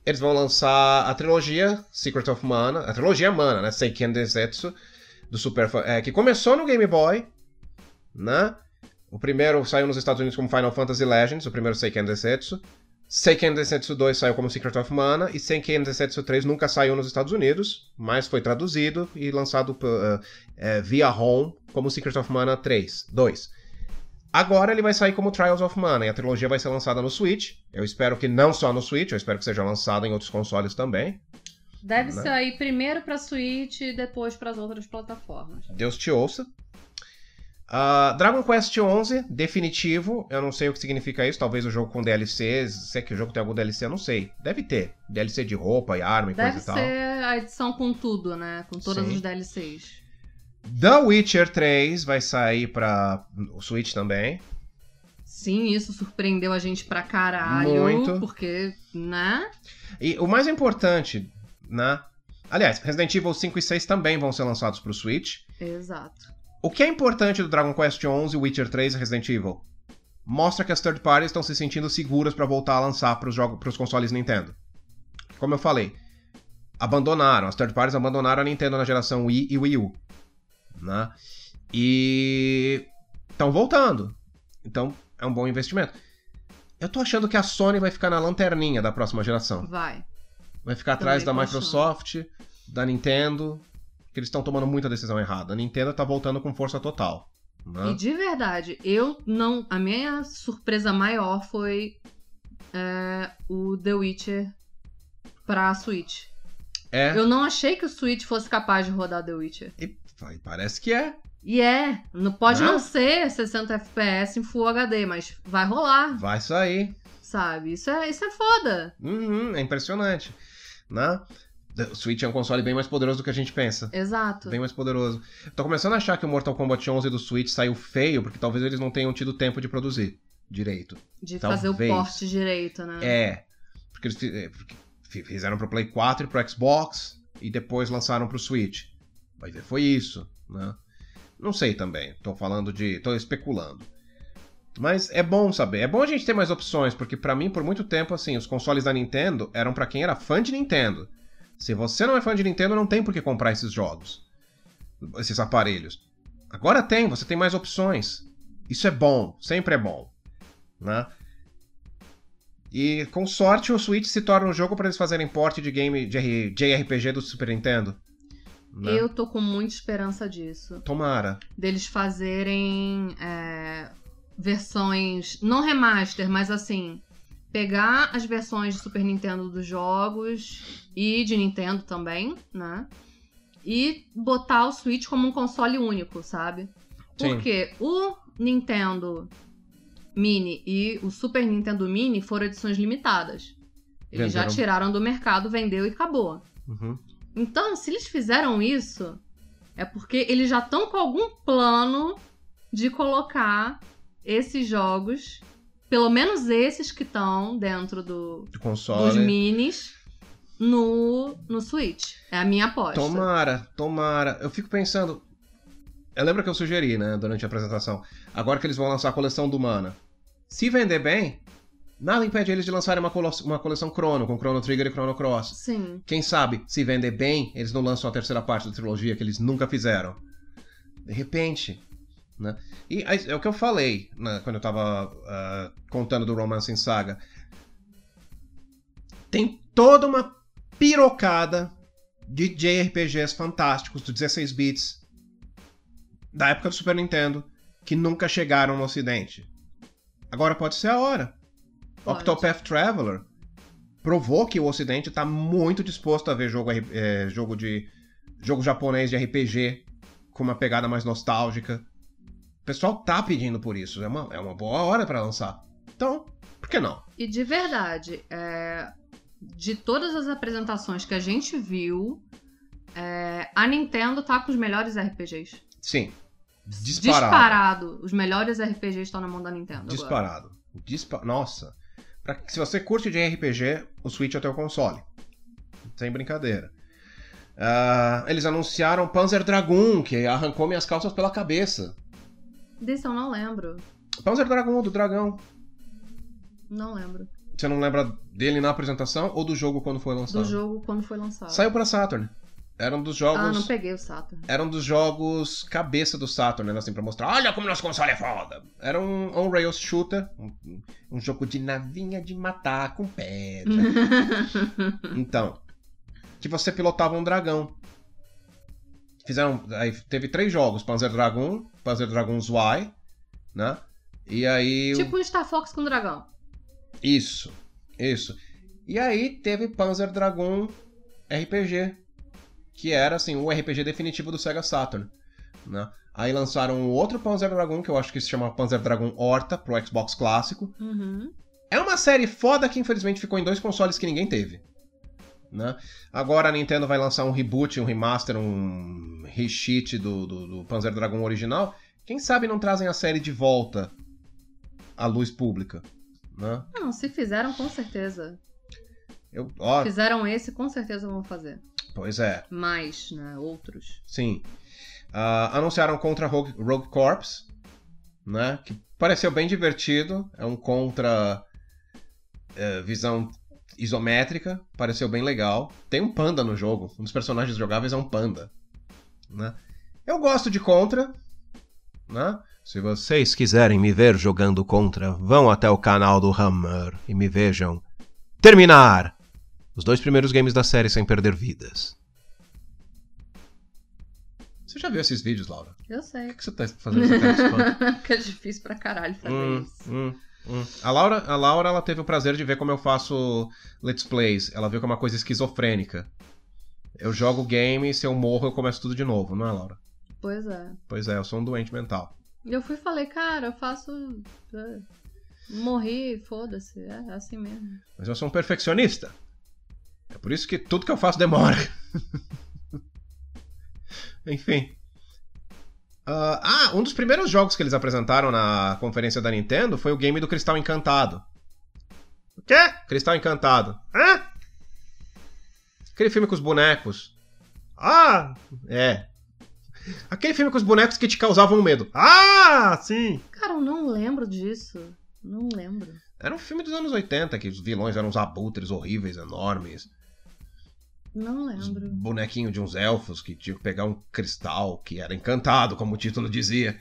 Eles vão lançar a trilogia Secret of Mana. A trilogia Mana, né? Seiken Densetsu. Do Super. É, que começou no Game Boy. Né? O primeiro saiu nos Estados Unidos como Final Fantasy Legends. O primeiro Seiken Densetsu. Seiken Densetsu 2 saiu como Secret of Mana. E Seiken Densetsu 3 nunca saiu nos Estados Unidos. Mas foi traduzido e lançado uh, é, via Home como Secret of Mana 3, 2. Agora ele vai sair como Trials of Mana e a trilogia vai ser lançada no Switch. Eu espero que não só no Switch, eu espero que seja lançada em outros consoles também. Deve né? sair primeiro pra Switch e depois pras outras plataformas. Deus te ouça. Ah, Dragon Quest XI, definitivo. Eu não sei o que significa isso. Talvez o jogo com DLCs. Se é que o jogo tem algum DLC, eu não sei. Deve ter. DLC de roupa e arma e Deve coisa e tal. ser a edição com tudo, né? Com todas Sim. os DLCs. The Witcher 3 vai sair pra o Switch também. Sim, isso surpreendeu a gente pra caralho. Muito. Porque, né? E o mais importante, né? Aliás, Resident Evil 5 e 6 também vão ser lançados pro Switch. Exato. O que é importante do Dragon Quest XI, Witcher 3 e Resident Evil? Mostra que as third parties estão se sentindo seguras pra voltar a lançar pros, jogos, pros consoles Nintendo. Como eu falei, abandonaram, as third parties abandonaram a Nintendo na geração Wii e Wii U. Né? E estão voltando. Então é um bom investimento. Eu tô achando que a Sony vai ficar na lanterninha da próxima geração. Vai. Vai ficar atrás da Também tô Microsoft, da Nintendo, que eles estão tomando muita decisão errada. A Nintendo tá voltando com força total. né? E de verdade, eu não. A minha surpresa maior foi é, o The Witcher pra Switch. É, Eu não achei que o Switch fosse capaz de rodar The Witcher. e parece que é. E é, não pode Não? não ser 60 FPS em Full HD, mas vai rolar, Vai sair. sabe? Isso é, isso é foda. Uhum, é impressionante. Né? O Switch é um console bem mais poderoso do que a gente pensa. Exato. Bem mais poderoso. Tô começando a achar que o Mortal Kombat 11 do Switch saiu feio, porque talvez eles não tenham tido tempo de produzir direito. De talvez. fazer o porte direito, né? É. Porque eles é, fizeram pro Play 4 e pro Xbox e depois lançaram pro Switch. Vai ver, foi isso, né? Não sei também. Tô falando de. tô especulando. Mas é bom saber. É bom a gente ter mais opções, porque pra mim, por muito tempo, assim, os consoles da Nintendo eram pra quem era fã de Nintendo. Se você não é fã de Nintendo, não tem por que comprar esses jogos. Esses aparelhos. Agora tem, você tem mais opções. Isso é bom, sempre é bom. Né? E com sorte o Switch se torna um jogo para eles fazerem porte de game de JRPG do Super Nintendo. né? Eu tô com muita esperança disso. Tomara. Deles fazerem é, versões. Não remaster, mas assim. Pegar as versões de Super Nintendo dos jogos e de Nintendo também, né? E botar o Switch como um console único, sabe? Sim. Porque o Nintendo Mini e o Super Nintendo Mini foram edições limitadas. Eles já Venderam. tiraram do mercado, vendeu e acabou. Uhum. Então, se eles fizeram isso, é porque eles já estão com algum plano de colocar esses jogos, pelo menos esses que estão dentro do, dos console. minis, no, no Switch. É a minha aposta. Tomara, tomara. Eu fico pensando. Eu lembro que eu sugeri, né, durante a apresentação. Agora que eles vão lançar a coleção do Mana. Se vender bem, nada impede eles de lançarem uma, uma coleção Chrono, com Chrono Trigger e Chrono Cross. Sim. Quem sabe, se vender bem, eles não lançam a terceira parte da trilogia que eles nunca fizeram. De repente. Né? E é o que eu falei né, quando eu tava ah, contando do Romance in Saga. Tem toda uma pirocada de JRPGs fantásticos, do 16 bits, da época do Super Nintendo, que nunca chegaram no ocidente. Agora pode ser a hora. Pode. Octopath Traveler provou que o Ocidente tá muito disposto a ver jogo, é, jogo de. jogo japonês de RPG com uma pegada mais nostálgica. O pessoal tá pedindo por isso. É uma, é uma boa hora pra lançar. Então, por que não? E de verdade, é, de todas as apresentações que a gente viu, é, a Nintendo tá com os melhores RPGs. Sim. Disparado. Disparado. Os melhores RPGs estão na mão da Nintendo. Disparado. Dispa... Nossa. Pra- Se você curte de RPG, o Switch é o teu console. Sem brincadeira. Ah, eles anunciaram Panzer Dragoon, que arrancou minhas calças pela cabeça. Desse eu não lembro. Panzer Dragoon, do dragão. Não lembro. Você não lembra dele na apresentação ou do jogo quando foi lançado? Do jogo quando foi lançado. Saiu pra Saturn. Era um dos Ah, não jogos. peguei o Saturn. era um dos jogos cabeça do Saturn, né? Assim, pra mostrar, olha como nosso console é foda. Era um on-rails shooter, um, um jogo de navinha de matar com pedra. Então, que você pilotava um dragão. Fizeram. Aí teve três jogos: Panzer Dragoon, Panzer Dragoon Y, né? E aí. o- tipo um Star Fox com dragão. Isso, isso. E aí teve Panzer Dragoon RPG, que era assim o RPG definitivo do Sega Saturn, né? Aí lançaram outro Panzer Dragoon que eu acho que se chama Panzer Dragoon Horta pro Xbox clássico. Uhum. É uma série foda que infelizmente ficou em dois consoles que ninguém teve. Né? Agora a Nintendo vai lançar um reboot, um remaster, um resheet do, do, do Panzer Dragoon original. Quem sabe não trazem a série de volta à luz pública. Né? Não, se fizeram, com certeza. Eu, ó, Fizeram esse, com certeza vão fazer. pois é, Mais, né? Outros. sim. Ah, anunciaram contra Rogue, Rogue Corps, né? Que pareceu bem divertido. É um contra é, visão isométrica, pareceu bem legal. Tem um panda no jogo, um dos personagens jogáveis é um panda, né? Eu gosto de contra, né? Se vocês quiserem me ver jogando contra, vão até o canal do Hammer e me vejam terminar os dois primeiros games da série sem perder vidas. Você já viu esses vídeos, Laura? Eu O sei. que que você tá fazendo espanto? Porque é difícil pra caralho fazer Hum, isso. hum, hum. A Laura, a Laura ela teve o prazer de ver como eu faço Let's Plays. Ela viu que é uma coisa esquizofrênica. Eu jogo game e se eu morro eu começo tudo de novo, não é, Laura? Pois é. Pois é, eu sou um doente mental. Eu fui e falei, cara, eu faço. é, Morri, foda-se. É assim mesmo. Mas eu sou um perfeccionista. É por isso que tudo que eu faço demora. Enfim. Ah, ah, um dos primeiros jogos que eles apresentaram na conferência da Nintendo foi o game do Cristal Encantado. O quê? Cristal Encantado. Hã? Aquele filme com os bonecos. Ah, é. Aquele filme com os bonecos que te causavam medo. Ah, sim. Cara, eu não lembro disso. Não lembro. Era um filme dos anos 80, que os vilões eram uns abutres horríveis, enormes. Não lembro. bonequinhos de uns elfos que tinham que pegar um cristal que era encantado, como o título dizia.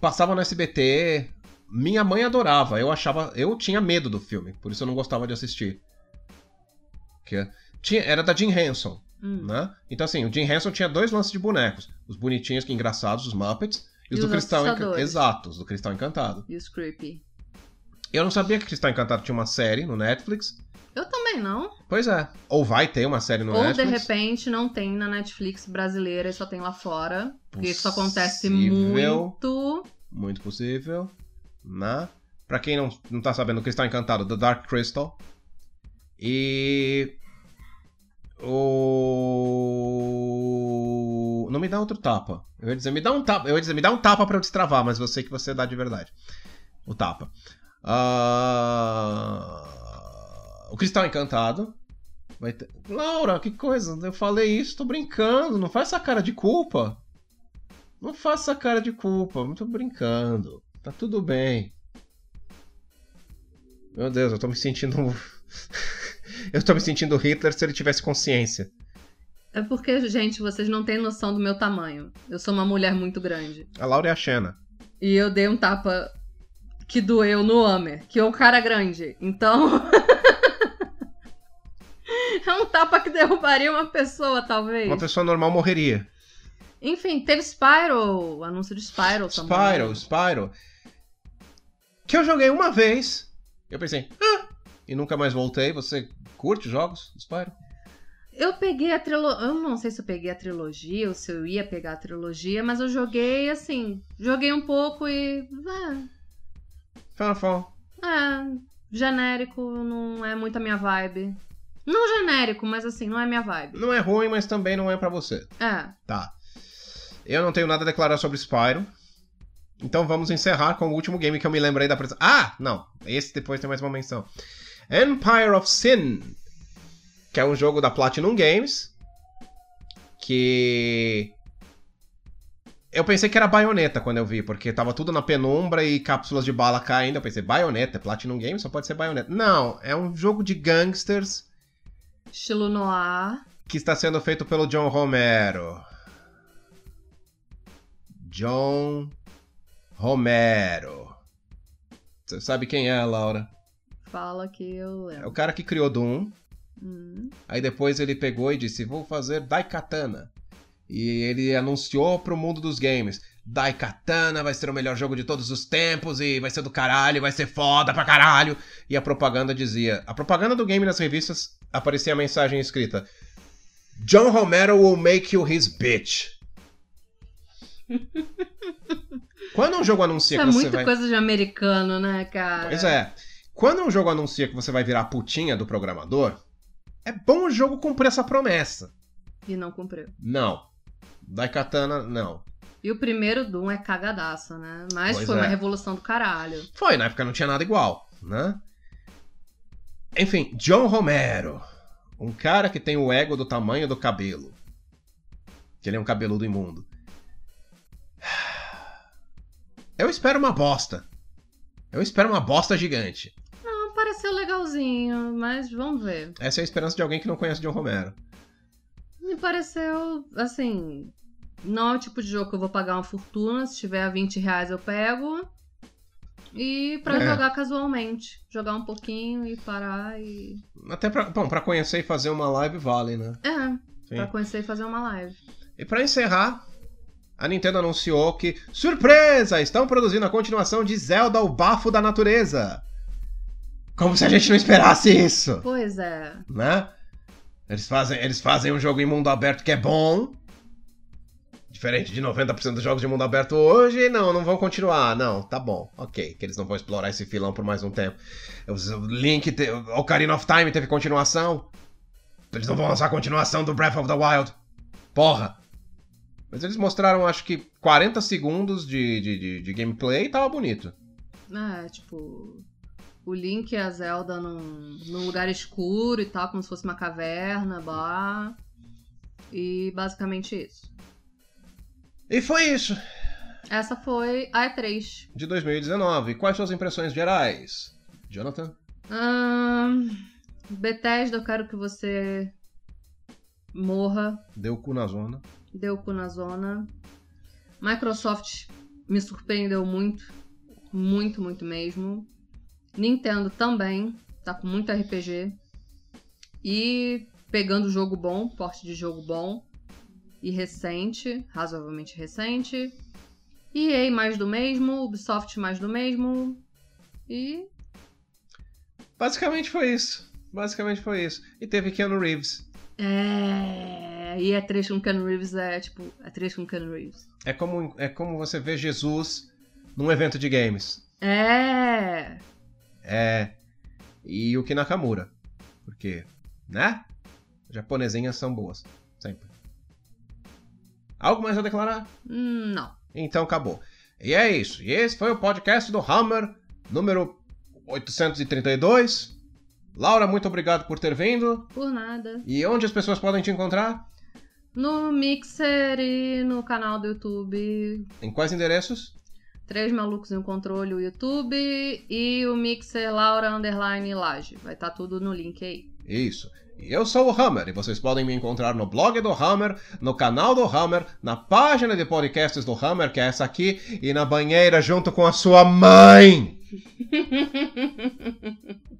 Passava no SBT. Minha mãe adorava. Eu achava. Eu tinha medo do filme, por isso eu não gostava de assistir. Que tinha, era da Jim Henson, Hum. né? Então, assim, o Jim Henson tinha dois lances de bonecos: os bonitinhos, que engraçados, os Muppets, e os E do os Cristal Encantado. Exato, os do Cristal Encantado. E os creepy. Eu não sabia que Cristal Encantado tinha uma série no Netflix. Eu também não. Pois é. Ou vai ter uma série no Ou de Netflix. repente não tem na Netflix brasileira e só tem lá fora. Porque isso acontece Possível. muito. Muito possível. Né? Pra quem não, não tá sabendo, o Cristal Encantado, The Dark Crystal. E. O. Não me dá outro tapa. Eu ia dizer, me dá um tapa. Eu ia dizer, me dá um tapa pra eu destravar, mas eu sei que você dá de verdade. O tapa. Ah, O Cristal Encantado. Vai ter... Laura, que coisa. Eu falei isso, tô brincando. Não faz essa cara de culpa. Não faça cara de culpa, eu tô brincando. Tá tudo bem. Meu Deus, eu tô me sentindo. eu tô me sentindo Hitler se ele tivesse consciência. É porque, gente, vocês não têm noção do meu tamanho. Eu sou uma mulher muito grande. A Laura é a Xena. E eu dei um tapa que doeu no Homer, que é um cara grande. Então. é um tapa que derrubaria uma pessoa, talvez. Uma pessoa normal morreria. Enfim, teve Spyro, o anúncio de Spyro também. Spyro, Spyro. Que eu joguei uma vez. Eu pensei, ah! E nunca mais voltei. Você Curte jogos Spyro? Eu peguei a trilogia. Eu não sei se eu peguei a trilogia ou se eu ia pegar a trilogia, mas eu joguei assim. Joguei um pouco e. Fanfão. É, genérico não é muito a minha vibe. Não genérico, mas assim, não é minha vibe. Não é ruim, mas também não é para você. É. Tá. Eu não tenho nada a declarar sobre Spyro. Então vamos encerrar com o último game que eu me lembrei da apresentação. Ah, não. Esse depois tem mais uma menção. Empire of Sin. Que é um jogo da Platinum Games. Que. Eu pensei que era baioneta quando eu vi, porque tava tudo na penumbra e cápsulas de bala caindo. Eu pensei, baioneta, é Platinum Games, só pode ser baioneta. Não, é um jogo de gangsters. Estilo noir. Que está sendo feito pelo John Romero. John Romero. Você sabe quem é, Laura? Fala que eu lembro. É o cara que criou Doom. Hum. Aí depois ele pegou e disse: Vou fazer Daikatana. E ele anunciou pro mundo dos games: Daikatana vai ser o melhor jogo de todos os tempos e vai ser do caralho, vai ser foda pra caralho. E a propaganda dizia: A propaganda do game nas revistas aparecia a mensagem escrita: John Romero will make you his bitch. Quando um jogo anuncia Isso é que você muita vai. coisa de americano, né, cara? Pois é. Quando um jogo anuncia que você vai virar a putinha do programador, é bom o jogo cumprir essa promessa. E não cumpriu. Não. Daikatana, não. E o primeiro Doom é cagadaço, né? Mas Pois foi é. uma revolução do caralho. Foi, na época não tinha nada igual, né? Enfim, John Romero. Um cara que tem o ego do tamanho do cabelo. Que ele é um cabeludo imundo. Eu espero uma bosta. Eu espero uma bosta gigante. Não, pareceu legalzinho, mas vamos ver. Essa é a esperança de alguém que não conhece John Romero. Me pareceu, assim. Não é o tipo de jogo que eu vou pagar uma fortuna. Se tiver a 20 reais eu pego. E pra É. jogar casualmente. Jogar um pouquinho e parar e. Até pra, bom, pra conhecer e fazer uma live vale, né? É, Sim. pra conhecer e fazer uma live. E pra encerrar, a Nintendo anunciou que, surpresa, estão produzindo a continuação de Zelda, o Bafo da Natureza. Como se a gente não esperasse isso, Pois é. né? Eles fazem, eles fazem um jogo em mundo aberto que é bom. Diferente de 90% dos jogos de mundo aberto hoje, não, não vão continuar. Não, tá bom, ok. Que eles não vão explorar esse filão por mais um tempo. O Link, te- Ocarina of Time teve continuação. Eles não vão lançar a continuação do Breath of the Wild. Porra! Mas eles mostraram, acho que 40 segundos de, de, de, de gameplay e tava bonito. É, tipo. O Link e a Zelda num, num lugar escuro e tal, como se fosse uma caverna, blá. E basicamente isso. E foi isso, Essa foi a E3. de 2019. Quais suas impressões gerais? Jonathan? Ahn, Bethesda, eu quero que você morra. Deu cu na zona. Deu o cu na zona. Microsoft me surpreendeu muito. Muito, muito mesmo. Nintendo também. Tá com muito RPG. E pegando jogo bom, porte de jogo bom. E recente, razoavelmente recente. EA mais do mesmo, Ubisoft mais do mesmo. E Basicamente foi isso. Basicamente foi isso. E teve Keanu Reeves. É. E a 3 com Ken Reeves é tipo. A 3 com Ken Reeves. É como, é como você vê Jesus num evento de games. É. É. E o Nakamura. Porque, né? Japonesinhas são boas. Algo mais a declarar? Não. Então acabou. E é isso. E esse foi o podcast do Hammer, número 832. Laura, muito obrigado por ter vindo. Por nada. E onde as pessoas podem te encontrar? No Mixer e no canal do YouTube. Em quais endereços? Três Malucos em Controle, o YouTube. E o Mixer Laura Underline Laje. Vai estar tudo no link aí. Isso. Eu sou o Hammer e vocês podem me encontrar no blog do Hammer, no canal do Hammer, na página de podcasts do Hammer, que é essa aqui, e na banheira junto com a sua mãe.